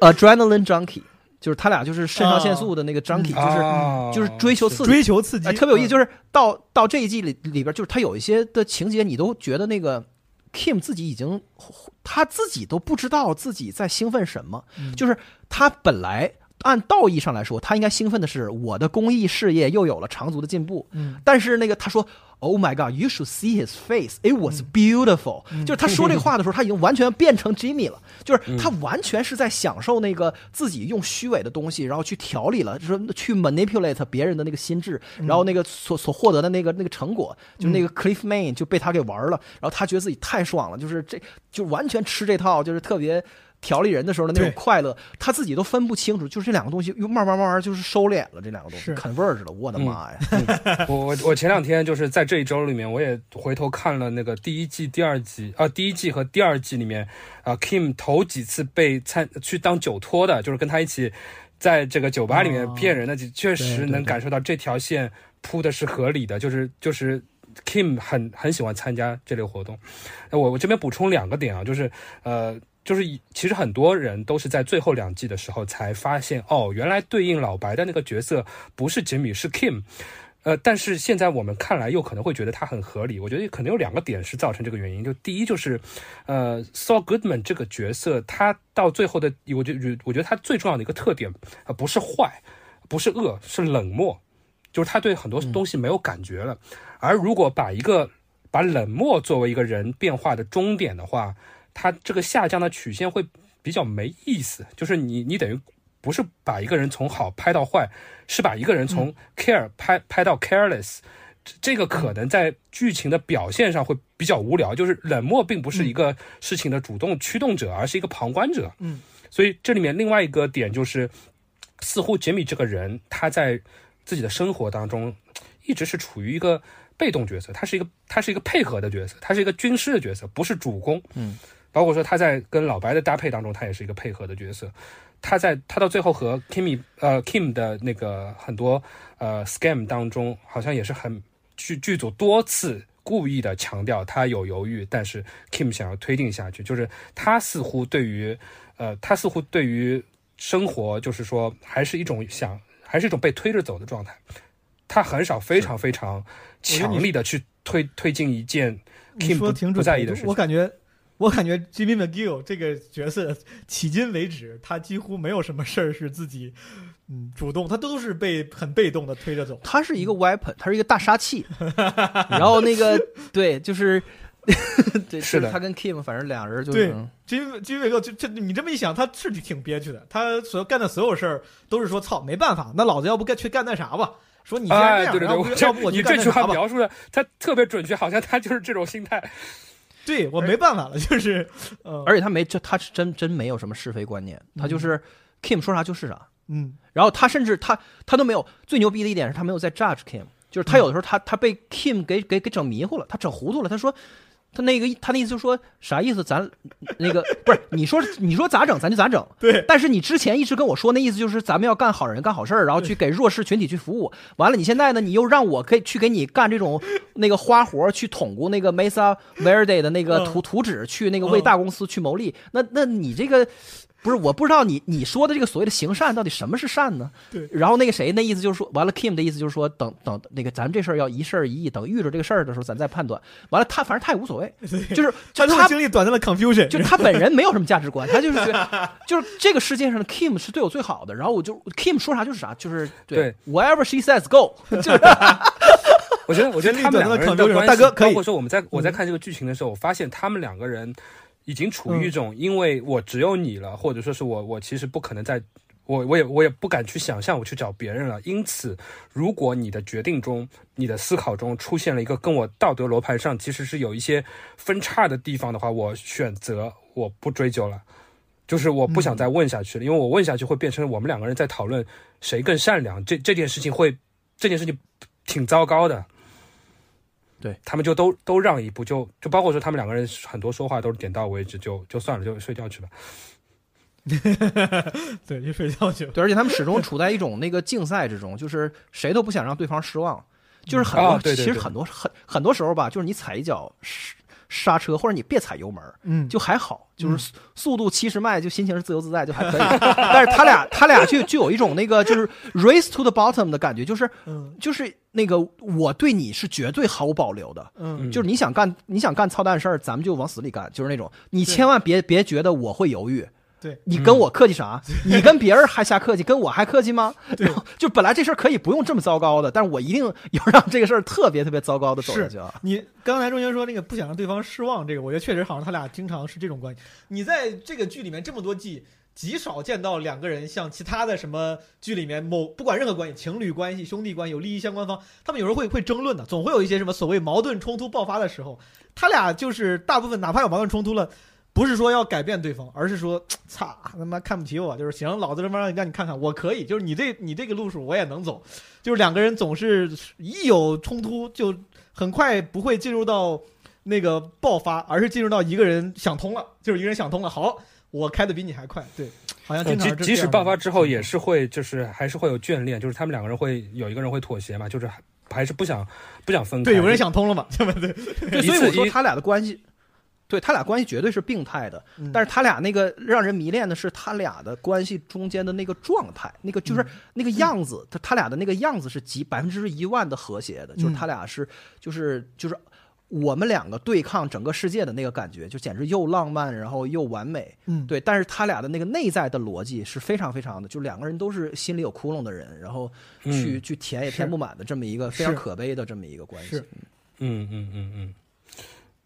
Speaker 5: adrenaline junkie，就是他俩就是肾上腺素的那个 junkie，、就是、
Speaker 3: 啊。
Speaker 5: 就是追求刺激，
Speaker 2: 追求刺激，
Speaker 5: 哎，特别有意思。
Speaker 2: 嗯。
Speaker 5: 就是到到这一季里里边，就是他有一些的情节，你都觉得那个 Kim 自己已经他自己都不知道自己在兴奋什么，
Speaker 2: 嗯。
Speaker 5: 就是他本来。按道义上来说，他应该兴奋的是我的公益事业又有了长足的进步。
Speaker 2: 嗯。
Speaker 5: 但是那个他说，Oh my God, you should see his face. It was beautiful、
Speaker 2: 嗯。
Speaker 5: 就是他说这个话的时候，他已经完全变成 Jimmy 了，就是
Speaker 2: 嗯
Speaker 5: 他完全是在享受那个自己用虚伪的东西，然后去调理了，就是去 manipulate 别人的那个心智，
Speaker 2: 嗯。
Speaker 5: 然后那个所所获得的那个那个成果，就是那个 Cliff Main 就被他给玩了，然后他觉得自己太爽了，就是这就完全吃这套，就是特别。调理人的时候的那种快乐，他自己都分不清楚，就是这两个东西又慢慢慢慢就是收敛了，这两个东西
Speaker 2: 是
Speaker 5: converge 了，我的妈呀！
Speaker 3: 我我我前两天就是在这一周里面，我也回头看了那个第一季、第二季啊，第一季和第二季里面啊，Kim 头几次被参去当酒托的，就是跟他一起在这个酒吧里面
Speaker 2: 哦
Speaker 3: 骗人的，确实能感受到这条线铺的是合理的，就是就是。Kim 很很喜欢参加这类活动，呃我我这边补充两个点啊，就是呃，就是以其实很多人都是在最后两季的时候才发现，哦，原来对应老白的那个角色不是吉米，是 Kim。呃，但是现在我们看来又可能会觉得他很合理。我觉得可能有两个点是造成这个原因。就第一就是，呃，Saul Goodman 这个角色，他到最后的，我觉得我觉得他最重要的一个特点啊、呃不是坏，不是恶，是冷漠，就是他对很多东西没有感觉了。而如果把一个把冷漠作为一个人变化的终点的话，他这个下降的曲线会比较没意思。就是你你等于不是把一个人从好拍到坏，是把一个人从 care 拍拍到 careless。这个可能在剧情的表现上会比较无聊，就是冷漠并不是一个事情的主动驱动者，而是一个旁观者。
Speaker 2: 嗯，
Speaker 3: 所以这里面另外一个点就是，似乎杰米这个人他在自己的生活当中一直是处于一个被动角色，他是一个他是一个配合的角色，他是一个军师的角色，不是主攻。
Speaker 5: 嗯，
Speaker 3: 包括说他在跟老白的搭配当中，他也是一个配合的角色。他在他到最后和 Kimmy 呃 Kim 的那个很多呃 scam 当中，好像也是很剧剧组多次故意的强调他有犹豫，但是 Kim 想要推进下去，就是他似乎对于呃他似乎对于生活就是说还是一种想还是一种被推着走的状态，他很少非常非常强力的去推推进一件 Kim 不不在意的事情。
Speaker 2: 我感觉，我感觉 Jimmy McGill 这个角色，迄今为止，他几乎没有什么事儿是自己嗯主动，他都是被很被动的推着走。
Speaker 5: 他是一个 weapon，他是一个大杀器。然后那个对，就是 对，
Speaker 3: 是的
Speaker 5: 他跟 Kim 反正俩人就
Speaker 2: 对
Speaker 5: 是
Speaker 2: Jimmy Jimmy McGill 就这你这么一想，他是挺憋屈的。他所干的所有事儿都是说操，没办法，那老子要不干去干那啥吧？说你既然
Speaker 3: 哎，
Speaker 2: 这样，
Speaker 3: 对对对，我
Speaker 2: 要不要不我去干
Speaker 3: 你这句话？描述的他特别准确，好像他就是这种心态。
Speaker 2: 对我没办法了，就是呃，
Speaker 5: 而且他没这他是真真没有什么是非观念，他就是 Kim 说啥就是啥。
Speaker 2: 嗯
Speaker 5: 然后他甚至他他都没有最牛逼的一点是他没有在 judge Kim，就是他有的时候他他被 Kim 给给给整迷糊了，他整糊涂了。他说他那个他那意思就是说啥意思？咱那个不是你说你说咋整咱就咋整。
Speaker 2: 对，
Speaker 5: 但是你之前一直跟我说那意思就是咱们要干好人干好事儿，然后去给弱势群体去服务。完了你现在呢，你又让我可以去给你干这种 那个花活，去捅咕那个 Mesa Verde 的那个
Speaker 2: 嗯
Speaker 5: 图图纸，去那个为
Speaker 2: 嗯
Speaker 5: 大公司去谋利。那那你这个。不是，我不知道你你说的这个所谓的行善到底什么是善呢？
Speaker 2: 对。
Speaker 5: 然后那个谁，那意思就是说，完了 Kim 的意思就是说，等等那个咱这事儿要一事儿一议，等遇着这个事儿的时候咱再判断。完了他反正他也无所谓，就是就
Speaker 2: 他
Speaker 5: 他
Speaker 2: 经历短暂的 confusion，
Speaker 5: 就他 本人没有什么价值观，他就是觉得，就是这个世界上的 Kim 是对我最好的，然后我就 Kim 说啥就是啥，就是
Speaker 3: 对
Speaker 5: whatever she says go，就是。
Speaker 3: 我觉得，我觉得他们两个人关系，
Speaker 2: 大哥可以。
Speaker 3: 包括说我们在我在看这个剧情的时候，我发现他们两个人已经处于一种，因为我只有你了，或者说是我我其实不可能再。我我也我也不敢去想象我去找别人了，因此，如果你的决定中、你的思考中出现了一个跟我道德罗盘上其实是有一些分叉的地方的话，我选择我不追究了，就是我不想再问下去了，因为我问下去会变成我们两个人在讨论谁更善良，这这件事情会这件事情挺糟糕的。
Speaker 5: 对
Speaker 3: 他们就都都让一步，就就包括说他们两个人很多说话都是点到为止，就就算了，就睡觉去吧。
Speaker 2: 对，就睡觉去了。
Speaker 5: 对，而且他们始终处在一种那个竞赛之中，就是谁都不想让对方失望，就是很多，
Speaker 3: 啊对对对
Speaker 5: 其实很多很很多时候吧，就是你踩一脚刹刹车，或者你别踩油门，
Speaker 2: 嗯，
Speaker 5: 就还好，就是速速度七十迈，就心情是自由自在，就还可以。但是他俩他俩就就有一种那个就是 race to the bottom 的感觉，就是
Speaker 2: 嗯
Speaker 5: 就是那个我对你是绝对毫无保留的。
Speaker 2: 嗯
Speaker 5: 就是你想干你想干操蛋事儿，咱们就往死里干，就是那种你千万别别觉得我会犹豫。
Speaker 2: 对
Speaker 5: 你跟我客气啥？你跟别人还瞎客气，跟我还客气吗？然后就本来这事儿可以不用这么糟糕的，但是我一定要让这个事儿特别特别糟糕的走下去啊！
Speaker 2: 你刚才中间说那个不想让对方失望，这个我觉得确实好像他俩经常是这种关系。你在这个剧里面这么多季，极少见到两个人像其他的什么剧里面某不管任何关系，情侣关系、兄弟关系、有利益相关方，他们有时候会会争论的，总会有一些什么所谓矛盾冲突爆发的时候，他俩就是大部分哪怕有矛盾冲突了。不是说要改变对方，而是说，擦他妈看不起我，就是行，老子他妈让你让你看看，我可以，就是你这你这个路数我也能走，就是两个人总是一有冲突就很快不会进入到那个爆发，而是进入到一个人想通了，就是一个人想通了，好，我开的比你还快，对，好像经常
Speaker 3: 即即使爆发之后，也是会就是还是会有眷恋，就是他们两个人会有一个人会妥协嘛，就是还还是不想不想分开。
Speaker 2: 对，有人想通了嘛，对不对？
Speaker 5: 所以我说他俩的关系，对他俩关系绝对是病态的。
Speaker 2: 嗯
Speaker 5: 但是他俩那个让人迷恋的是他俩的关系中间的那个状态，那个就是那个样子，他他俩的那个样子是极百分之一万的和谐的，就是他俩是就是就是我们两个对抗整个世界的那个感觉，就简直又浪漫，然后又完美。
Speaker 2: 嗯，
Speaker 5: 对，但是他俩的那个内在的逻辑是非常非常的，就两个人都是心里有窟窿的人，然后去、
Speaker 3: 嗯
Speaker 5: 去填也填不满的这么一个非常可悲的这么一个关系。
Speaker 3: 嗯嗯嗯嗯，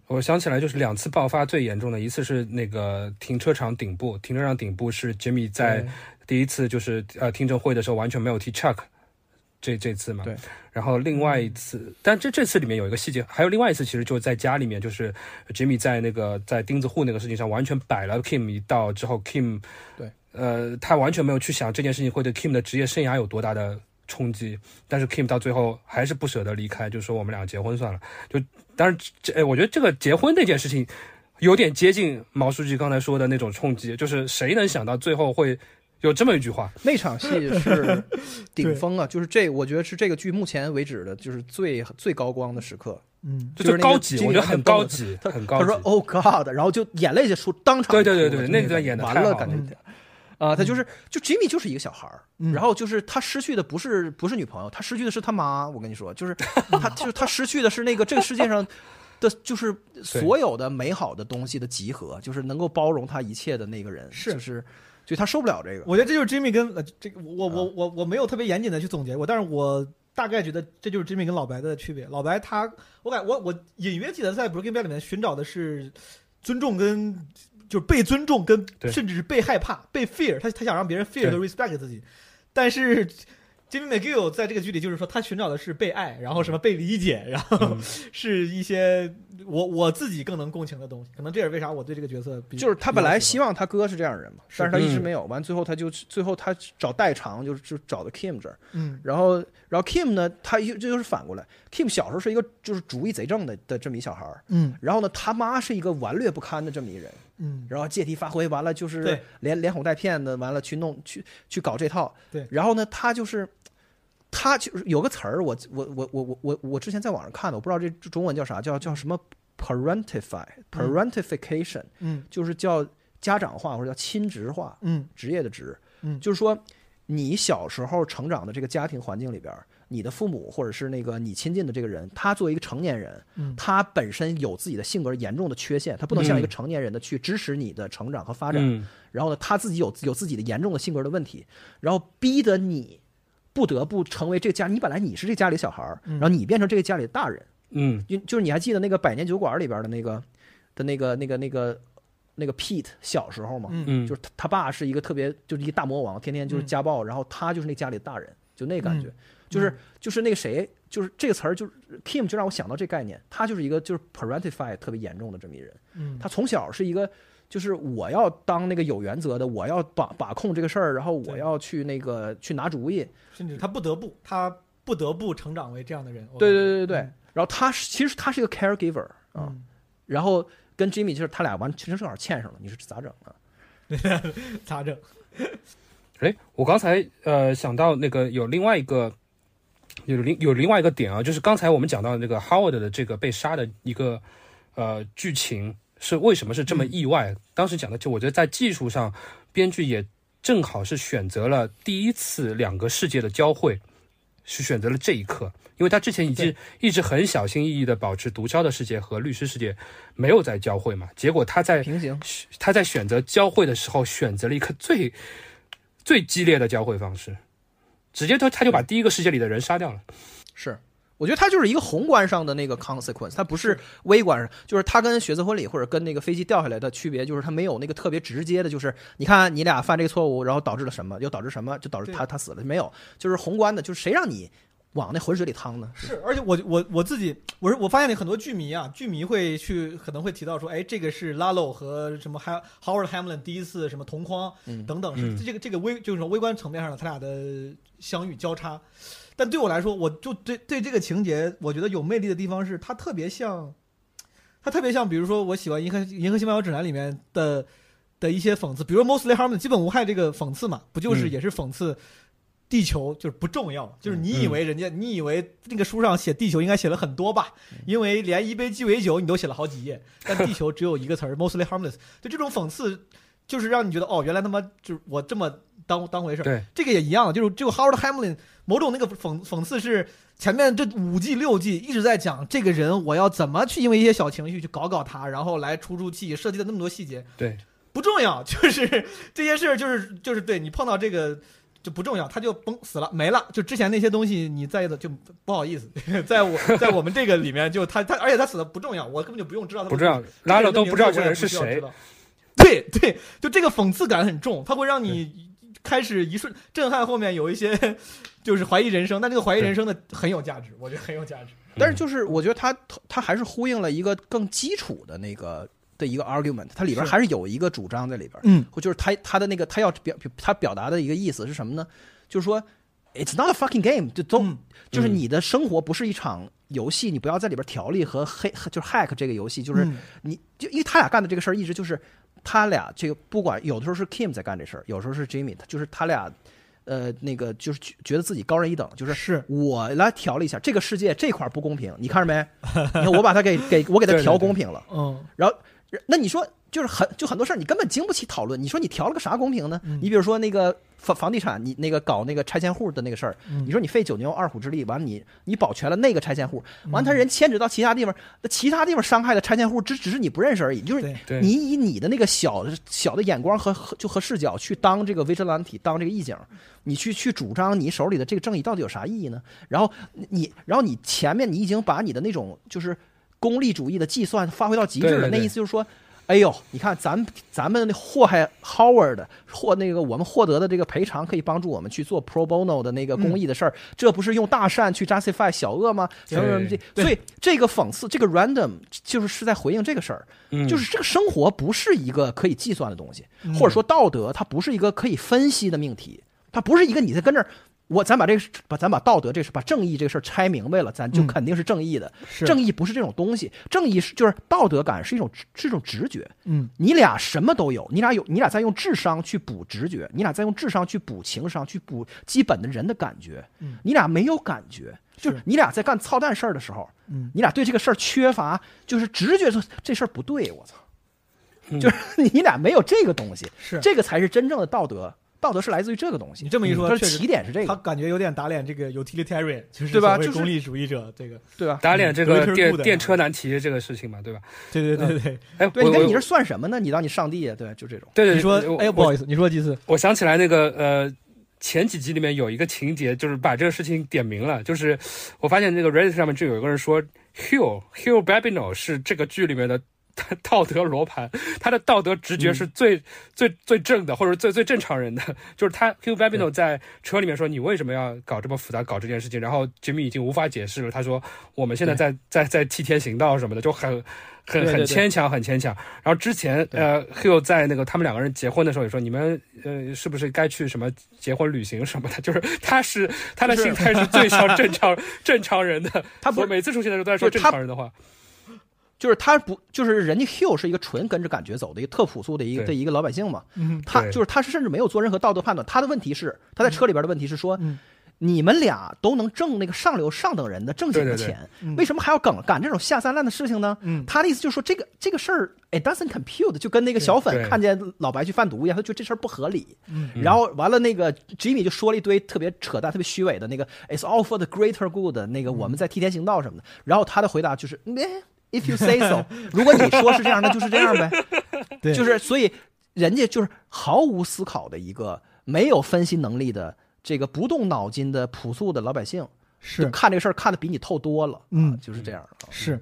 Speaker 3: 我想起来就是两次爆发最严重的一次是那个停车场顶部，停车场顶部是 Jimmy 在第一次就是呃听证会的时候完全没有提 Chuck。这这次嘛。
Speaker 5: 对。
Speaker 3: 然后另外一次，但这这次里面有一个细节，还有另外一次，其实就在家里面，就是 Jimmy 在那个在钉子户那个事情上完全摆了 Kim 一道之后，Kim
Speaker 5: 对，
Speaker 3: 呃，他完全没有去想这件事情会对 Kim 的职业生涯有多大的冲击，但是 Kim 到最后还是不舍得离开，就说我们俩结婚算了。就当然这，哎，我觉得这个结婚那件事情有点接近毛书记刚才说的那种冲击，就是谁能想到最后会有这么一句话？
Speaker 5: 那场戏是 顶峰啊，就是这，我觉得是这个剧目前为止的，就是最最高光的时刻。
Speaker 2: 嗯，
Speaker 3: 就
Speaker 5: 就是
Speaker 3: 高级，我觉得很高级，
Speaker 5: 他
Speaker 3: 很高级。
Speaker 5: 他说 “Oh God”，然后就眼泪就出，当场
Speaker 3: 对对对对那段演的
Speaker 5: 完了，
Speaker 3: 太好了
Speaker 5: 感觉啊，他就是就 Jimmy 就是一个小孩儿，
Speaker 2: 嗯
Speaker 5: 然后就是他失去的不是不是女朋友，他失去的是他妈。我跟你说，就是 他就是他失去的是那个这个世界上的，就是所有的美好的东西的集合，就是能够包容他一切的那个人，
Speaker 2: 是
Speaker 5: 就是，所以他受不了这个。
Speaker 2: 我觉得这就是 Jimmy 跟呃这个我我
Speaker 5: 啊
Speaker 2: 我我没有特别严谨的去总结过，但是我大概觉得这就是 Jimmy 跟老白的区别。老白他，我感我我隐约记得在 Breaking Bad 里面寻找的是尊重跟就是被尊重跟
Speaker 3: 对。
Speaker 2: 甚至是被害怕被 fear，他他想让别人 fear 和 respect 自己，但是。Jimmy McGill 在这个剧里就是说，他寻找的是被爱，然后什么被理解，然后
Speaker 3: 嗯
Speaker 2: 是一些我我自己更能共情的东西。可能这也是为啥我对这个角色比
Speaker 5: 就是他本来希
Speaker 2: 望
Speaker 5: 望他哥是这样的人嘛，但是他一直没有。完，最后他就最后他找代偿，就是就找到 Kim 这儿。
Speaker 2: 嗯。
Speaker 5: 然后，然后 Kim 呢，他又这就是反过来，Kim 小时候是一个就是主意贼正的的这么一小孩儿，
Speaker 2: 嗯。
Speaker 5: 然后呢，他妈是一个顽劣不堪的这么一人，
Speaker 2: 嗯。
Speaker 5: 然后借题发挥，完了就是
Speaker 2: 对。
Speaker 5: 连连哄带骗的，完了去弄去去搞这套。
Speaker 2: 对。
Speaker 5: 然后呢，他就是他就是有个词儿，我我我我我我我之前在网上看的，我不知道这中文叫啥，叫叫什么 parentify parentification，、
Speaker 2: 嗯。
Speaker 5: 就是叫家长化或者叫亲职化，
Speaker 2: 嗯。
Speaker 5: 职业的职，
Speaker 2: 嗯。
Speaker 5: 就是说你小时候成长的这个家庭环境里边儿，你的父母或者是那个你亲近的这个人，他作为一个成年人，
Speaker 2: 嗯
Speaker 5: 他本身有自己的性格严重的缺陷，他不能像一个
Speaker 3: 嗯
Speaker 5: 成年人的去支持你的成长和发展。
Speaker 3: 嗯，
Speaker 5: 然后呢，他自己有有自己的严重的性格的问题，然后逼得你不得不成为这个家，你本来你是这家里小孩儿，
Speaker 2: 嗯
Speaker 5: 然后你变成这个家里的大人。
Speaker 3: 嗯
Speaker 5: 就就是你还记得那个百年酒馆里边的那个的那个那个那个那个 Pete 小时候
Speaker 3: 嘛？
Speaker 5: 就是他他爸是一个特别就是一个大魔王，天天就是家暴，然后他就是那家里的大人，就那感觉，就是就是那个谁，就是这个词儿，就是 Kim 就让我想到这概念，他就是一个就是 parentify 特别严重的这么一人，
Speaker 2: 嗯
Speaker 5: 他从小是一个。就是我要当那个有原则的，我要把把控这个事儿，然后我要去那个去拿主意。
Speaker 2: 甚至他不得不，他不得不成长为这样的人。我
Speaker 5: 对对对对对。然后他是其实他是一个 caregiver 啊，
Speaker 2: 嗯，
Speaker 5: 然后跟 Jimmy 就是他俩完全正好欠上了，你说这咋整啊？
Speaker 2: 咋整？
Speaker 3: 哎，我刚才呃想到那个有另外一个有另有另外一个点啊，就是刚才我们讲到那个 Howard 的这个被杀的一个呃剧情是为什么是这么意外？当时讲的就我觉得在技术上，编剧也正好是选择了第一次两个世界的交汇，是选择了这一刻，因为他之前已经一直很小心翼翼的保持毒枭的世界和律师世界没有在交汇嘛，结果他在
Speaker 5: 平行，
Speaker 3: 他在选择交汇的时候，选择了一个最最激烈的交汇方式，直接他他就把第一个世界里的人杀掉了。
Speaker 5: 是，我觉得他就是一个宏观上的那个 consequence，他不是微观上，就是他跟血色婚礼或者跟那个飞机掉下来的区别，就是他没有那个特别直接的，就是你看你俩犯这个错误，然后导致了什么，又导致什么，就导致他他死了，没有，就是宏观的，就是谁让你往那浑水里趟呢？
Speaker 2: 是，而且我我我自己，我是我发现了很多剧迷啊，剧迷会去可能会提到说，哎，这个是 Lalo 和什么 Ha- Howard Hamlin 第一次什么同框
Speaker 5: 嗯
Speaker 2: 等等，
Speaker 3: 嗯
Speaker 2: 是这个这个微就是说微观层面上的他俩的相遇交叉。但对我来说，我就对对这个情节，我觉得有魅力的地方是，它特别像，它特别像，比如说我喜欢《银河银河系漫游指南》里面的的一些讽刺，比如说 Mostly Harmless 基本无害这个讽刺嘛，不就是
Speaker 3: 嗯
Speaker 2: 也是讽刺地球就是不重要，就是你以
Speaker 3: 嗯
Speaker 2: 为人家，你以为那个书上写地球应该写了很多吧？因为连一杯鸡尾酒你都写了好几页，但 地球只有一个词儿 Mostly Harmless，就这种讽刺。就是让你觉得哦，原来他妈就是我这么当当回事儿。
Speaker 3: 对，
Speaker 2: 这个也一样，就是就 Howard Hamlin 某种那个讽讽刺是前面这五季六季一直在讲这个人，我要怎么去因为一些小情绪去搞搞他，然后来出出气，设计了那么多细节，
Speaker 3: 对，
Speaker 2: 不重要，就是这些事儿就是就是对你碰到这个。就不重要，他就崩死了没了。就之前那些东西你在意的就不好意思，在我在我们这个里面就他他，而且他死的不重要，我根本就不用知道他
Speaker 3: 不知道拉了都不知道这人是谁。。
Speaker 2: 对对，就这个讽刺感很重，它会让你开始一瞬震撼，后面有一些 就是怀疑人生，但这个怀疑人生的很有价值，我觉得很有价值。
Speaker 5: 但是就是我觉得他他还是呼应了一个更基础的那个的一个 argument，它里边还是有一个主张在里边，
Speaker 2: 嗯，
Speaker 5: 或就是他他的那个他要表他表达的一个意思是什么呢？就是说，it's not a fucking game，就都、
Speaker 2: 嗯
Speaker 5: 就是你的生活不是一场游戏，你不要在里边条例和黑 就是 hack 这个游戏，就是
Speaker 2: 嗯
Speaker 5: 你就因为他俩干的这个事儿一直就是他俩这个不管有的时候是 Kim 在干这事儿，有时候是 Jimmy，他就是他俩。呃，那个就是觉觉得自己高人一等，就是
Speaker 2: 是
Speaker 5: 我来调了一下这个世界这块不公平，你看着没？你看我把它给给我给它
Speaker 3: 对对对
Speaker 5: 调公平了。
Speaker 2: 嗯
Speaker 5: 然后，那你说就是很就很多事儿，你根本经不起讨论。你说你调了个啥公平呢？
Speaker 2: 嗯
Speaker 5: 你比如说那个房房地产，你那个搞那个拆迁户的那个事儿，
Speaker 2: 嗯
Speaker 5: 你说你费九牛二虎之力，完了你你保全了那个拆迁户，完他人牵扯到其他地方，那其他地方伤害的拆迁户只只是你不认识而已，就是你以你的那个小的小的眼光和和就和视角去当这个 vigilante，当这个义警，你去去主张你手里的这个正义到底有啥意义呢？然后你然后你前面你已经把你的那种就是功利主义的计算发挥到极致了，那意思就是说。哎呦，你看咱咱们祸害 Howard 获那个我们获得的这个赔偿，可以帮助我们去做 pro bono 的那个公益的事儿，这不是用大善去 justify 小恶吗？什么什么这，所以这个讽刺，这个 random 就是是在回应这个事儿，
Speaker 3: 嗯
Speaker 5: 就是这个生活不是一个可以计算的东西，
Speaker 2: 嗯
Speaker 5: 或者说道德它不是一个可以分析的命题，它不是一个你在跟这儿。我咱把这个把咱把道德这事把正义这个事儿拆明白了，咱就
Speaker 2: 嗯
Speaker 5: 肯定是正义的。
Speaker 2: 是
Speaker 5: 正义不是这种东西，正义是就是道德感是一种是一种直觉。
Speaker 2: 嗯
Speaker 5: 你俩什么都有，你俩有你俩在用智商去补直觉，你俩在用智商去补情商，去补基本的人的感觉。
Speaker 2: 嗯
Speaker 5: 你俩没有感觉，就是
Speaker 2: 是
Speaker 5: 你俩在干操蛋事儿的时候，
Speaker 2: 嗯
Speaker 5: 你俩对这个事儿缺乏，就是直觉说这事儿不对，我操，
Speaker 3: 嗯
Speaker 5: 就是 你俩没有这个东西，
Speaker 2: 是
Speaker 5: 这个才是真正的道德。道德是来自于这个东西。
Speaker 2: 你这么一说，
Speaker 5: 它的起点是这个，
Speaker 2: 他感觉有点打脸这个 utilitarian，就是
Speaker 5: 对吧就是
Speaker 2: 功利主义者这个，
Speaker 5: 对吧？
Speaker 3: 打脸这
Speaker 2: 嗯
Speaker 3: 个电电车难题这个事情嘛，对吧？
Speaker 2: 对对对对。
Speaker 3: 哎，
Speaker 5: 对，你看你是算什么呢？你当你上帝啊？对，就这种。
Speaker 3: 对对，
Speaker 2: 你说
Speaker 3: 我，
Speaker 2: 哎，不好意思，你说几次？
Speaker 3: 我想起来那个呃，前几集里面有一个情节，就是把这个事情点明了。就是我发现那个 Reddit 上面就有一个人说，Hill Hill Babino 是这个剧里面的道德罗盘，他的道德直觉是最、最最正的，或者最最正常人的。就是他 Hugh Babino 在车里面说：“你为什么要搞这么复杂，搞这件事情？”然后 Jimmy 已经无法解释了，他说：“我们现在在在在替天行道什么的，就很。”很很牵强，很牵强。然后之前呃，Hill 在那个他们两个人结婚的时候也说，你们呃是不是该去什么结婚旅行什么的？就是他是他的心态是最像正常 正常人的。
Speaker 5: 他不
Speaker 3: 每次出现的时候都在说正常人的话。
Speaker 5: 就是他不，就是人家 Hill 是一个纯跟着感觉走的一个特朴素的一个
Speaker 3: 对。
Speaker 5: 的一个老百姓嘛，
Speaker 2: 嗯
Speaker 5: 他就是他是甚至没有做任何道德判断，他的问题是他在车里边的问题是说，
Speaker 2: 嗯。
Speaker 5: 你们俩都能挣那个上流上等人的正经的
Speaker 3: 对对对
Speaker 5: 钱，
Speaker 2: 嗯。
Speaker 5: 为什么还要干干这种下三滥的事情呢？
Speaker 2: 嗯。
Speaker 5: 他的意思就是说，这个这个事儿，it doesn't compute，就跟那个小粉看见老白去贩毒一样，他觉得这事儿不合理。
Speaker 2: 嗯
Speaker 5: 然后完了，那个 Jimmy 就说了一堆特别扯淡、特别虚伪的那个 "It's all for the greater good"，那个我们在替天行道什么的。然后他的回答就是哎 "If you say so"，如果你说是这样，那就是这样呗。
Speaker 2: 对，
Speaker 5: 就是所以人家就是毫无思考的一个没有分析能力的这个不动脑筋的朴素的老百姓，就是看这个事儿看的比你透多了。
Speaker 2: 嗯
Speaker 5: 啊就是这样的。
Speaker 2: 是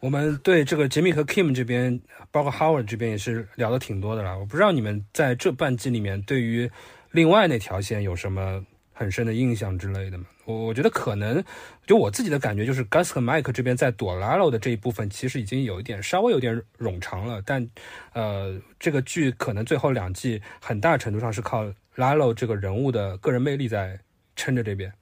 Speaker 3: 我们对这个杰米和 Kim 这边，包括 Howard 这边也是聊的挺多的了。我不知道你们在这半季里面对于另外那条线有什么很深的印象之类的嘛？我我觉得可能就我自己的感觉就是 Gus 和 Mike 这边在躲 Lalo 的这一部分其实已经有一点稍微有点冗长了，但呃，这个剧可能最后两季很大程度上是靠 Lalo 这个人物的个人魅力在撑着这边。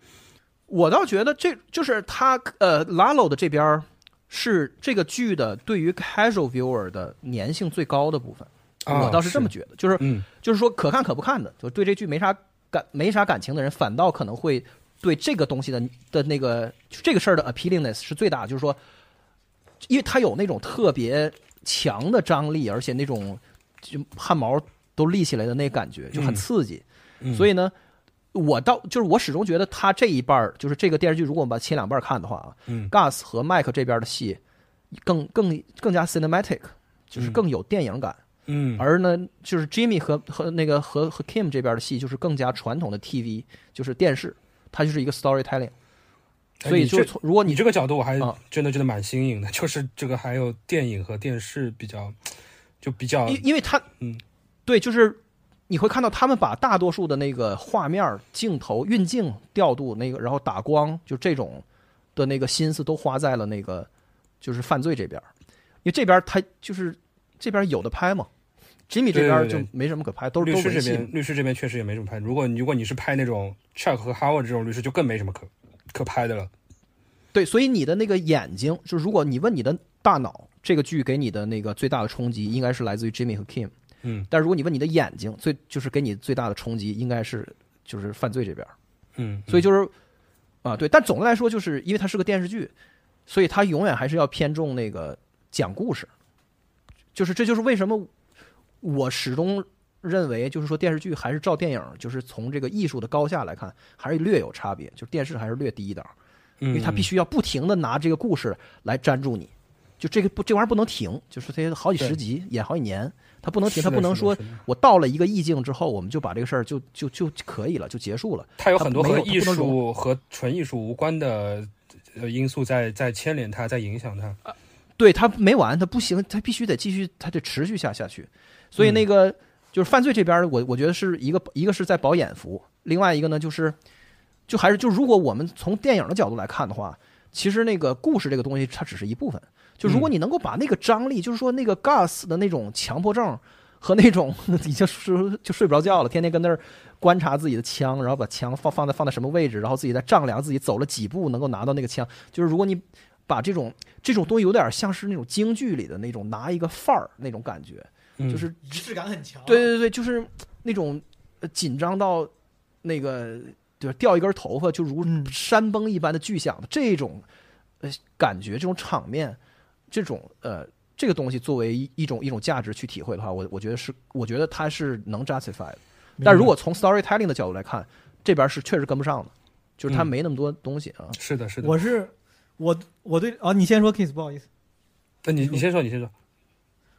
Speaker 5: 我倒觉得这就是他呃 Lalo 的这边是这个剧的对于 casual viewer 的粘性最高的部分。
Speaker 3: 啊
Speaker 5: 我倒是这么觉得，就是
Speaker 3: 嗯
Speaker 5: 就是说可看可不看的，就对这剧没啥感没啥感情的人，反倒可能会对这个东西的的那个就这个事儿的 appealingness 是最大的，就是说，因为它有那种特别强的张力，而且那种就汗毛都立起来的那感觉，就很
Speaker 3: 嗯
Speaker 5: 刺激。
Speaker 3: 嗯
Speaker 5: 所以呢，我倒就是我始终觉得他这一半儿，就是这个电视剧，如果我们把切两半看的话啊
Speaker 3: 嗯
Speaker 5: ，Gus 和 Mike 这边的戏更更更加 cinematic，就是
Speaker 3: 嗯
Speaker 5: 更有电影感。
Speaker 3: 嗯
Speaker 5: 而呢，就是 Jimmy 和和那个和和 Kim 这边的戏，就是更加传统的 TV，就是电视，它就是一个 storytelling。所以就从如果你
Speaker 3: 你这个角度我还
Speaker 5: 啊
Speaker 3: 真的觉得蛮新颖的，就是这个还有电影和电视比较，就比较
Speaker 5: 因因为它
Speaker 3: 嗯
Speaker 5: 对，就是你会看到他们把大多数的那个画面、镜头、运镜调度那个，然后打光，就这种的那个心思都花在了那个就是犯罪这边，因为这边儿他就是这边有的拍嘛。吉米这边就没什么可拍，都是
Speaker 3: 律师这边律师这边确实也没什么拍。如果你如果你是拍那种 Chuck 和 Howard 这种律师，就更没什么可可拍的了。
Speaker 5: 对，所以你的那个眼睛，就如果你问你的大脑，这个剧给你的那个最大的冲击，应该是来自于 Jimmy 和 Kim。
Speaker 3: 嗯
Speaker 5: 但如果你问你的眼睛，最就是给你最大的冲击，应该是就是犯罪这边。
Speaker 3: 嗯，
Speaker 5: 所以就是啊，对，但总的来说，就是因为它是个电视剧，所以它永远还是要偏重那个讲故事。就是这就是为什么我始终认为，就是说电视剧还是照电影，就是从这个艺术的高下来看，还是略有差别。就是电视还是略低一档，
Speaker 3: 因
Speaker 5: 因为它必须要不停的拿这个故事来粘住你。就这个不，这玩意儿不能停，就是它好几十集演好几年，它不能停，它不能说我到了一个意境之后，我们就把这个事儿就就就可以了，就结束了。
Speaker 3: 它有很多和艺术和纯艺术无关的呃因素在在牵连它，在影响它。
Speaker 5: 对他没完，他不行，他必须得继续，他得持续下下去。所以那个、就是犯罪这边，我我觉得是一个一个是在饱眼福，另外一个呢就是就还是就如果我们从电影的角度来看的话，其实那个故事这个东西它只是一部分。就如果你能够把那个张力，就是说那个 Gus 的那种强迫症和那种 已经是就睡不着觉了，天天跟那儿观察自己的枪，然后把枪放放在放在什么位置，然后自己再丈量自己走了几步能够拿到那个枪。就是如果你把这种这种东西有点像是那种京剧里的那种拿一个范儿那种感觉，
Speaker 3: 嗯
Speaker 5: 就是
Speaker 2: 仪式感很强。
Speaker 5: 对对对，就是那种呃紧张到那个就是掉一根头发就如
Speaker 2: 嗯
Speaker 5: 山崩一般的巨响的这种呃感觉，这种场面，这种呃这个东西作为一一种一种价值去体会的话，我我觉得是我觉得它是能 justify 的。但如果从 storytelling 的角度来看，这边是确实跟不上的，就是它
Speaker 3: 嗯
Speaker 5: 没那么多东西啊。
Speaker 3: 是的，是的。
Speaker 2: 我是我我对啊，你先说 Kiss，不好意思。
Speaker 3: 那你你先说，你先说。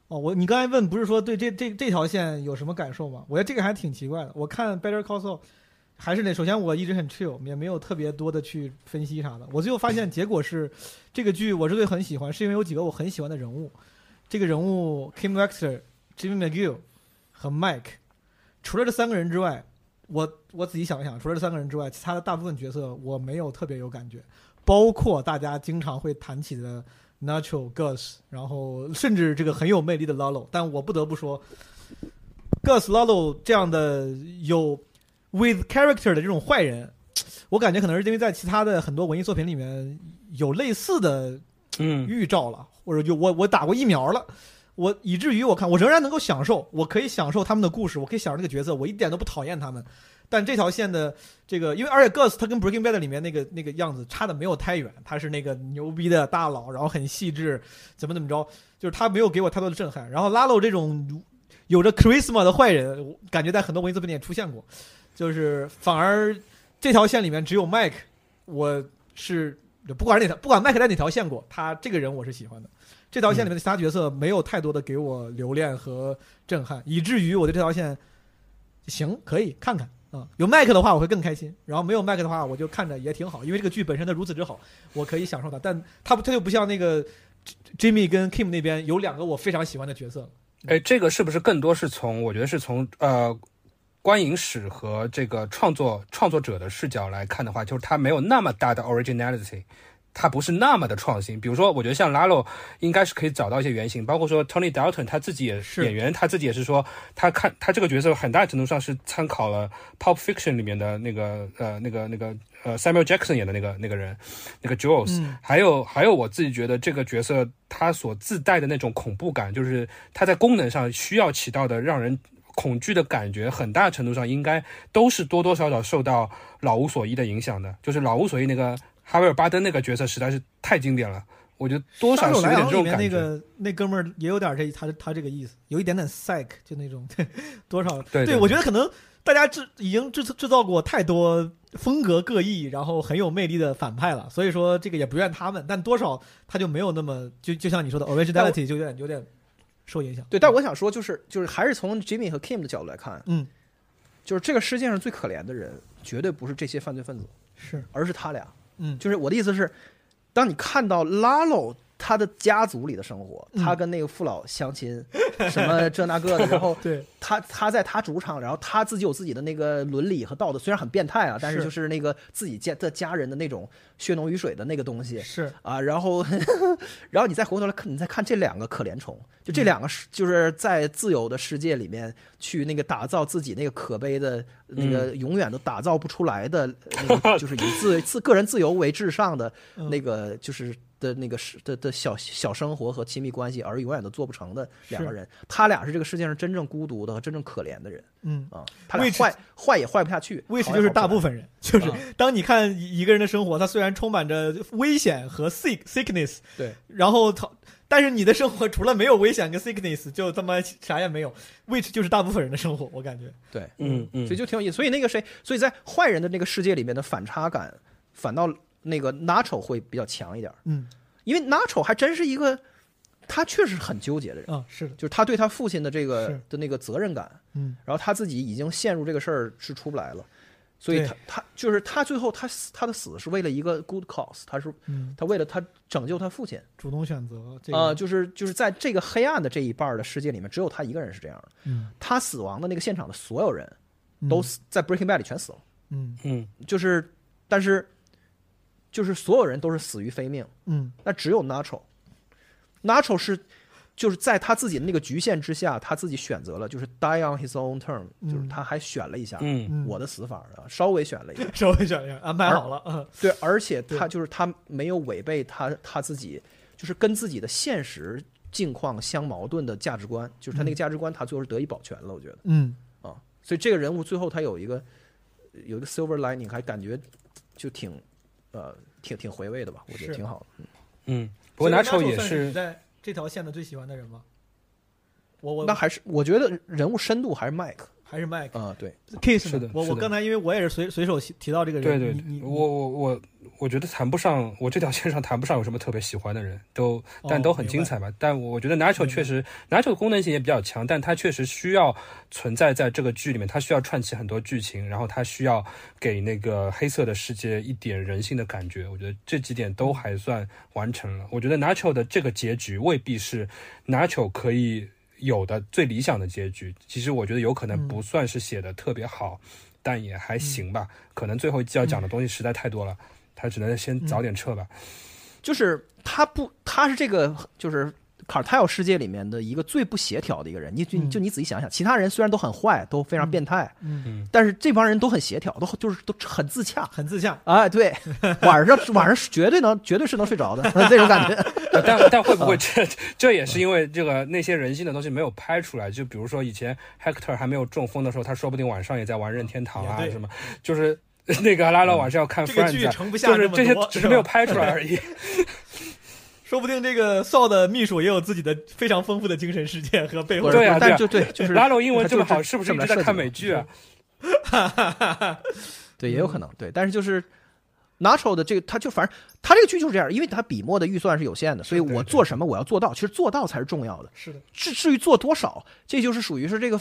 Speaker 2: 哦，我你刚才问不是说对这这这条线有什么感受吗？我觉得这个还挺奇怪的。我看 Better Call Saul，还是那首先我一直很 chill，也没有特别多的去分析啥的。我最后发现结果是，这个剧我之所以很喜欢，是因为有几个我很喜欢的人物。这个人物 Kim Wexler、Jimmy McGill 和 Mike，除了这三个人之外，我我仔细想一想，除了这三个人之外，其他的大部分角色我没有特别有感觉，包括大家经常会谈起的 Nacho Gus，然后甚至这个很有魅力的 Lalo，但我不得不说，Gus Lalo 这样的有 with character 的这种坏人，我感觉可能是因为在其他的很多文艺作品里面有类似的
Speaker 3: 嗯
Speaker 2: 预兆了，或者就我我打过疫苗了。我以至于我看我仍然能够享受，我可以享受他们的故事，我可以享受这个角色，我一点都不讨厌他们。但这条线的这个，因为而且 Gus 他跟 Breaking Bad 里面那个那个样子差的没有太远，他是那个牛逼的大佬，然后很细致，怎么怎么着，就是他没有给我太多的震撼。然后拉洛这种有着 charisma 的坏人，感觉在很多文艺作品里也出现过，就是反而这条线里面只有 Mike，我是不管哪条，不管 Mike 在哪条线过，他这个人我是喜欢的。这条线里面的其他角色没有太多的给我留恋和震撼，以至于我对这条线行可以看看有麦克的话我会更开心，然后没有麦克的话我就看着也挺好，因为这个剧本身的如此之好，我可以享受它。但它，它就不像那个 Jimmy 跟 Kim 那边有两个我非常喜欢的角色。
Speaker 3: 哎，这个是不是更多是从我觉得是从呃观影史和这个创作创作者的视角来看的话，就是它没有那么大的 originality。它不是那么的创新，比如说，我觉得像 Lalo 应该是可以找到一些原型，包括说 Tony Dalton 他自己也
Speaker 2: 是。
Speaker 3: 演员，他自己也是说，他看他这个角色很大程度上是参考了 Pulp Fiction 里面的那个呃那个那个呃 Samuel Jackson 演的那个那个人，那个 Jules，、
Speaker 2: 嗯。
Speaker 3: 还有还有我自己觉得这个角色他所自带的那种恐怖感，就是他在功能上需要起到的让人恐惧的感觉，很大程度上应该都是多多少少受到老无所依的影响的。就是老无所依那个哈维尔巴登那个角色实在是太经典了，我觉得多少是有点这种感觉。
Speaker 2: 昂里面那个那哥们儿也有点这他他这个意思，有一点点 psych 就那种多少
Speaker 3: 对对
Speaker 2: 我觉得可能大家制已经制制造过太多风格各异，然后很有魅力的反派了，所以说这个也不怨他们，但多少他就没有那么就就像你说的 originality 就有点有点受影响。
Speaker 5: 对，但我想说，就是就是还是从 Jimmy 和 Kim 的角度来看，
Speaker 2: 嗯
Speaker 5: 就是这个世界上最可怜的人，绝对不是这些犯罪分子，
Speaker 2: 是
Speaker 5: 而是他俩。
Speaker 2: 嗯。
Speaker 5: 就是我的意思是，当你看到拉喽他的家族里的生活，
Speaker 2: 嗯。
Speaker 5: 他跟那个父老乡亲，什么 这那个的，然后
Speaker 2: 对，
Speaker 5: 他他在他主场，然后他自己有自己的那个伦理和道德，虽然很变态啊，但是
Speaker 2: 是
Speaker 5: 就是那个自己家的家人的那种血浓于水的那个东西。
Speaker 2: 是。
Speaker 5: 啊，然后 然后你再回头来看，你再看这两个可怜虫，就这两个是就是在自由的世界里面去那个打造自己那个可悲的那个永远都打造不出来的那个，就是以自自个人自由为至上的
Speaker 2: 嗯。
Speaker 5: 那个就是。的那个是的的小小生活和亲密关系，而永远都做不成的两个人，他俩是这个世界上真正孤独的和真正可怜的人
Speaker 2: 嗯。
Speaker 5: 啊！他俩坏坏也坏不下去
Speaker 2: which 就是大部
Speaker 5: 分
Speaker 2: 分人，就是
Speaker 5: 啊
Speaker 2: 当你看一个人的生活，他虽然充满着危险和 sick sickness，
Speaker 5: 对，
Speaker 2: 然后他，但是你的生活除了没有危险跟 sickness，就他妈啥也没有，which 就是大部分人的生活，我感觉。
Speaker 5: 对，
Speaker 3: 嗯嗯
Speaker 5: 所以就挺有意思。所以那个谁，所以在坏人的那个世界里面的反差感，反倒那个 Nacho 会比较强一点，
Speaker 2: 嗯。
Speaker 5: 因为 Nacho 还真是一个他确实很纠结的人，
Speaker 2: 啊，是的，
Speaker 5: 就是他对他父亲的这个的那个责任感，
Speaker 2: 嗯。
Speaker 5: 然后他自己已经陷入这个事儿是出不来了。所以他他就是他最后他死他的死是为了一个 good cause，他是
Speaker 2: 嗯，
Speaker 5: 他为了他拯救他父亲。
Speaker 2: 主动选择这个，
Speaker 5: 啊、就是就是在这个黑暗的这一半的世界里面，只有他一个人是这样的。
Speaker 2: 嗯。
Speaker 5: 他死亡的那个现场的所有人
Speaker 2: 嗯。
Speaker 5: 都死在 Breaking Bad 里全死了，
Speaker 2: 嗯。
Speaker 3: 嗯。
Speaker 5: 就是但是就是所有人都是死于非命，
Speaker 2: 嗯。
Speaker 5: 那只有 Nacho，Nacho 是就是在他自己的那个局限之下，他自己选择了就是 die on his own term，、
Speaker 2: 嗯
Speaker 5: 就是他还选了一下、
Speaker 3: 嗯
Speaker 2: 嗯，
Speaker 5: 我的死法啊，稍微选了一下，
Speaker 2: 稍微选一下，安排好了，嗯。
Speaker 5: 对，而且他就是他没有违背他他自己，就是跟自己的现实境况相矛盾的价值观，就是他那个价值观，他最后是得以保全了，我觉得
Speaker 2: 嗯。
Speaker 5: 啊，所以这个人物最后他有一个有一个 silver lining，还感觉就挺呃挺挺回味的吧，我觉得挺好的。
Speaker 3: 嗯，不过
Speaker 2: 拿
Speaker 3: 丑也
Speaker 2: 是你在这条线的最喜欢的人吗？我我
Speaker 5: 那还是我觉得人物深度还是 Mike
Speaker 2: 还是 Mike
Speaker 5: 啊，对
Speaker 2: ，Kiss
Speaker 3: 是的
Speaker 2: 我我刚才因为我也是随随手提到这个人，
Speaker 3: 对对我我我我觉得谈不上，我这条线上谈不上有什么特别喜欢的人，都但
Speaker 2: 哦
Speaker 3: 都很精彩吧。但我觉得 Nacho 确实 Nacho 的功能性也比较强，但它确实需要存在在这个剧里面，它需要串起很多剧情，然后它需要给那个黑色的世界一点人性的感觉。我觉得这几点都还算完成了。我觉得 Nacho 的这个结局未必是 Nacho 可以有的最理想的结局。其实我觉得有可能
Speaker 2: 嗯
Speaker 3: 不算是写的特别好，但也还行吧。可能最后要讲的东西实在太多了，他只能先早点撤吧。
Speaker 5: 就是他不，他是这个就是卡尔泰尔世界里面的一个最不协调的一个人。你就
Speaker 2: 嗯
Speaker 5: 就你仔细想想，其他人虽然都很坏，都非常变态，
Speaker 2: 嗯
Speaker 5: 但是这帮人都很协调，都就是都很自洽。
Speaker 2: 很自洽，
Speaker 5: 哎，对，晚上晚上绝对能，绝对是能睡着的 这种感觉。
Speaker 3: 但但会不会这这也是因为这个那些人性的东西没有拍出来？就比如说以前 Hector 还没有中风的时候，他说不定晚上也在玩任天堂啊什么，就是那个拉拉晚上要看
Speaker 2: 这个
Speaker 3: Friends，啊
Speaker 2: 剧盛不下
Speaker 3: 就是这些只是没有拍出来而已。
Speaker 2: 说不定这个 Saw 的秘书也有自己的非常丰富的精神世界和背后的
Speaker 3: 对啊
Speaker 5: 但就对，就是
Speaker 3: 拉罗英文这么好，
Speaker 5: 是
Speaker 3: 是不是一直在看美剧啊？
Speaker 5: 对，也有可能对，但是就是 Nacho 的这个，他就反正他这个剧就是这样，因为他笔墨的预算是有限的，所以我做什么我要做到，其实做到才是重要的。
Speaker 2: 是的，
Speaker 5: 至至于做多少，这就是属于是这个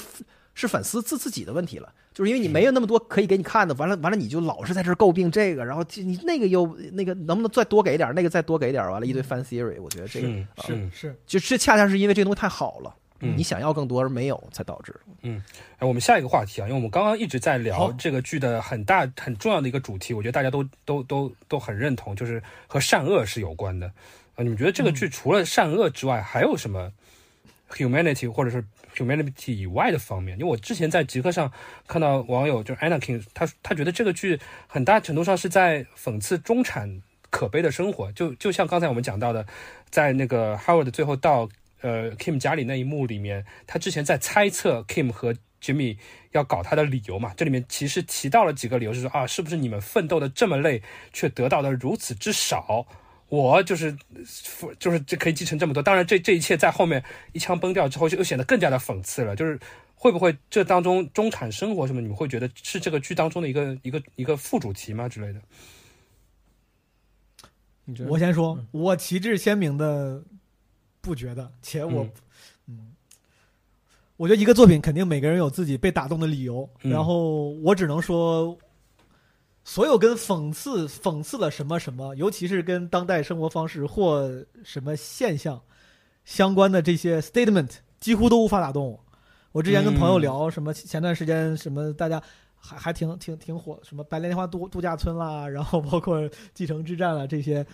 Speaker 5: 是粉丝自自己的问题了，就是因为你没有那么多可以给你看的，完了完了你就老是在这儿诟病这个，然后你那个又那个能不能再多给点，那个再多给点，完了一堆 fan theory，我觉得这个
Speaker 3: 嗯
Speaker 5: 啊
Speaker 3: 嗯
Speaker 2: 是。
Speaker 5: 就这恰恰是因为这个东西太好了，
Speaker 3: 嗯。
Speaker 5: 你想要更多而没有，才导致。
Speaker 3: 哎，我们下一个话题啊，因为我们刚刚一直在聊这个剧的很大很重要的一个主题，我觉得大家都都都都很认同，就是和善恶是有关的。啊，你们觉得这个剧除了善恶之外，还有什么 humanity 或者是 humanity 以外的方面？因为我之前在极客上看到网友就是 Anakin，他他觉得这个剧很大程度上是在讽刺中产可悲的生活，就就像刚才我们讲到的，在那个 Howard 最后到呃 Kim 家里那一幕里面，他之前在猜测 Kim 和 Jimmy 要搞他的理由嘛，这里面其实提到了几个理由，是说啊，是不是你们奋斗的这么累，却得到的如此之少？我就是就是这可以继承这么多，当然这这一切在后面一枪崩掉之后，就又显得更加的讽刺了。就是会不会这当中中产生活什么，你们会觉得是这个剧当中的一个一个一个副主题吗之类的？
Speaker 5: 你觉得？
Speaker 2: 我先说，我旗帜鲜明的不觉得，且我
Speaker 3: 嗯。
Speaker 2: 嗯我觉得一个作品肯定每个人有自己被打动的理由，
Speaker 3: 嗯。
Speaker 2: 然后我只能说，所有跟讽刺讽刺了什么什么，尤其是跟当代生活方式或什么现象相关的这些 statement，几乎都无法打动我。我之前跟朋友聊什么，前段时间什么大家还还挺挺挺火，什么白莲花度度假村啦，然后包括继承之战啦这些，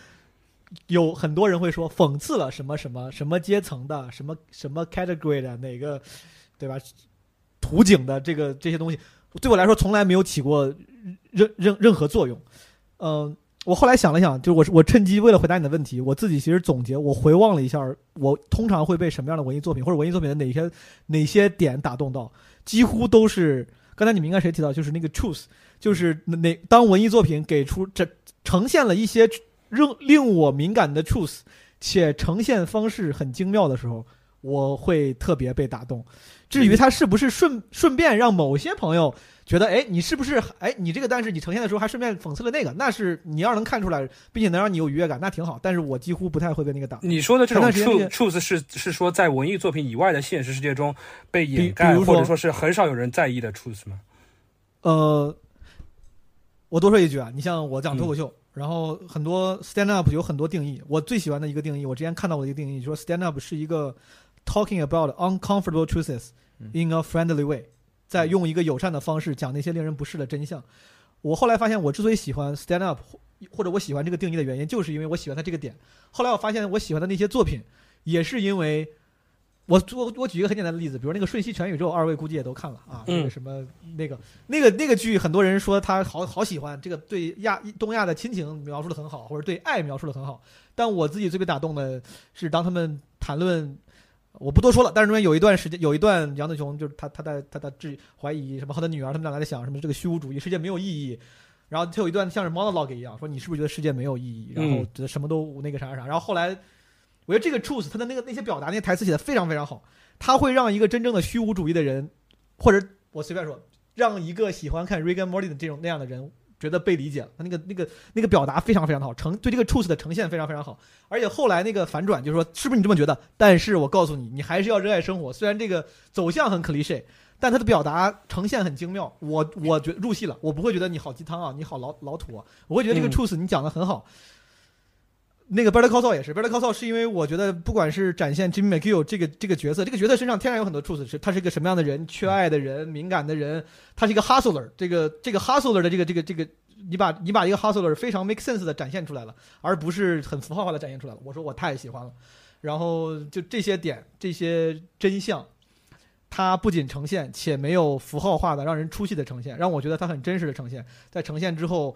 Speaker 2: 有很多人会说讽刺了什么什么什么阶层的什么什么 category 的哪个，对吧？图景的这个这些东西，对我来说从来没有起过任任任何作用。嗯、我后来想了想，就是我我趁机为了回答你的问题，我自己其实总结，我回望了一下，我通常会被什么样的文艺作品或者文艺作品的哪些哪些点打动到，几乎都是刚才你们应该谁提到，就是那个 truth，就是哪当文艺作品给出这呈现了一些令令我敏感的 truth，且呈现方式很精妙的时候，我会特别被打动。至于他是不是顺顺便让某些朋友觉得，哎，你是不是哎，你这个但是你呈现的时候还顺便讽刺了那个，那是你要是能看出来，并且能让你有愉悦感，那挺好。但是我几乎不太会被那个打。
Speaker 3: 你说的这种 truth truth 是是说在文艺作品以外的现实世界中被
Speaker 2: 比
Speaker 3: 掩盖，或者说是很少有人在意的 truth 吗？
Speaker 2: 呃，我多说一句啊，你像我讲脱口秀，然后很多 stand up 有很多定义，我最喜欢的一个定义，我之前看到过一个定义，就说 stand up 是一个 talking about uncomfortable truths in a friendly way，在用一个友善的方式讲那些令人不适的真相。我后来发现，我之所以喜欢 stand up，或或者我喜欢这个定义的原因，就是因为我喜欢他这个点。后来我发现，我喜欢的那些作品，也是因为我我我举一个很简单的例子，比如那个《瞬息全宇宙》，二位估计也都看了啊，
Speaker 3: 嗯
Speaker 2: 那个什么那个那个那个剧，很多人说他好好喜欢，这个对亚东亚的亲情描述的很好，或者对爱描述的很好。但我自己最被打动的是当他们谈论。我不多说了，但是中间有一段时间，有一段杨子雄就是他他在他在质怀疑什么和他女儿他们俩在想什么这个虚无主义世界没有意义，然后他有一段像是 monologue 一样说你是不是觉得世界没有意义，然后
Speaker 3: 嗯。
Speaker 2: 觉得什么都那个啥啥啥，然后后来我觉得这个 truth 他的那个那些表达那些台词写的非常非常好，他会让一个真正的虚无主义的人，或者我随便说，让一个喜欢看 and Morty 的这种那样的人觉得被理解了。他那个那个那个表达非常非常的好，呈对这个 truth 的呈现非常非常好。而且后来那个反转就是说，是不是你这么觉得？但是我告诉你，你还是要热爱生活。虽然这个走向很 cliche，但他的表达呈现很精妙。我我觉入戏了，我不会觉得你好鸡汤啊，你好老老土啊，我会觉得这个
Speaker 3: 嗯
Speaker 2: truth 你讲的很好。那个 Better Call Saul 也是，Better Call Saul 是因为我觉得不管是展现 Jimmy McGill 这个这个角色，这个角色身上天然有很多 truth，是他是一个什么样的人，缺爱的人，敏感的人，他是一个 hustler，这个这个 hustler 的这个这个这个，你把你把一个 hustler 非常 make sense 的展现出来了，而不是很符号化的展现出来了。我说我太喜欢了，然后就这些点，这些真相，它不仅呈现，且没有符号化的让人出戏的呈现，让我觉得它很真实的呈现，在呈现之后。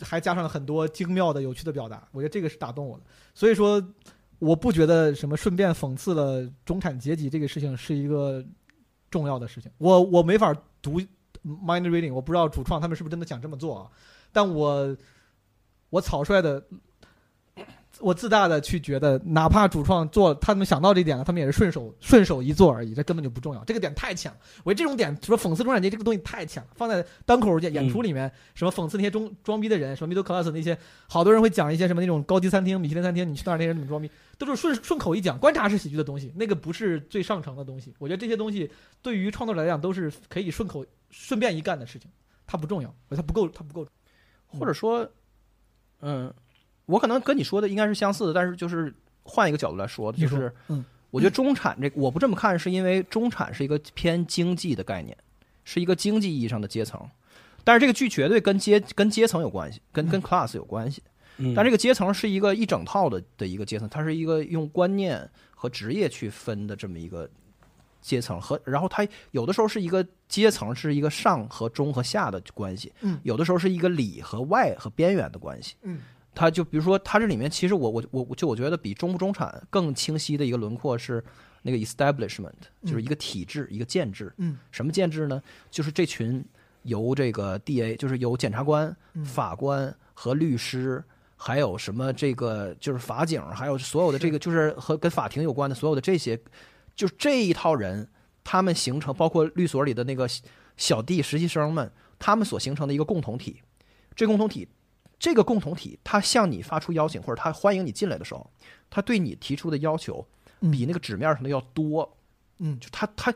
Speaker 2: 还加上了很多精妙的、有趣的表达，我觉得这个是打动我的。所以说，我不觉得什么顺便讽刺了中产阶级这个事情是一个重要的事情。我我没法读 mind reading，我不知道主创他们是不是真的想这么做啊？但我我草率的，我自大的去觉得，哪怕主创做他们想到这一点了，他们也是顺手顺手一做而已，这根本就不重要。这个点太强，我觉得这种点说讽刺中产阶级这个东西太浅了，放在单口演演出里面，什么讽刺那些中装逼的人，什么 middle class 那些，好多人会讲一些什么那种高级餐厅、米其林餐厅，你去那儿那些人怎么装逼，都是顺顺口一讲，观察式喜剧的东西，那个不是最上乘的东西。我觉得这些东西对于创作者来讲都是可以顺口顺便一干的事情，它不重要，它不够，它不够。
Speaker 5: 或者说，嗯，我可能跟你说的应该是相似的，但是就是换一个角度来说，就是，
Speaker 2: 嗯，
Speaker 5: 我觉得中产这我不这么看，是因为中产是一个偏经济的概念，是一个经济意义上的阶层，但是这个剧绝对跟阶跟阶层有关系，跟跟 class 有关系，
Speaker 3: 嗯，
Speaker 5: 但这个阶层是一个一整套的的一个阶层，它是一个用观念和职业去分的这么一个阶层和，然后它有的时候是一个阶层是一个上和中和下的关系，
Speaker 2: 嗯。
Speaker 5: 有的时候是一个里和外和边缘的关系，
Speaker 2: 嗯，
Speaker 5: 它就比如说他这里面其实我我我我就我觉得比中不中产更清晰的一个轮廓是那个 establishment，就是一个体制一个建制，
Speaker 2: 嗯，
Speaker 5: 什么建制呢？就是这群由这个 DA，就是由检察官、
Speaker 2: 嗯
Speaker 5: 法官和律师。还有什么这个就是法警，还有所有的这个就是和跟法庭有关的所有的这些，就是这一套人，他们形成包括律所里的那个小弟实习生们，他们所形成的一个共同体。这共同体，这个共同体，他向你发出邀请或者他欢迎你进来的时候，他对你提出的要求比那个纸面上的要多。
Speaker 2: 嗯。
Speaker 5: 就他他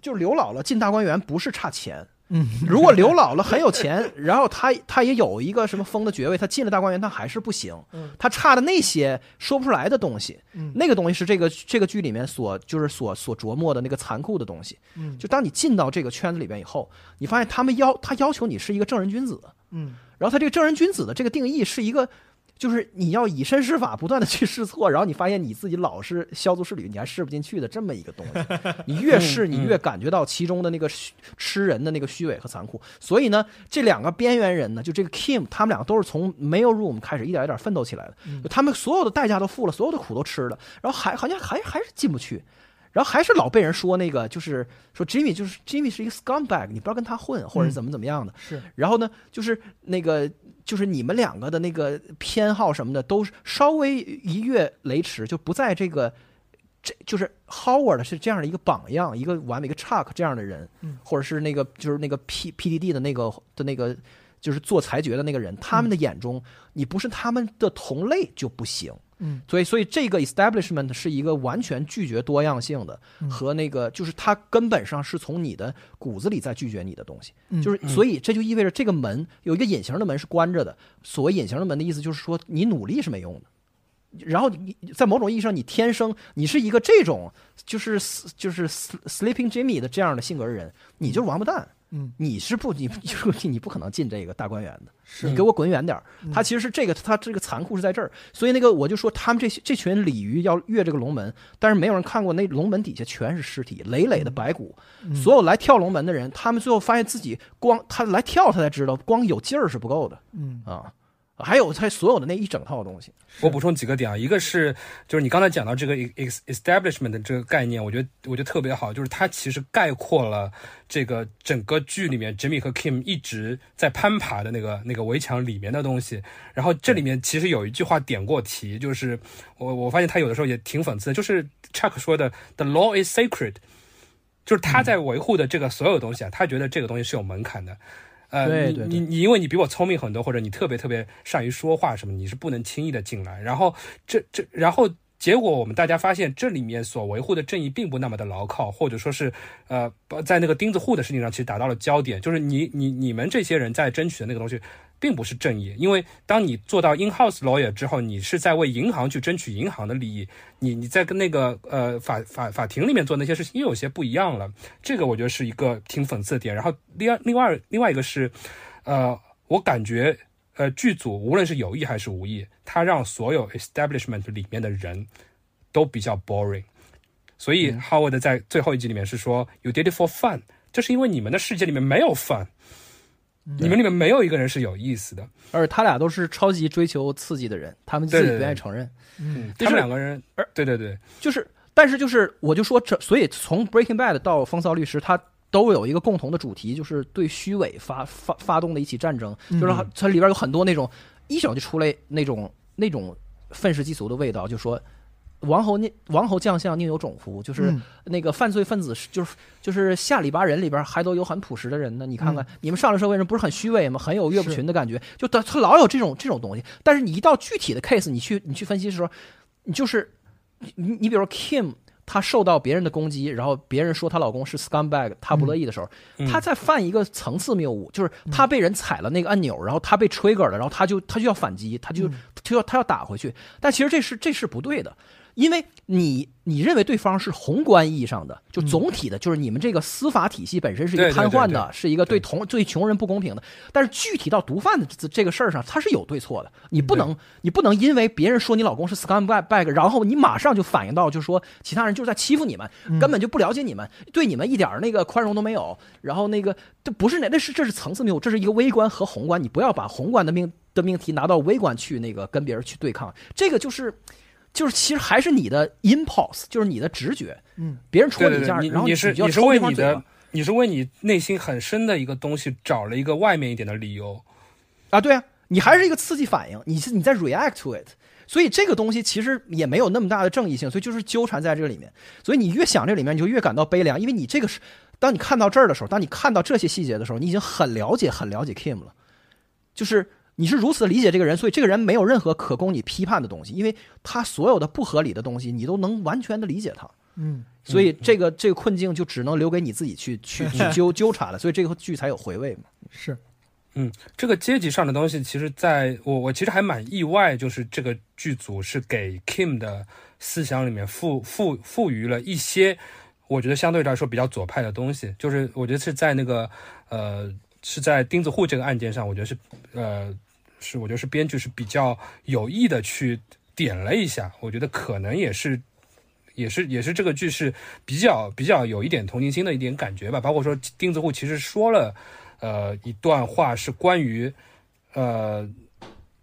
Speaker 5: 就是刘姥姥进大观园不是差钱，
Speaker 2: 嗯，
Speaker 5: 如果刘姥姥很有钱，然后他他也有一个什么封的爵位，他进了大观园，他还是不行。
Speaker 2: 嗯，
Speaker 5: 他差的那些说不出来的东西，
Speaker 2: 嗯。
Speaker 5: 那个东西是这个这个剧里面所就是所所琢磨的那个残酷的东西。
Speaker 2: 嗯。
Speaker 5: 就当你进到这个圈子里边以后，你发现他们要他要求你是一个正人君子，
Speaker 2: 嗯
Speaker 5: 然后他这个正人君子的这个定义是一个，就是你要以身试法，不断的去试错，然后你发现你自己老是削足适履，你还试不进去的这么一个东西。你越试，你越感觉到其中的那个虚吃人的那个虚伪和残酷。所以呢，这两个边缘人呢，就这个 Kim，他们两个都是从 mail room 开始一点一点奋斗起来的，他们所有的代价都付了，所有的苦都吃了，然后还好像还还是进不去。然后还是老被人说那个，就是说 Jimmy 就是 Jimmy 是一个 scumbag，你不要跟他混，或者怎么怎么样的。
Speaker 2: 是
Speaker 5: 然后呢，就是那个，就是你们两个的那个偏好什么的，都是稍微一跃雷池，就不在这个，这就是 Howard 是这样的一个榜样，一个完美一个 Chuck 这样的人，
Speaker 2: 嗯
Speaker 5: 或者是那个就是那个 P PDD 的那个的那个，就是做裁决的那个人，他们的眼中，你不是他们的同类就不行。
Speaker 2: 嗯
Speaker 5: 所以，所以这个 establishment 是一个完全拒绝多样性的，
Speaker 2: 嗯
Speaker 5: 和那个就是它根本上是从你的骨子里在拒绝你的东西。
Speaker 2: 嗯
Speaker 5: 就是，所以这就意味着这个门有一个隐形的门是关着的。所谓隐形的门的意思就是说，你努力是没用的。然后你在某种意义上，你天生你是一个这种就是就是 sleeping Jimmy 的这样的性格的人，你就是王八蛋。
Speaker 2: 嗯
Speaker 5: 你是不你就你不可能进这个大观园的，
Speaker 2: 是
Speaker 5: 你给我滚远点儿。他其实是这个，他这个残酷是在这儿，所以那个我就说他们这些这群鲤鱼要越这个龙门，但是没有人看过那龙门底下全是尸体，累累的白骨。所有来跳龙门的人，他们最后发现自己光他来跳，他才知道光有劲儿是不够的
Speaker 2: 嗯
Speaker 5: 啊。还有它所有的那一整套东西，
Speaker 3: 我补充几个点啊，一个是就是你刚才讲到这个 establishment 的这个概念，我觉得我觉得特别好，就是它其实概括了这个整个剧里面 Jimmy 和 Kim 一直在攀爬的那个那个围墙里面的东西。然后这里面其实有一句话点过题，就是我我发现他有的时候也挺讽刺的，就是 Chuck 说的 “The law is sacred”，就是他在维护的这个所有东西啊，他觉得这个东西是有门槛的。呃，
Speaker 5: 对对
Speaker 3: 你你你因为你比我聪明很多，或者你特别特别善于说话什么，你是不能轻易的进来。然后这这，然后结果我们大家发现，这里面所维护的正义并不那么的牢靠，或者说是呃，在那个钉子户的事情上，其实达到了焦点，就是你你你们这些人在争取的那个东西。并不是正义，因为当你做到 in-house lawyer 之后，你是在为银行去争取银行的利益，你你在跟那个呃法法法庭里面做那些事情又有些不一样了。这个我觉得是一个挺讽刺的点。然后另外另外另外一个是，呃，我感觉呃剧组无论是有意还是无意，他让所有 establishment 里面的人都比较 boring。所以 Howard 在最后一集里面是说、You did it for fun，这是因为你们的世界里面没有 fun。你们里面没有一个人是有意思的，
Speaker 5: 而他俩都是超级追求刺激的人，他们自己不愿意承认。
Speaker 2: 嗯
Speaker 3: 他们两个人，对对对，
Speaker 5: 就是，但是就是，我就说这，所以从 Breaking Bad 到风骚律师，他都有一个共同的主题，就是对虚伪发发发动的一起战争，就是它它里边有很多那种一整就出来那种那种愤世嫉俗的味道，就说。王侯宁王侯将相宁有种乎？就是
Speaker 2: 嗯
Speaker 5: 那个犯罪分子，就是就是下里巴人里边还都有很朴实的人呢。你看看，你们上了社会人不是很虚伪吗？很有岳不群的感觉，就他他老有这种这种东西。但是你一到具体的 case，你去你去分析的时候，你就是你你比如说 Kim，她受到别人的攻击，然后别人说她老公是 scumbag，她不乐意的时候，
Speaker 3: 嗯
Speaker 5: 她在犯一个层次谬误，就是她被人踩了那个按钮，然后她被 trigger 了，然后她就她就要反击，她就她就要她要打回去，但其实这是这是不对的。因为你你认为对方是宏观意义上的，就总体的，就是你们这个司法体系本身是一个瘫痪的，是一个对同对穷人不公平的。但是具体到毒贩的这这个事儿上，它是有对错的。你不能你不能因为别人说你老公是 scumbag，然后你马上就反应到，就说其他人就是在欺负你们，根本就不了解你们，对你们一点儿那个宽容都没有。然后那个这不是那那是这是层次谬误，这是一个微观和宏观，你不要把宏观的命的命题拿到微观去那个跟别人去对抗，这个就是。就是其实还是你的 impulse，就是你的直觉。
Speaker 2: 嗯，
Speaker 5: 别人戳
Speaker 3: 对对对，
Speaker 5: 你一下，然后
Speaker 3: 你你是你是为你的你是为你内心很深的一个东西找了一个外面一点的理由。
Speaker 5: 啊，对啊，你还是一个刺激反应，你是你在 react to it，所以这个东西其实也没有那么大的正义性，所以就是纠缠在这里面。所以你越想这里面，你就越感到悲凉，因为你这个是，当你看到这儿的时候，当你看到这些细节的时候，你已经很了解、很了解 Kim 了，就是你是如此理解这个人，所以这个人没有任何可供你批判的东西，因为他所有的不合理的东西，你都能完全的理解他。
Speaker 2: 嗯，
Speaker 5: 所以这个这个困境就只能留给你自己去去 去纠纠缠了，所以这个剧才有回味嘛。
Speaker 2: 是嗯
Speaker 3: 这个阶级上的东西，其实在我我其实还蛮意外，就是这个剧组是给 Kim 的思想里面赋赋赋予了一些，我觉得相对来说比较左派的东西。就是我觉得是在那个呃是在钉子户这个案件上，我觉得是呃是我觉得是编剧是比较有意的去点了一下，我觉得可能也是。也是也是这个剧是比较比较有一点同情心的一点感觉吧，包括说钉子户其实说了，呃一段话是关于，呃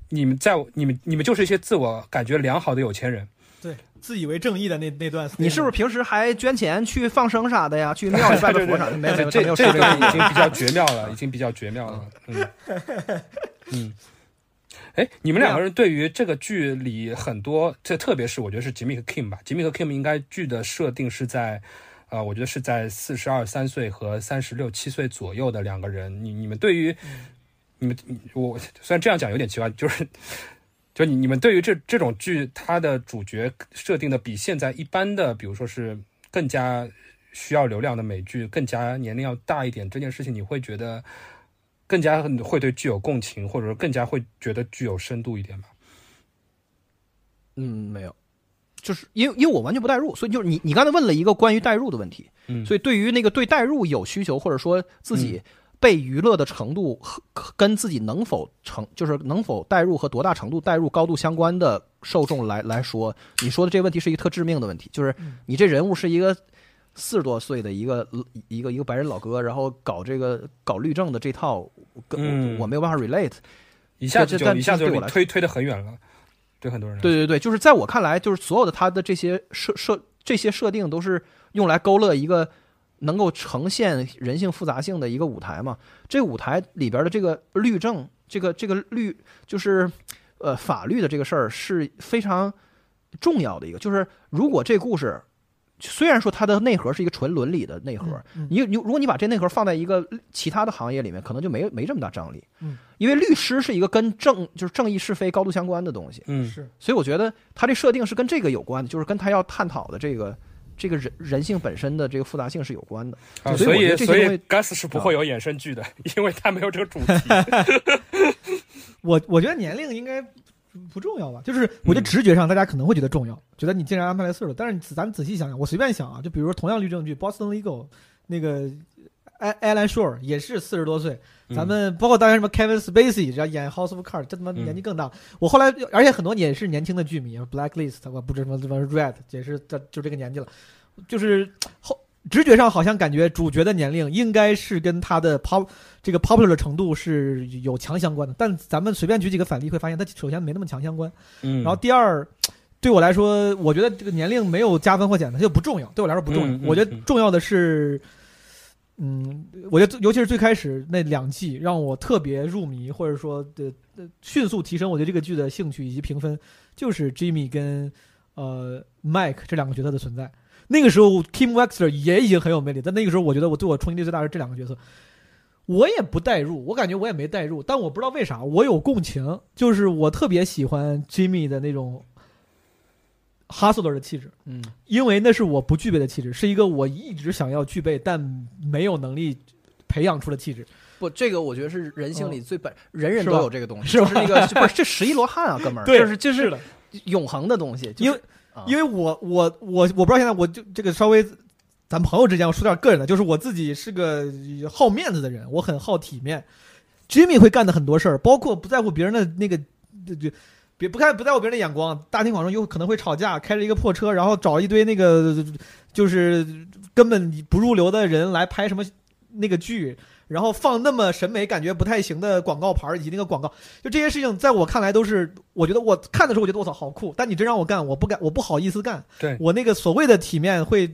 Speaker 3: 你们在你们你们就是一些自我感觉良好的有钱人，
Speaker 2: 对自以为正义的那那段，
Speaker 5: 你是不是平时还捐钱去放生啥的呀？去庙里拜拜佛啥的？没有没有，
Speaker 3: 这这
Speaker 5: 个
Speaker 3: 段已经比较绝妙了，已经比较绝妙了。嗯 嗯，哎，你们两个人对于这个剧里很多，这特别是我觉得是吉米和 Kim 吧，吉米和 Kim 应该剧的设定是在，呃，我觉得是在四十二三岁和三十六七岁左右的两个人。你你们对于你们我虽然这样讲有点奇怪，就是。就你你们对于这这种剧，它的主角设定的比现在一般的，比如说是更加需要流量的美剧，更加年龄要大一点，这件事情你会觉得更加会对具有共情，或者说更加会觉得具有深度一点吧？
Speaker 5: 嗯，没有，就是因为因为我完全不代入，所以就是你你刚才问了一个关于代入的问题，
Speaker 3: 嗯。
Speaker 5: 所以对于那个对代入有需求，或者说自己被娱乐的程度和跟自己能否成就是能否代入和多大程度代入高度相关的受众来来说，你说的这个问题是一个特致命的问题，就是你这人物是一个四十多岁的一个一个一个白人老哥，然后搞这个搞律政的这套，跟
Speaker 3: 嗯
Speaker 5: 我我没有办法 relate。
Speaker 3: 一下子就一下子就
Speaker 5: 对我来
Speaker 3: 给推推的很远了，对很多人
Speaker 5: 对对对，就是在我看来，就是所有的他的这些设设这些设定都是用来勾勒一个能够呈现人性复杂性的一个舞台嘛。这舞台里边的这个律政，这个这个律就是呃法律的这个事儿是非常重要的一个。就是如果这故事虽然说它的内核是一个纯伦理的内核，
Speaker 2: 嗯
Speaker 5: 你你如果你把这内核放在一个其他的行业里面，可能就没没这么大张力。
Speaker 2: 嗯，
Speaker 5: 因为律师是一个跟正就是正义是非高度相关的东西。
Speaker 3: 嗯
Speaker 2: 是
Speaker 5: 所以我觉得他这设定是跟这个有关的，就是跟他要探讨的这个这个人人性本身的这个复杂性是有关的。
Speaker 3: 啊，
Speaker 5: 所以
Speaker 3: 所以 Gus 是不会有衍生剧的，因为他没有这个主题。
Speaker 2: 我我觉得年龄应该不重要吧，就是我觉得直觉上大家可能会觉得重要，觉得你竟然安排了岁数，但是咱仔细想想，我随便想啊，就比如说同样律政剧《Boston Legal》，那个艾艾兰· r e 也是四十多岁，咱们包括当年什么 Kevin Spacey，只要演 House of Cards，这他妈年纪更大。我后来，而且很多也是年轻的剧迷，Blacklist，我不知什么什么 Red，也是这就这个年纪了，就是后直觉上好像感觉主角的年龄应该是跟他的 pop 这个 popular 的程度是有强相关的，但咱们随便举几个反例会发现，他首先没那么强相关。
Speaker 3: 嗯，
Speaker 2: 然后第二，对我来说，我觉得这个年龄没有加分或减分，它就不重要。对我来说不重要。
Speaker 3: 嗯嗯
Speaker 2: 我觉得重要的是，嗯，我觉得尤其是最开始那两季让我特别入迷，或者说的、呃迅速提升我对这个剧的兴趣以及评分，就是 Jimmy 跟呃 Mike 这两个角色的存在。那个时候，Kim Wexler 也已经很有魅力，但那个时候，我觉得我对我冲击力最大的是这两个角色。我也不代入，我感觉我也没代入，但我不知道为啥我有共情，就是我特别喜欢 Jimmy 的那种 hustler 的气质，
Speaker 5: 嗯，
Speaker 2: 因为那是我不具备的气质，是一个我一直想要具备但没有能力培养出的气质。
Speaker 5: 不，这个我觉得是人性里最本，人人都有这个东西，
Speaker 2: 是吧？
Speaker 5: 就是那个不是这十一罗汉啊，哥们儿，
Speaker 2: 对
Speaker 5: 就是就是，永恒的东西，就是
Speaker 2: 因为
Speaker 5: 啊
Speaker 2: 因为我我我我不知道现在我就这个稍微，咱朋友之间我说点个人的，就是我自己是个好面子的人，我很好体面。Jimmy 会干的很多事儿，包括不在乎别人的那个，就就别不看不在乎别人的眼光，大庭广众又可能会吵架，开着一个破车，然后找一堆那个就是根本不入流的人来拍什么那个剧，然后放那么审美感觉不太行的广告牌儿以及那个广告，就这些事情，在我看来都是，我觉得我看的时候，我觉得我操好酷，但你真让我干，我不敢，我不好意思干。
Speaker 3: 对
Speaker 2: 我那个所谓的体面会，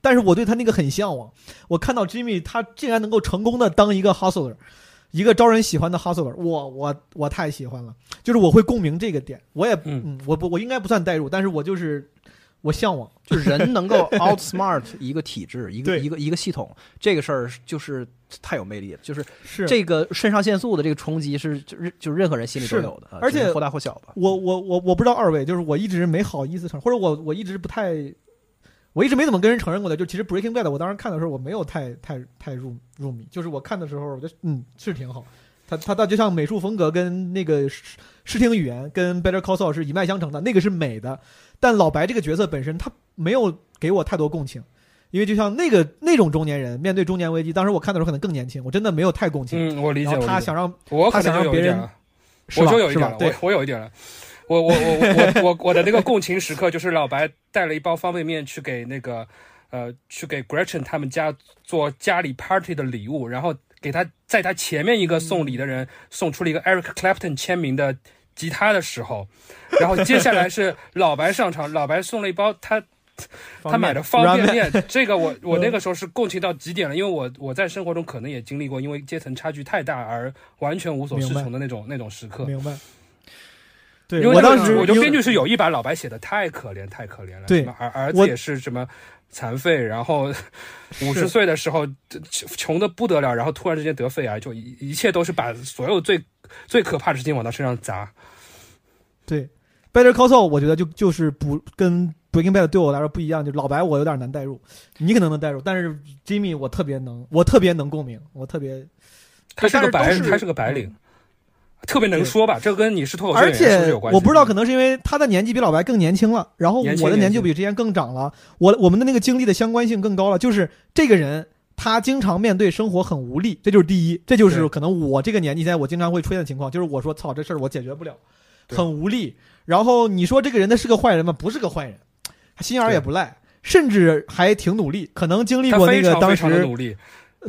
Speaker 2: 但是我对他那个很向往。我看到 Jimmy 他竟然能够成功的当一个 hustler，一个招人喜欢的 hustler，我我我太喜欢了，就是我会共鸣这个点。我也
Speaker 3: 嗯
Speaker 2: 嗯，我不我应该不算代入，但是我就是我向往。
Speaker 5: 就是人能够 outsmart 一个体制，一个一个一个系统，这个事儿就是太有魅力了。就是
Speaker 2: 是
Speaker 5: 这个肾上腺素的这个冲击是就是就是任何人心里都有的，啊
Speaker 2: 而且
Speaker 5: 或大或小吧。
Speaker 2: 我我我我不知道二位，就是我一直没好意思承认，或者我我一直不太，我一直没怎么跟人承认过的，就其实 Breaking Bad 我当时看的时候我没有太太太入入迷，就是我看的时候我觉得嗯是挺好，他他他就像美术风格跟那个视视听语言跟 Better Call Saul 是一脉相承的，那个是美的，但老白这个角色本身他没有给我太多共情。因为就像那个那种中年人面对中年危机，当时我看的时候可能更年轻，我真的没有太共情。
Speaker 3: 嗯，我理解。
Speaker 2: 他想让
Speaker 3: 我可
Speaker 2: 他想让别人
Speaker 3: 能就有一点了，我就有一点了，？
Speaker 2: 对
Speaker 3: 我，我有一点了。我我我我我我的那个共情时刻就是老白带了一包方便面去给那个呃去给 Gretchen 他们家做家里 party 的礼物，然后给他在他前面一个送礼的人送出了一个 Eric Clapton 签名的吉他的时候，然后接下来是 老白上场，老白送了一包他他买的方便面，这个我 我那个时候是共情到极点了，因为我我在生活中可能也经历过，因为阶层差距太大而完全无所适从的那种那种时刻。
Speaker 2: 明白。对，
Speaker 3: 因为
Speaker 2: 我当时
Speaker 3: 我觉得编剧是有意把老白写的太可怜太可怜了，
Speaker 2: 对。
Speaker 3: 儿儿子也是什么残废，然后 五十岁的时候穷的不得了，然后突然之间得肺癌，就一一切都是把所有最最可怕的事情往他身上砸。
Speaker 2: 对 Better Call Saul，我觉得就就是不跟 Breaking Bad 对我来说不一样，就老白我有点难代入，你可能能代入，但是 Jimmy 我特别能，我特别能共鸣，我特别，
Speaker 3: 他是个白，他是个白领，特别能说吧？这跟你是脱口秀有关系？
Speaker 2: 我不知道，可能是因为他的年纪比老白更年轻了，然后我的年纪比之前更长了，我我们的那个经历的相关性更高了，就是这个人。他经常面对生活很无力，这就是第一，这就是可能我这个年纪现在我经常会出现的情况，就是我说操这事儿我解决不了，
Speaker 3: 对
Speaker 2: 很无力。然后你说这个人他是个坏人吗？不是个坏人，他心眼儿也不赖，甚至还挺努力，可能经历过那个当
Speaker 3: 非常非常的
Speaker 2: 时
Speaker 3: 努力，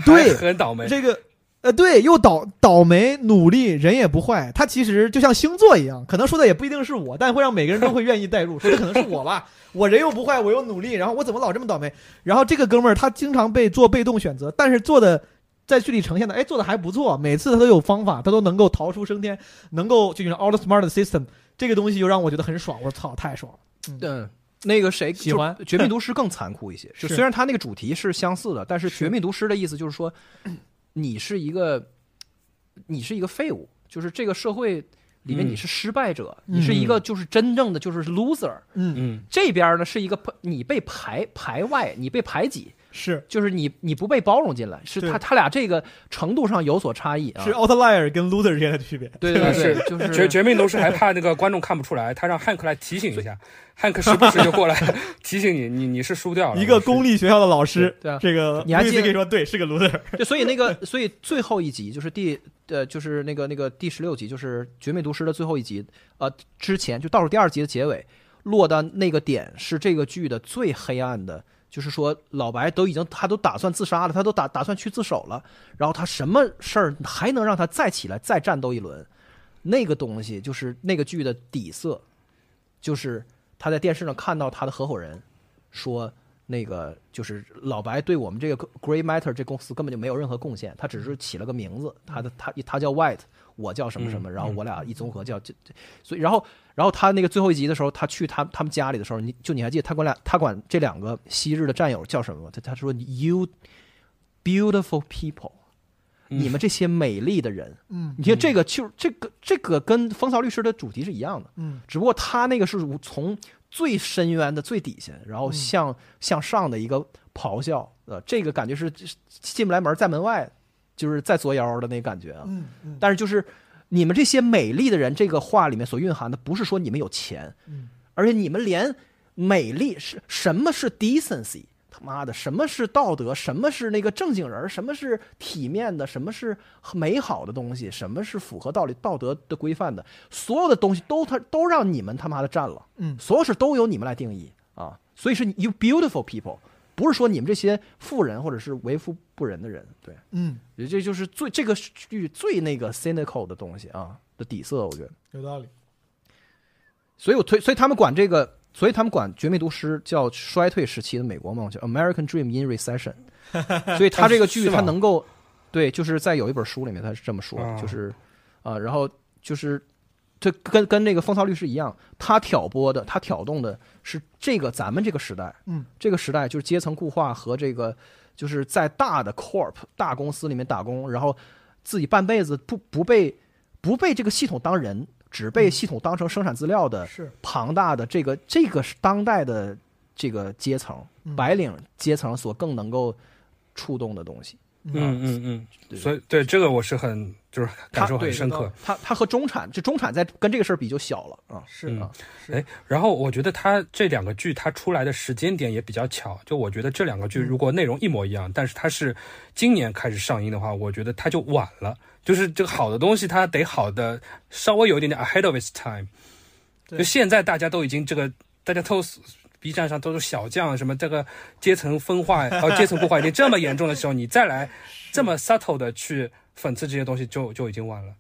Speaker 2: 对
Speaker 3: 还很倒霉。
Speaker 2: 这个呃，对，又倒倒霉，努力，人也不坏。他其实就像星座一样，可能说的也不一定是我，但会让每个人都会愿意代入，说这可能是我吧。我人又不坏，我又努力，然后我怎么老这么倒霉？然后这个哥们儿他经常被做被动选择，但是做的在剧里呈现的，哎，做的还不错。每次他都有方法，他都能够逃出升天，能够就像 all smart system 这个东西，就让我觉得很爽。我说操，太爽了。
Speaker 5: 嗯，那个谁
Speaker 2: 喜欢
Speaker 5: 绝命毒师》更残酷一些。就虽然他那个主题是相似的，但是《绝命毒师》的意思就是说，你是一个，你是一个废物，就是这个社会里面
Speaker 3: 嗯
Speaker 5: 你是失败者，
Speaker 2: 嗯
Speaker 5: 你是一个就是真正的就是 loser。
Speaker 2: 嗯，
Speaker 3: 嗯，
Speaker 5: 这边呢是一个你被排排外，你被排挤，
Speaker 2: 是
Speaker 5: 就是你你不被包容进来，是他他俩这个程度上有所差异啊。
Speaker 2: 是 outlier 跟 loser 之间的区别。
Speaker 5: 对对对，
Speaker 3: 是
Speaker 5: 就是
Speaker 3: 绝绝命毒师还怕那个观众看不出来，他让汉克来提醒一下，汉克时不时就过来 提醒你，你你是输掉了。
Speaker 2: 一个公立学校的老师，
Speaker 5: 对啊
Speaker 2: 这个
Speaker 5: 你还记得
Speaker 2: 可以说对，是个 loser。
Speaker 5: 就所以那个，所以最后一集就是第呃，就是那个那个第十六集，就是《绝命毒师》的最后一集，呃，之前就倒数第二集的结尾，落到那个点是这个剧的最黑暗的，就是说老白都已经他都打算自杀了，他都打打算去自首了，然后他什么事儿还能让他再起来再战斗一轮？那个东西就是那个剧的底色，就是他在电视上看到他的合伙人说。那个就是老白对我们这个 Grey Matter 这公司根本就没有任何贡献，他只是起了个名字，他的他他叫 White，我叫什么什么，
Speaker 3: 嗯
Speaker 5: 然后我俩一综合叫这，这所以然后然后他那个最后一集的时候，他去他他们家里的时候，你就你还记得他管俩他管这两个昔日的战友叫什么吗？他他说 You beautiful people，
Speaker 3: 嗯。
Speaker 5: 你们这些美丽的人，
Speaker 2: 嗯。
Speaker 5: 你看这个就这个这个跟风骚律师的主题是一样的。
Speaker 2: 嗯。
Speaker 5: 只不过他那个是从最深渊的最底下，然后向、向上的一个咆哮，呃，这个感觉是进不来门，在门外，就是在作妖的那感觉啊。
Speaker 2: 嗯嗯
Speaker 5: 但是就是你们这些美丽的人，这个话里面所蕴含的，不是说你们有钱，
Speaker 2: 嗯
Speaker 5: 而且你们连美丽是什么是 decency。他妈的，什么是道德？什么是那个正经人？什么是体面的？什么是美好的东西？什么是符合道理、道德的规范的？所有的东西都他都让你们他妈的占了。
Speaker 2: 嗯
Speaker 5: 所有事都由你们来定义啊，所以是 you beautiful people，不是说你们这些富人或者是为富不仁的人，对，
Speaker 2: 嗯，
Speaker 5: 这就是最这个剧最那个 cynical 的东西啊的底色，我觉得。
Speaker 2: 有道理。
Speaker 5: 所以我推，所以他们管这个，所以他们管《绝命毒师》叫衰退时期的美国梦，叫 American Dream in Recession。所以他这个剧，他能够，对，就是在有一本书里面他是这么说的，
Speaker 3: 啊
Speaker 5: 就是啊、然后就是这跟跟那个风骚律师一样，他挑拨的，他挑动的是这个咱们这个时代，
Speaker 2: 嗯，
Speaker 5: 这个时代就是阶层固化和这个就是在大的 corp 大公司里面打工，然后自己半辈子不不被不被这个系统当人，只被系统当成生产资料的
Speaker 2: 是。
Speaker 5: 庞大的这个这个是当代的这个阶层，
Speaker 2: 嗯。
Speaker 5: 白领阶层所更能够触动的东西。
Speaker 3: 嗯嗯嗯，
Speaker 5: 对
Speaker 3: 所以对这个我是很就是感受很深刻。
Speaker 5: 它它和中产，就中产在跟这个事儿比就小了啊。
Speaker 2: 是
Speaker 3: 嗯
Speaker 5: 啊，
Speaker 2: 是
Speaker 3: 哎，然后我觉得它这两个剧它出来的时间点也比较巧，就我觉得这两个剧
Speaker 2: 嗯
Speaker 3: 如果内容一模一样，但是它是今年开始上映的话，我觉得它就晚了。就是这个好的东西，它得好的稍微有一点点 ahead of its time。
Speaker 2: 对
Speaker 3: 就现在大家都已经这个，大家都 B 站上都是小将，什么这个阶层分化，呃，阶层固化已经这么严重的时候，你再来这么 subtle 的去讽刺这些东西就，就已经晚了。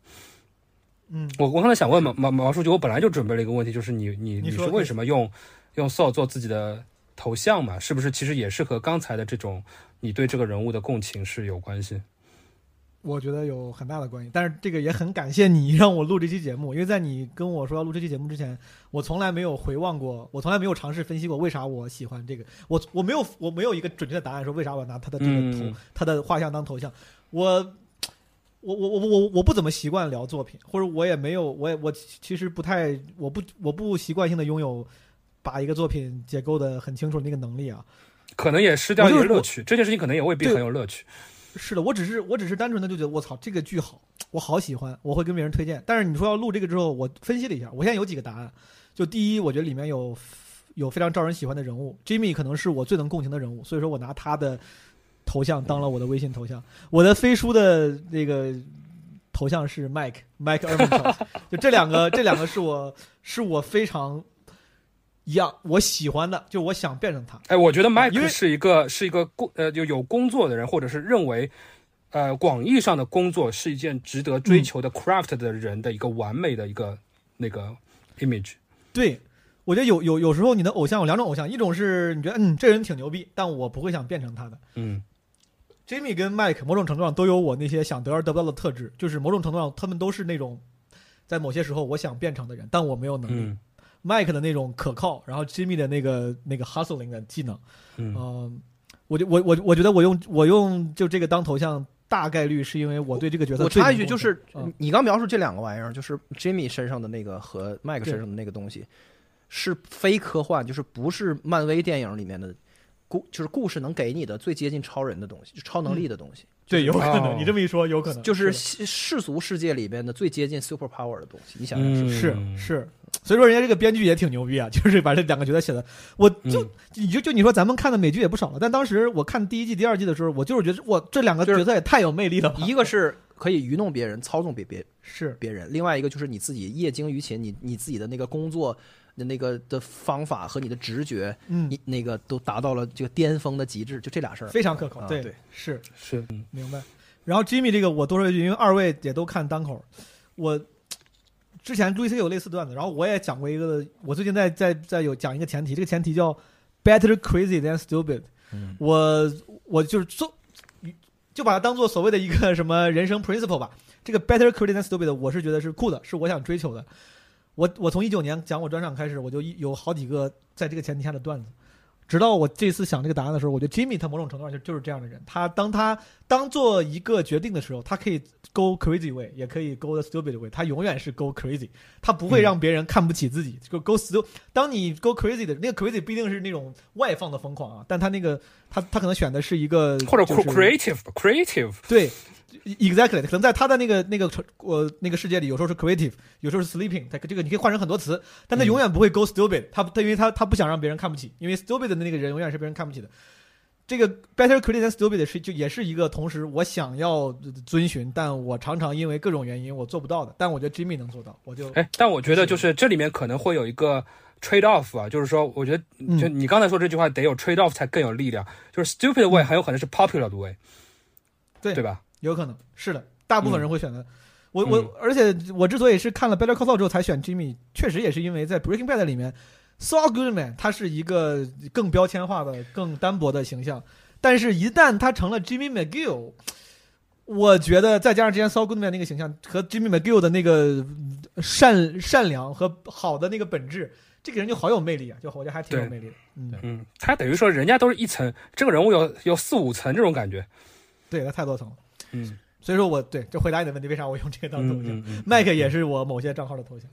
Speaker 2: 嗯，
Speaker 3: 我我刚才想问毛毛毛书记，我本来就准备了一个问题，就是你你
Speaker 2: 你
Speaker 3: 是为什么用用 Soul 做自己的头像嘛？是不是其实也是和刚才的这种你对这个人物的共情是有关系？
Speaker 2: 我觉得有很大的关系，但是这个也很感谢你让我录这期节目，因为在你跟我说要录这期节目之前，我从来没有回望过，我从来没有尝试分析过为啥我喜欢这个，我我没有我没有一个准确的答案说为啥我拿他的这个头、
Speaker 3: 嗯
Speaker 2: 他的画像当头像，我。我我我我我不怎么习惯聊作品，或者我也没有，我也我其实不太，我不我不习惯性的拥有把一个作品解构的很清楚的那个能力啊。
Speaker 3: 可能也失掉一
Speaker 2: 我就是
Speaker 3: 些乐趣，这件事情可能也未必很有乐趣。
Speaker 2: 是的，我只是我只是单纯的就觉得我操这个剧好，我好喜欢，我会跟别人推荐。但是你说要录这个之后，我分析了一下，我现在有几个答案。就第一，我觉得里面有有非常招人喜欢的人物，Jimmy 可能是我最能共情的人物，所以说我拿他的头像当了我的微信头像。我的飞书的那个头像是 Mike Mike e r m a n 就这两个这两个是我是我非常一样我喜欢的，就我想变成他。
Speaker 3: 哎，我觉得
Speaker 2: 因
Speaker 3: Mike
Speaker 2: 为
Speaker 3: 是一个是一个工呃就有工作的人，或者是认为呃广义上的工作是一件值得追求的 craft 的人的一个完美的一个那个 image。
Speaker 2: 对，我觉得有有有时候你的偶像有两种偶像，一种是你觉得嗯这人挺牛逼，但我不会想变成他的。
Speaker 3: 嗯
Speaker 2: Jimmy 跟 Mike 某种程度上都有我那些想得而得不到的特质，就是某种程度上他们都是那种在某些时候我想变成的人，但我没有能力。
Speaker 3: 嗯
Speaker 2: Mike 的那种可靠，然后 Jimmy 的那个那个 hustling 的技能，
Speaker 3: 嗯。
Speaker 2: 嗯、我就我我我觉得我用我用就这个当头像，大概率是因为我对这个角色
Speaker 5: 我插一句，就是
Speaker 2: 嗯。
Speaker 5: 你刚描述这两个玩意儿，就是 Jimmy 身上的那个和麦克
Speaker 2: 对
Speaker 5: 身上的那个东西，是非科幻，就是不是漫威电影里面的故，就是故事能给你的最接近超人的东西，就超能力的东西。
Speaker 2: 对，有可能、
Speaker 3: 哦。
Speaker 2: 你这么一说，有可能。
Speaker 5: 就是世世俗世界里边的最接近 super power 的东西，你想想是不是？
Speaker 3: 嗯。
Speaker 2: 是是，所以说人家这个编剧也挺牛逼啊，就是把这两个角色写的，我就、
Speaker 3: 嗯
Speaker 2: 你就就你说咱们看的美剧也不少了，但当时我看第一季、第二季的时候，我就是觉得我，这两个角色也太有魅力了吧！
Speaker 5: 一个是可以愚弄别人、操纵别别
Speaker 2: 是
Speaker 5: 别人，另外一个就是你自己业精于勤，你你自己的那个工作的那个的方法和你的直觉，
Speaker 2: 嗯
Speaker 5: 你那个都达到了这个巅峰的极致，就这俩事儿。
Speaker 2: 非常可靠，对
Speaker 5: 啊对
Speaker 2: 是
Speaker 3: 是嗯
Speaker 2: 明白。然后 Jimmy 这个我多说一句，因为二位也都看单口，我之前路易斯有类似段子，然后我也讲过一个，我最近在在在有讲一个前提，这个前提叫 better crazy than stupid。
Speaker 5: 嗯
Speaker 2: 我我就是做，就把它当做所谓的一个什么人生 principle 吧。这个 better crazy than stupid，我是觉得是酷的，是我想追求的。我我从一九年讲我专场开始，我就一有好几个在这个前提下的段子。直到我这次想这个答案的时候，我觉得 Jimmy 他某种程度上就就是这样的人。他当他当做一个决定的时候，他可以 go crazy way，也可以 go the stupid way。他永远是 go crazy，他不会让别人看不起自己。就 go stupid 当你 go crazy 的那个 crazy 不一定是那种外放的疯狂啊，但他那个他他可能选的是一个
Speaker 3: 或者 creative creative，
Speaker 2: 对，exactly，可能在他的那个那个呃那个世界里，有时候是 creative，有时候是 sleeping，他这个你可以换成很多词，但他永远不会 go stupid，他他因为他他不想让别人看不起，因为 stupid 的那个人永远是别人看不起的。这个 better creative than stupid 是就也是一个同时我想要遵循，但我常常因为各种原因我做不到的，但我觉得 Jimmy 能做到，我就
Speaker 3: 哎，但我觉得就是这里面可能会有一个 trade off 啊，就是说，我觉得
Speaker 2: 嗯。
Speaker 3: 就你刚才说这句话得有 trade off 才更有力量，就是 stupid way 很有可能是 popular 的 way，
Speaker 2: 对。
Speaker 3: 对吧？
Speaker 2: 有可能是的，大部分人会选择。我
Speaker 3: 嗯
Speaker 2: 我，而且我之所以是看了《Better Call Saul》之后才选 Jimmy，确实也是因为在《Breaking Bad》里面，Saul Goodman 他是一个更标签化的、更单薄的形象，但是一旦他成了 Jimmy McGill，我觉得再加上之前 Saul Goodman 那个形象和 Jimmy McGill 的那个善善良和好的那个本质，这个人就好有魅力啊！就我觉得还挺有魅力的。嗯，
Speaker 3: 嗯，他等于说人家都是一层，这个人物有有四五层这种感觉。
Speaker 2: 对，他太多层了。
Speaker 3: 嗯，
Speaker 2: 所以说我对就回答你的问题，为啥我用这个当头像？
Speaker 3: 嗯嗯嗯
Speaker 2: 麦克也是我某些账号的头像。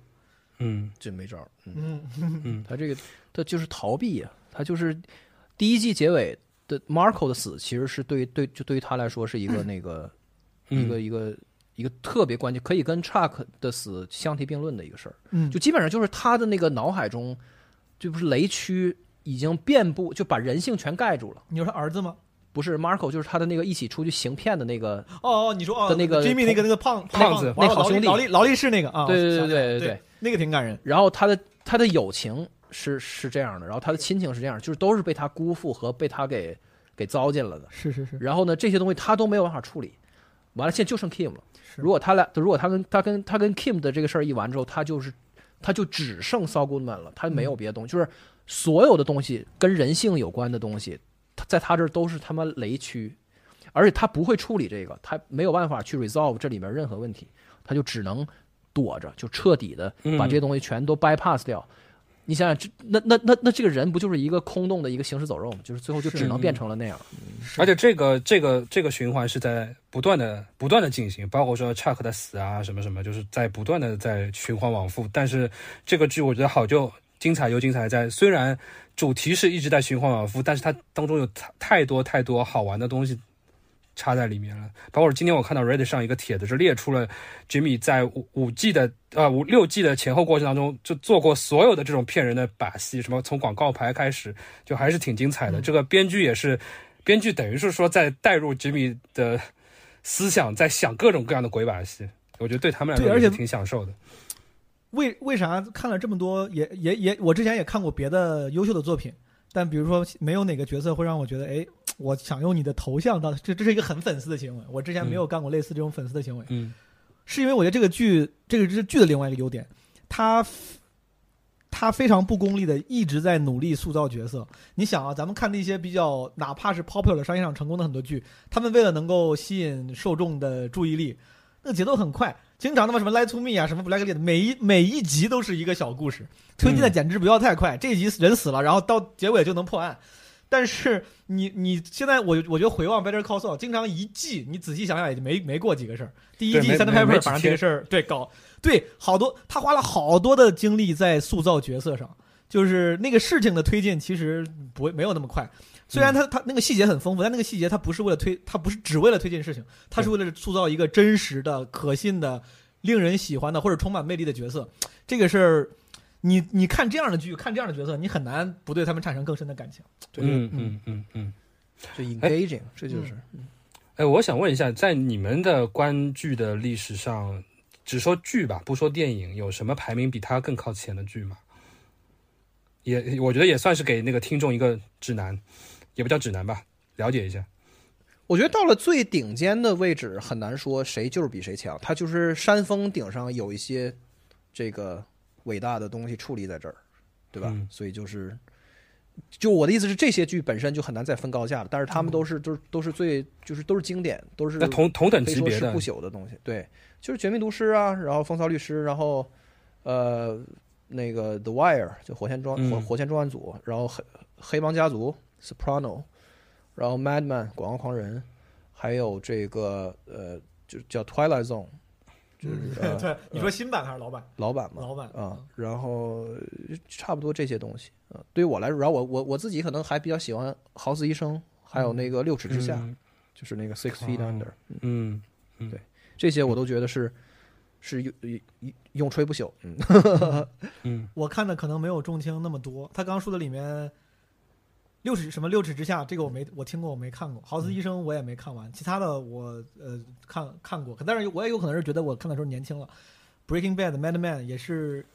Speaker 3: 嗯
Speaker 5: 这没招儿。嗯，
Speaker 2: 嗯，
Speaker 3: 嗯
Speaker 5: 他这个他就是逃避啊，他就是第一季结尾的 Marco 的死，其实是对对就对于他来说是一个那个、
Speaker 3: 嗯
Speaker 5: 一个一个一个特别关键，可以跟 Chuck 的死相提并论的一个事儿。
Speaker 2: 嗯，
Speaker 5: 就基本上就是他的那个脑海中，就不是雷区已经遍布，就把人性全盖住了。
Speaker 2: 你说他儿子吗？
Speaker 5: 不是 Marco，就是他的那个一起出去行骗的那个，
Speaker 2: 哦哦，你说哦，
Speaker 5: 的那个
Speaker 2: Jimmy 那个那个胖
Speaker 3: 胖子
Speaker 2: 王
Speaker 5: 那好兄弟
Speaker 2: 劳力劳力士那个啊，
Speaker 5: 对对对对对
Speaker 2: 对，那个挺感人。
Speaker 5: 然后他的他的友情是是这样的，然后他的亲情是这样，就是都是被他辜负和被他给给糟践了的。
Speaker 2: 是是是，
Speaker 5: 然后呢，这些东西他都没有办法处理，完了现在就剩 Kim 了。
Speaker 2: 是
Speaker 5: 如果他俩，如果他跟他跟他跟 Kim 的这个事儿一完之后，他就是他就只剩 Saul Goodman 了，他没有别的东西，就是所有的东西跟人性有关的东西，他在他这儿都是他妈雷区，而且他不会处理这个，他没有办法去 resolve 这里面任何问题，他就只能躲着，就彻底的把这些东西全都 bypass 掉。你想想，这那那那那这个人不就是一个空洞的一个行尸走肉吗？就是最后就只能变成了那样。
Speaker 3: 而且这个这个这个循环是在不断的不断的进行，包括说 Chuck 的死啊什么什么，就是在不断的在循环往复。但是这个剧我觉得好就精彩又精彩在，虽然主题是一直在循环往复，但是它当中有太太多太多好玩的东西插在里面了。包括今天我看到 Reddit 上一个帖子是列出了 Jimmy 在五五 G 的呃五六 G 的前后过程当中就做过所有的这种骗人的把戏，什么从广告牌开始，就还是挺精彩的。这个编剧也是。编剧等于是说在带入 Jimmy 的思想，在想各种各样的鬼把戏，我觉得对他们来说也是挺享受的。
Speaker 2: 为为啥看了这么多，也也也，我之前也看过别的优秀的作品，但比如说没有哪个角色会让我觉得，哎，我想用你的头像当，这这是一个很粉丝的行为。我之前没有干过类似这种粉丝的行为，
Speaker 3: 嗯
Speaker 2: 是因为我觉得这个剧，这个是剧的另外一个优点，它他非常不功利的一直在努力塑造角色。你想啊，咱们看那些比较哪怕是 popular 商业上成功的很多剧，他们为了能够吸引受众的注意力，那个节奏很快，经常他妈什么 Lie to Me 啊，什么 Black 的，每一每一集都是一个小故事，推进的简直不要太快。这一集人死了，然后到结尾就能破案。但是你你现在我我觉得回望 Better Call Saul，经常一季你仔细想想也没没过几个事儿。第一季
Speaker 3: 对没
Speaker 2: Santa
Speaker 3: 没没
Speaker 2: Pepper
Speaker 3: 几天
Speaker 2: 反正这个事儿对搞对好多他花了好多的精力在塑造角色上，就是那个事情的推进其实不会没有那么快。虽然他他那个细节很丰富，但那个细节他不是为了推，他不是只为了推进事情，他是为了塑造一个真实的、可信的、令人喜欢的或者充满魅力的角色。这个事儿，你你看这样的剧，看这样的角色，你很难不对他们产生更深的感情。对
Speaker 3: 嗯嗯嗯嗯。
Speaker 5: 就 engaging，这就是
Speaker 3: 哎，我想问一下，在你们的观剧的历史上，只说剧吧，不说电影，有什么排名比它更靠前的剧吗？也，我觉得也算是给那个听众一个指南，也不叫指南吧，了解一下。
Speaker 5: 我觉得到了最顶尖的位置，很难说谁就是比谁强，它就是山峰顶上有一些这个伟大的东西矗立在这儿，对吧？
Speaker 3: 嗯
Speaker 5: 所以就是，就我的意思是，这些剧本身就很难再分高下了，但是他们都是都是都是最就是都是经典，都是
Speaker 3: 同同等级别的
Speaker 5: 不，朽的东西。对，就是《绝命毒师》啊，然后《风骚律师》，然后呃那个《The Wire》就火线专火
Speaker 3: 嗯
Speaker 5: 火线重案组，然后黑黑帮家族《Soprano》，然后《Madman》广告狂人，还有这个呃就叫《Twilight Zone》，就是、呃、
Speaker 2: 对，你说新版还是老版？
Speaker 5: 老版嘛。
Speaker 2: 老版
Speaker 5: 啊，然后差不多这些东西啊，对于我来说，然后我我我自己可能还比较喜欢《豪斯医生》，还有那个《六尺之下》
Speaker 3: 嗯
Speaker 5: 就是那个《Six Feet
Speaker 3: 哦
Speaker 5: Under》，
Speaker 3: 嗯，对
Speaker 5: 这些我都觉得是是永永永垂不朽。嗯，
Speaker 3: 嗯
Speaker 2: 我看的可能没有重青那么多。他刚刚说的里面，六尺什么六尺之下，这个我没我听过，我没看过。豪斯医生我也没看完，其他的我呃看看过，但是我也有可能是觉得我看的时候年轻了。Breaking Bad、Mad Men 也是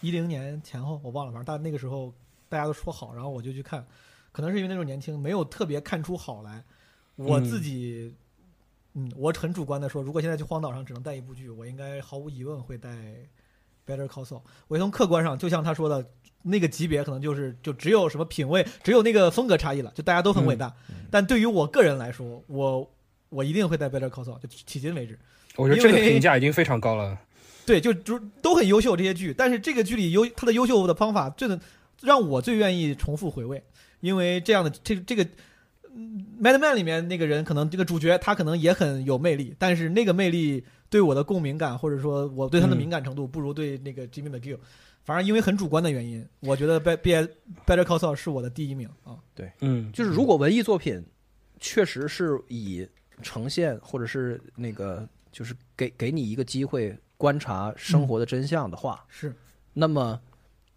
Speaker 2: 一零年前后，我忘了，反正大那个时候大家都说好，然后我就去看，可能是因为那时候年轻，没有特别看出好来。我自己，嗯，我很主观的说，如果现在去荒岛上只能带一部剧，我应该毫无疑问会带 Better Call Saul。我从客观上，就像他说的，那个级别可能就是就只有什么品味，只有那个风格差异了，就大家都很伟大。但对于我个人来说，我我一定会带 Better Call Saul，就迄今为止。
Speaker 3: 我觉得这个评价已经非常高了。
Speaker 2: 对，就就都很优秀这些剧，但是这个剧里优它的优秀的方法，真的让我最愿意重复回味，因为这样的这这个嗯《Mad Men》里面那个人，可能这个主角他可能也很有魅力，但是那个魅力对我的共鸣感，或者说我对他的
Speaker 3: 嗯
Speaker 2: 敏感程度，不如对那个 Jimmy McGill。反正因为很主观的原因，我觉得《Be Be Better Call Saul》是我的第一名啊。
Speaker 3: 对嗯，
Speaker 5: 就是如果文艺作品确实是以呈现或者是那个就是给给你一个机会观察生活的真相的话，
Speaker 2: 是，
Speaker 5: 那么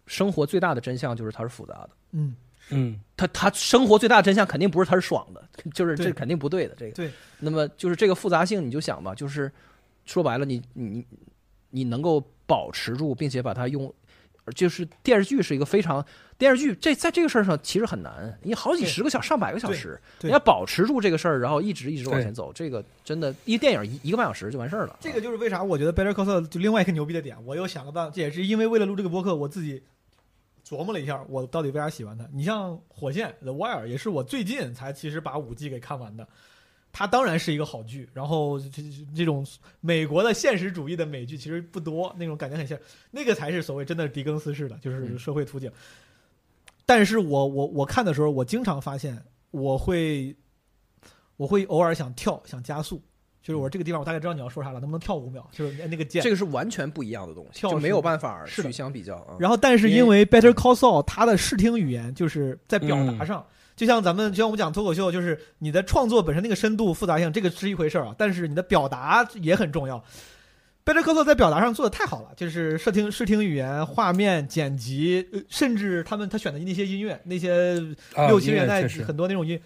Speaker 5: 生活最大的真相就是它是复杂的。
Speaker 2: 嗯，
Speaker 3: 嗯
Speaker 5: 他他生活最大的真相肯定不是它是爽的，就是这肯定不对的。这个
Speaker 2: 对，
Speaker 5: 那么就是这个复杂性，你就想吧，就是说白了，你你你能够保持住，并且把它用，就是电视剧是一个非常电视剧这在这个事儿上其实很难，你好几十个小上百个小时，你要保持住这个事儿，然后一直一直往前走，这个真的，一电影一一个半小时就完事儿了。
Speaker 2: 这个就是为啥我觉得《Better Call Saul》就另外一个牛逼的点，我又想个办法，这也是因为为了录这个播客，我自己琢磨了一下，我到底为啥喜欢它。你像《火线》The Wire 也是我最近才其实把五季给看完的，它当然是一个好剧。然后这这这种美国的现实主义的美剧其实不多，那种感觉很像，那个才是所谓真的狄更斯式的，就是社会图景。但是我我我看的时候，我经常发现我会我会偶尔想跳，想加速。就是我说这个地方我大概知道你要说啥了，能不能跳五秒？就是那个键。
Speaker 5: 这个是完全不一样的东西，
Speaker 2: 跳
Speaker 5: 就没有办法去相比较啊。
Speaker 2: 然后，但是因为 Better Call Saul 它的视听语言就是在表
Speaker 3: 嗯
Speaker 2: 达上，就像咱们就像我们讲脱口秀，就是你的创作本身那个深度复杂性，这个是一回事儿啊，但是你的表达也很重要。Better Call Saul 在表达上做的太好了，就是视听视听语言、画面、剪辑，呃甚至他们他选的那些音乐，那些
Speaker 3: 啊
Speaker 2: 六七十年代很多那种音，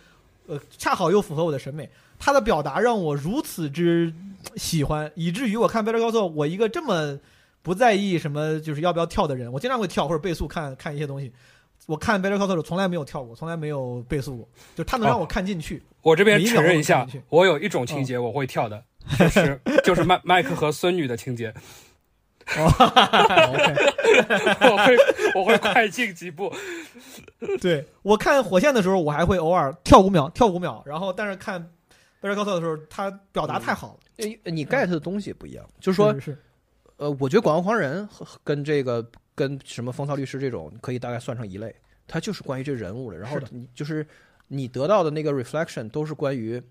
Speaker 2: 呃，恰好又符合我的审美。他的表达让我如此之喜欢，以至于我看 Better Call Saul，我一个这么不在意什么就是要不要跳的人，我经常会跳或者倍速看看一些东西。我看 Better Call Saul 从来没有跳过，从来没有倍速过，就他能让我看进去。
Speaker 3: 我这边承认一下
Speaker 2: 我
Speaker 3: 有一种情节我会跳的，就是就是麦麦克和孙女的情节，我会我会快进几步，
Speaker 2: 对我看火线的时候，我还会偶尔跳五秒，跳五秒，然后但是看 Better Call 的时候，他表达太好了，
Speaker 5: 诶你 get 的东西不一样，就是说
Speaker 2: 是是
Speaker 5: 呃，我觉得《广告狂人》和跟这个跟什么《风骚律师》这种可以大概算成一类，它就是关于这人物的。然后你就是你得到的那个 reflection 都是关于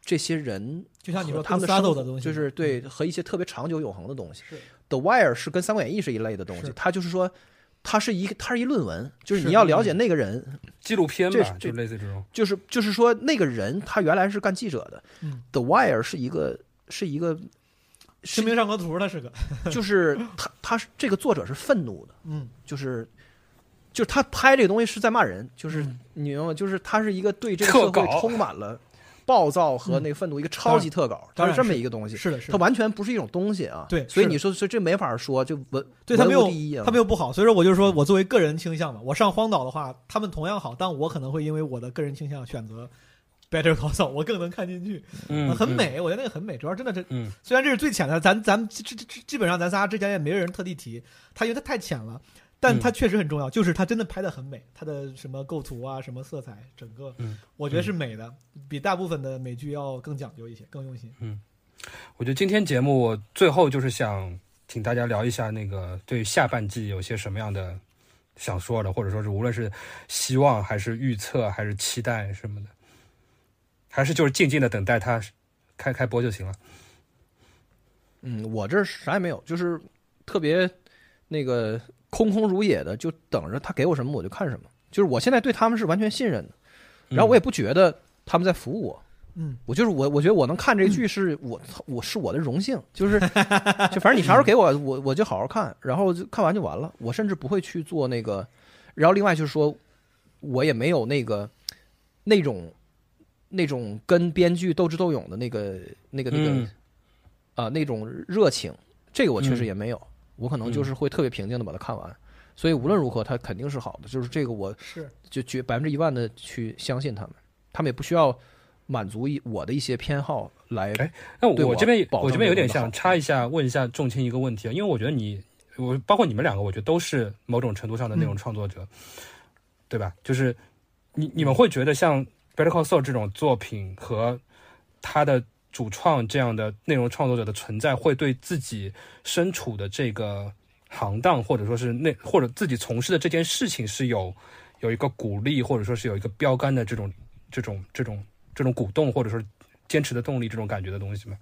Speaker 5: 这些人
Speaker 2: 就像你说
Speaker 5: 他们的
Speaker 2: Saddle
Speaker 5: 生活
Speaker 2: 的东西，
Speaker 5: 就是对和一些特别长久永恒的东西。The Wire 是跟《三国演义》是一类的东西
Speaker 2: 是，
Speaker 5: 它就是说。它是一个，它是一论文，就是
Speaker 2: 是
Speaker 5: 你要了解那个人，
Speaker 3: 纪录片吧，
Speaker 5: 这是这
Speaker 3: 就类似这种。
Speaker 5: 就是就是说那个人他原来是干记者的。
Speaker 2: 嗯
Speaker 5: The Wire 是一个是一个
Speaker 2: 清明上河图，他是个，
Speaker 5: 就是他他是这个作者是愤怒的，
Speaker 2: 嗯，
Speaker 5: 就是就是他拍这个东西是在骂人，就是、
Speaker 2: 嗯。
Speaker 5: 你明白吗？就是他是一个对这个社会充满了暴躁和那个愤怒，一个超级特稿，它是这么一个东西。
Speaker 2: 是的，是
Speaker 5: 它
Speaker 2: 的，
Speaker 5: 完全不是一种东西啊，
Speaker 2: 对
Speaker 5: 所以你说这这没法说，就文文
Speaker 2: 对他没有
Speaker 5: 无第一啊，
Speaker 2: 他没有不好，所以说我就说我作为个人倾向嘛，我上荒岛的话，他们同样好，但我可能会因为我的个人倾向选择 Better Call Saul，我更能看进去，
Speaker 3: 嗯，
Speaker 2: 很美，我觉得那个很美，主要真的是，
Speaker 3: 嗯。
Speaker 2: 虽然这是最浅的，咱咱基基基基本上咱仨之前也没人特地提，它因为它太浅了。但
Speaker 3: 嗯
Speaker 2: 它确实很重要，就是它真的拍的很美，它的什么构图啊，什么色彩，整个
Speaker 3: 嗯
Speaker 2: 我觉得是美的，比大部分的美剧要更讲究一些，更用心。
Speaker 3: 嗯我觉得今天节目我最后就是想请大家聊一下那个对下半季有些什么样的想说的，或者说是无论是希望还是预测还是期待什么的，还是就是静静的等待它开开播就行了。
Speaker 5: 嗯，我这啥也没有，就是特别那个空空如也的，就等着他给我什么我就看什么。就是我现在对他们是完全信任的，然后我也不觉得他们在服务我。
Speaker 2: 嗯，
Speaker 5: 我就是我，我觉得我能看这个剧是我我是我的荣幸，就是就反正你啥时候给我，我我就好好看，然后就看完就完了。我甚至不会去做那个，然后另外就是说，我也没有那个那种那种跟编剧斗智斗勇的那个那个那个
Speaker 3: 嗯
Speaker 5: 啊、那种热情，这个我确实
Speaker 3: 嗯
Speaker 5: 也没有。我可能就是会特别平静的把它看完，所以无论如何，它肯定是好的。就是这个，我
Speaker 2: 是
Speaker 5: 就绝百分之一万的去相信他们，他们也不需要满足一我的一些偏好来。
Speaker 3: 哎那
Speaker 5: 我
Speaker 3: 我这边我这边有点想插一下，问一下仲卿一个问题啊，因为我觉得你我包括你们两个，我觉得都是某种程度上的那种创作者，对吧？就是你你们会觉得像《Better Call Saul》这种作品和他的主创这样的内容创作者的存在，会对自己身处的这个行当，或者说是那或者自己从事的这件事情是有有一个鼓励，或者说是有一个标杆的这种这这种这种这种鼓动或者说坚持的动力这种感觉的东西吗？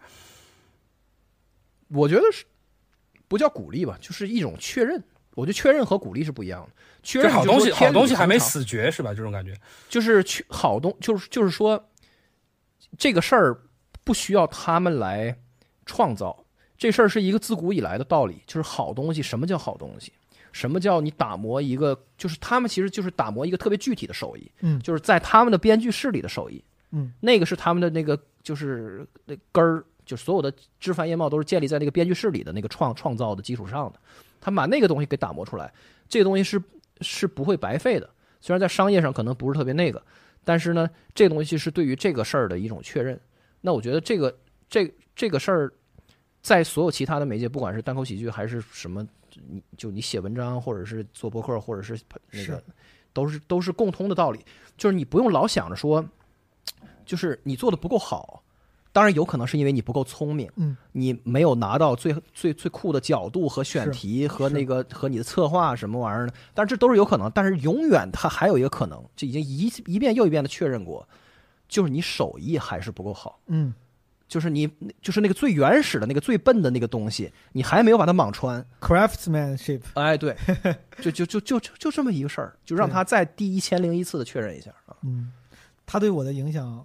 Speaker 5: 我觉得是不叫鼓励吧，就是一种确认。我觉得确认和鼓励是不一样的。确认
Speaker 3: 好东西，好东西还没，死绝是吧？这种感觉。
Speaker 5: 就是去好东，就是就是说这个事儿不需要他们来创造，这事儿是一个自古以来的道理，就是好东西。什么叫好东西？什么叫你打磨一个？就是他们其实就是打磨一个特别具体的手艺，
Speaker 2: 嗯
Speaker 5: 就是在他们的编剧室里的手艺，
Speaker 2: 嗯，
Speaker 5: 那个是他们的那个就是那根儿，就所有的枝繁叶茂都是建立在那个编剧室里的那个创创造的基础上的。他们把那个东西给打磨出来，这个东西是是不会白费的。虽然在商业上可能不是特别那个，但是呢，这个东西是对于这个事儿的一种确认。那我觉得这个这这个事儿，在所有其他的媒介，不管是单口喜剧还是什么，你就你写文章，或者是做博客，或者是那个
Speaker 2: 是，
Speaker 5: 都是都是共通的道理。就是你不用老想着说，就是你做的不够好。当然有可能是因为你不够聪明，
Speaker 2: 嗯，
Speaker 5: 你没有拿到最最最酷的角度和选题和那个和你的策划什么玩意儿的，但是这都是有可能。但是永远它还有一个可能，就已经一一遍又一遍的确认过，就是你手艺还是不够好。
Speaker 2: 嗯
Speaker 5: 就是你，就是那个最原始的那个最笨的那个东西，你还没有把它莽穿。
Speaker 2: ，craftsmanship，
Speaker 5: 哎，对，就就就就就就这么一个事儿，就让他再第一千零一次的确认一下啊。
Speaker 2: 嗯，他对我的影响，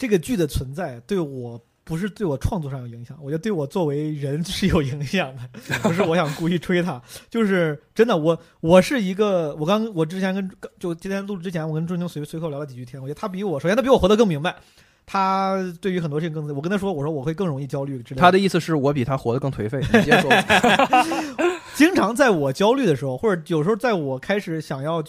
Speaker 2: 这个剧的存在对我不是对我创作上有影响，我觉得对我作为人 是有影响的，不是我想故意吹他，就是真的，我我是一个，我刚我之前跟就今天录制之前，我跟钟情随随口聊了几句天，我觉得他比我，首先他比我活得更明白。他对于很多事情更，我跟他说，我说我会更容易焦虑之类的。
Speaker 5: 他的意思是我比他活得更颓废。你接着说，
Speaker 2: 经常在我焦虑的时候，或者有时候在我开始想要，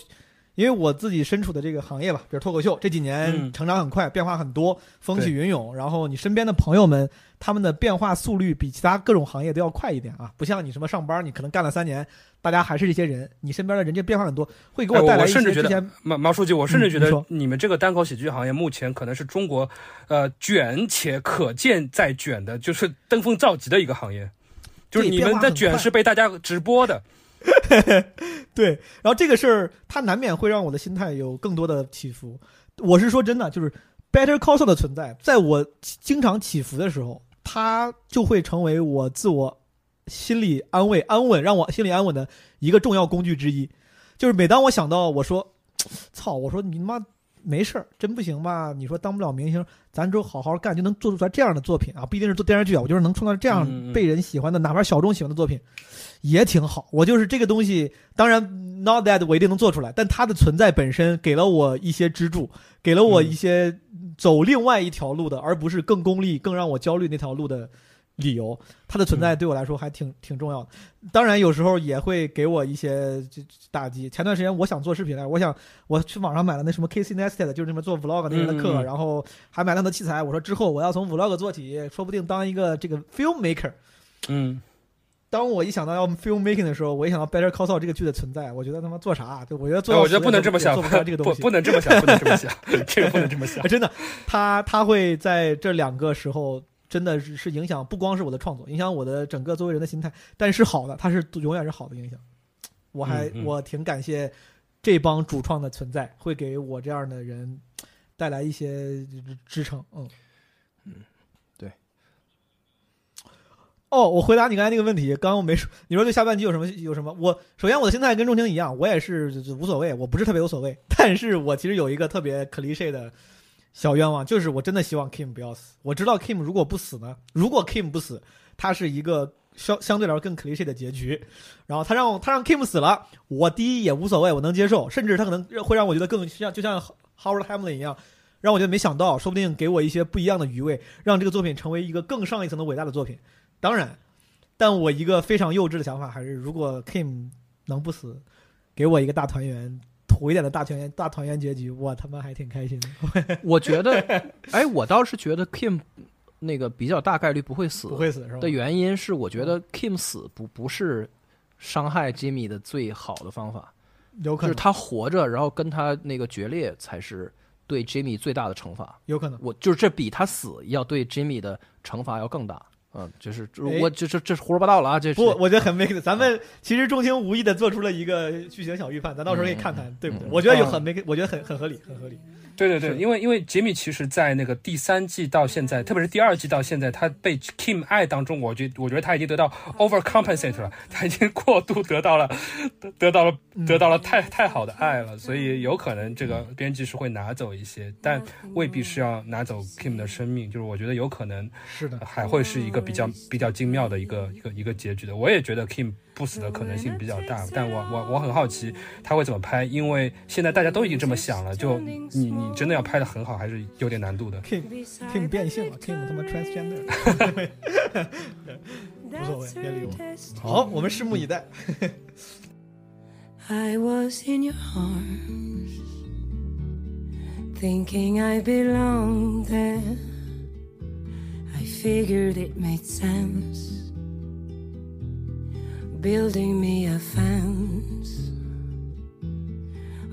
Speaker 2: 因为我自己身处的这个行业吧，比如脱口秀，这几年
Speaker 3: 嗯
Speaker 2: 成长很快，变化很多，风起云涌。然后你身边的朋友们，他们的变化速率比其他各种行业都要快一点啊，不像你什么上班，你可能干了三年，大家还是这些人，你身边的人就变化很多，会给
Speaker 3: 哎我
Speaker 2: 带来一些
Speaker 3: 甚至觉得毛毛书记，我甚至觉得
Speaker 2: 嗯你说
Speaker 3: 你们这个单口喜剧行业目前可能是中国，呃，卷且可见在卷的，就是登峰造极的一个行业。就是你们的卷是被大家直播的，
Speaker 2: 对，然后这个事儿它难免会让我的心态有更多的起伏。我是说真的，就是 Better Call Saul 的存在，在我经常起伏的时候，它就会成为我自我心理安慰、安稳，让我心里安稳的一个重要工具之一。就是每当我想到我说，操，我说你妈没事儿，真不行吧？你说当不了明星，咱就好好干，就能做出来这样的作品啊！不一定是做电视剧啊，我就是能创造这样被人喜欢的，哪怕小众喜欢的作品，也挺好。我就是这个东西，当然 not that 我一定能做出来，但它的存在本身给了我一些支柱，给了我一些走另外一条路的，而不是更功利、更让我焦虑那条路的理由。它的存在对我来说还挺挺重要的。当然，有时候也会给我一些这打击。前段时间我想做视频来，我想我去网上买了那什么 Casey Neistat，就是那么做 vlog 那人的课，
Speaker 3: 嗯嗯嗯
Speaker 2: 然后还买了很多器材。我说之后我要从 vlog 做起，说不定当一个这个 filmmaker。
Speaker 3: 嗯，
Speaker 2: 当我一想到要 filmmaking 的时候，我一想到 Better Call Saul 这个剧的存在，我觉得他妈做啥？对，我觉得做
Speaker 3: 哎我觉得不能这么想，
Speaker 2: 做不出来这个东西。
Speaker 3: 不能这么想，不能这么想，这个不能这么想
Speaker 2: 啊，。真的，他他会在这两个时候真的是是影响，不光是我的创作，影响我的整个作为人的心态，但是好的，它是永远是好的影响。我还、
Speaker 3: 嗯嗯
Speaker 2: 我挺感谢这帮主创的存在，会给我这样的人带来一些支撑。嗯
Speaker 5: 嗯，对。
Speaker 2: 哦，我回答你刚才那个问题，刚刚我没说，你说对下半集有什么有什么？我首先我的心态跟钟情一样，我也是无所谓，我不是特别无所谓，但是我其实有一个特别 cliche 的小愿望，就是我真的希望 Kim 不要死。我知道 Kim 如果不死呢，如果 Kim 不死，他是一个相相对来说更 cliche 的结局。然后他让他让 Kim 死了，我第一也无所谓，我能接受，甚至他可能会让我觉得更像就像 Howard Hamlin 一样，让我觉得没想到，说不定给我一些不一样的余味，让这个作品成为一个更上一层的伟大的作品。当然，但我一个非常幼稚的想法还是，如果 Kim 能不死，给我一个大团圆。土一点的大团圆大团圆结局，我他妈还挺开心的。
Speaker 5: 我觉得，哎，我倒是觉得 Kim 那个比较大概率不会死，
Speaker 2: 不会死是吧？
Speaker 5: 的原因是，我觉得 Kim 死不不是伤害 Jimmy 的最好的方法，
Speaker 2: 有可能，
Speaker 5: 就是他活着，然后跟他那个决裂才是对 Jimmy 最大的惩罚。
Speaker 2: 有可能。
Speaker 5: 我就是这比他死要对 Jimmy 的惩罚要更大。嗯，就是
Speaker 2: 哎
Speaker 5: 我这这这是胡说八道了啊！这是
Speaker 2: 不，我觉得很 make。咱们其实中情无意的做出了一个剧情小预判，咱到时候可以看看，对不对？
Speaker 5: 嗯
Speaker 2: 我觉得有很 make，我觉得很很合理，很合理。
Speaker 3: 对对对，因为因为杰米其实，在那个第三季到现在，特别是第二季到现在，他被 Kim 爱当中，我觉我觉得他已经得到 overcompensate 了，他已经过度得到了得得到了得到了太太好的爱了，所以有可能这个编辑是会拿走一些，但未必是要拿走 Kim 的生命，就是我觉得有可能
Speaker 2: 是的，
Speaker 3: 还会是一个比较比较精妙的一个一个一个结局的。我也觉得 Kim 不死的可能性比较大，但我我我很好奇他会怎么拍，因为现在大家都已经这么想了，就你你真的要拍的很好，还是有点难度的。
Speaker 2: King King 变性了，King 他妈 transgender，无所谓，别理我。好，我们拭目以待。
Speaker 6: I was in your arms, thinking I belonged there. I figured it made sense, building me a fence,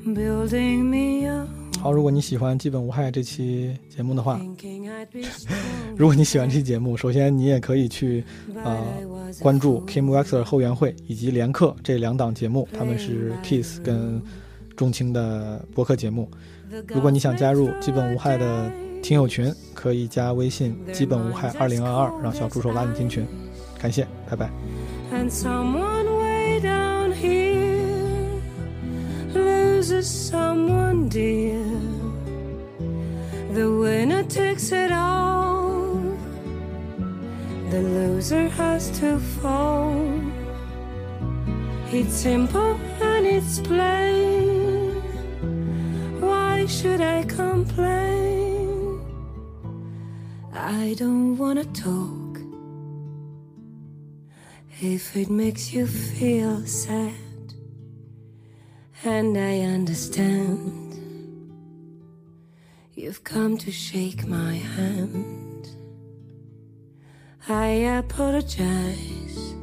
Speaker 6: building me a
Speaker 7: 好，如果你喜欢《基本无害》这期节目的话. 如果你喜欢这期节目，首先你也可以去啊、
Speaker 6: was
Speaker 7: 关注 Kim Wexler 后援会以及连课这两档节目，他们是 Kiss 跟重青的播客节目。如果你想加入基本无害的听友群，可以加微信“基本无害二零二二”，让小助手拉你进群。感谢，拜拜。
Speaker 6: And someone way down here loses someone dear. The winner takes it all, the loser has to fall. It's simple and it's plain. Why should I complain? I don't wanna talk if it makes you feel sad. And I understand you've come to shake my hand. I apologize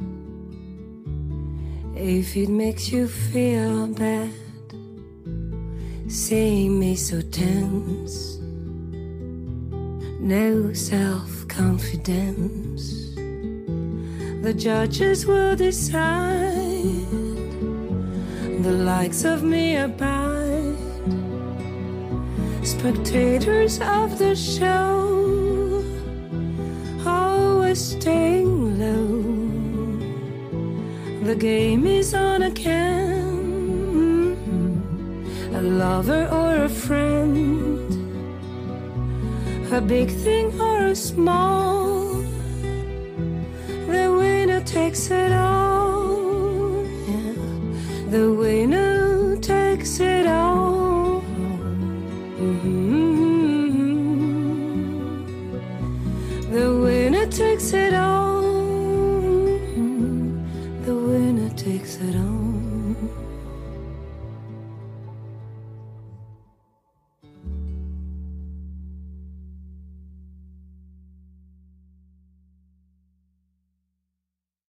Speaker 6: if it makes you feel bad. Seeing me so tense, no self confidence the judges will decide. The likes of me abide. Spectators of the show, always staying low. The game is on again. A lover or a friend, a big thing or a small. Takes it all. Yeah. The winner takes it all. Mhm. The winner takes it all.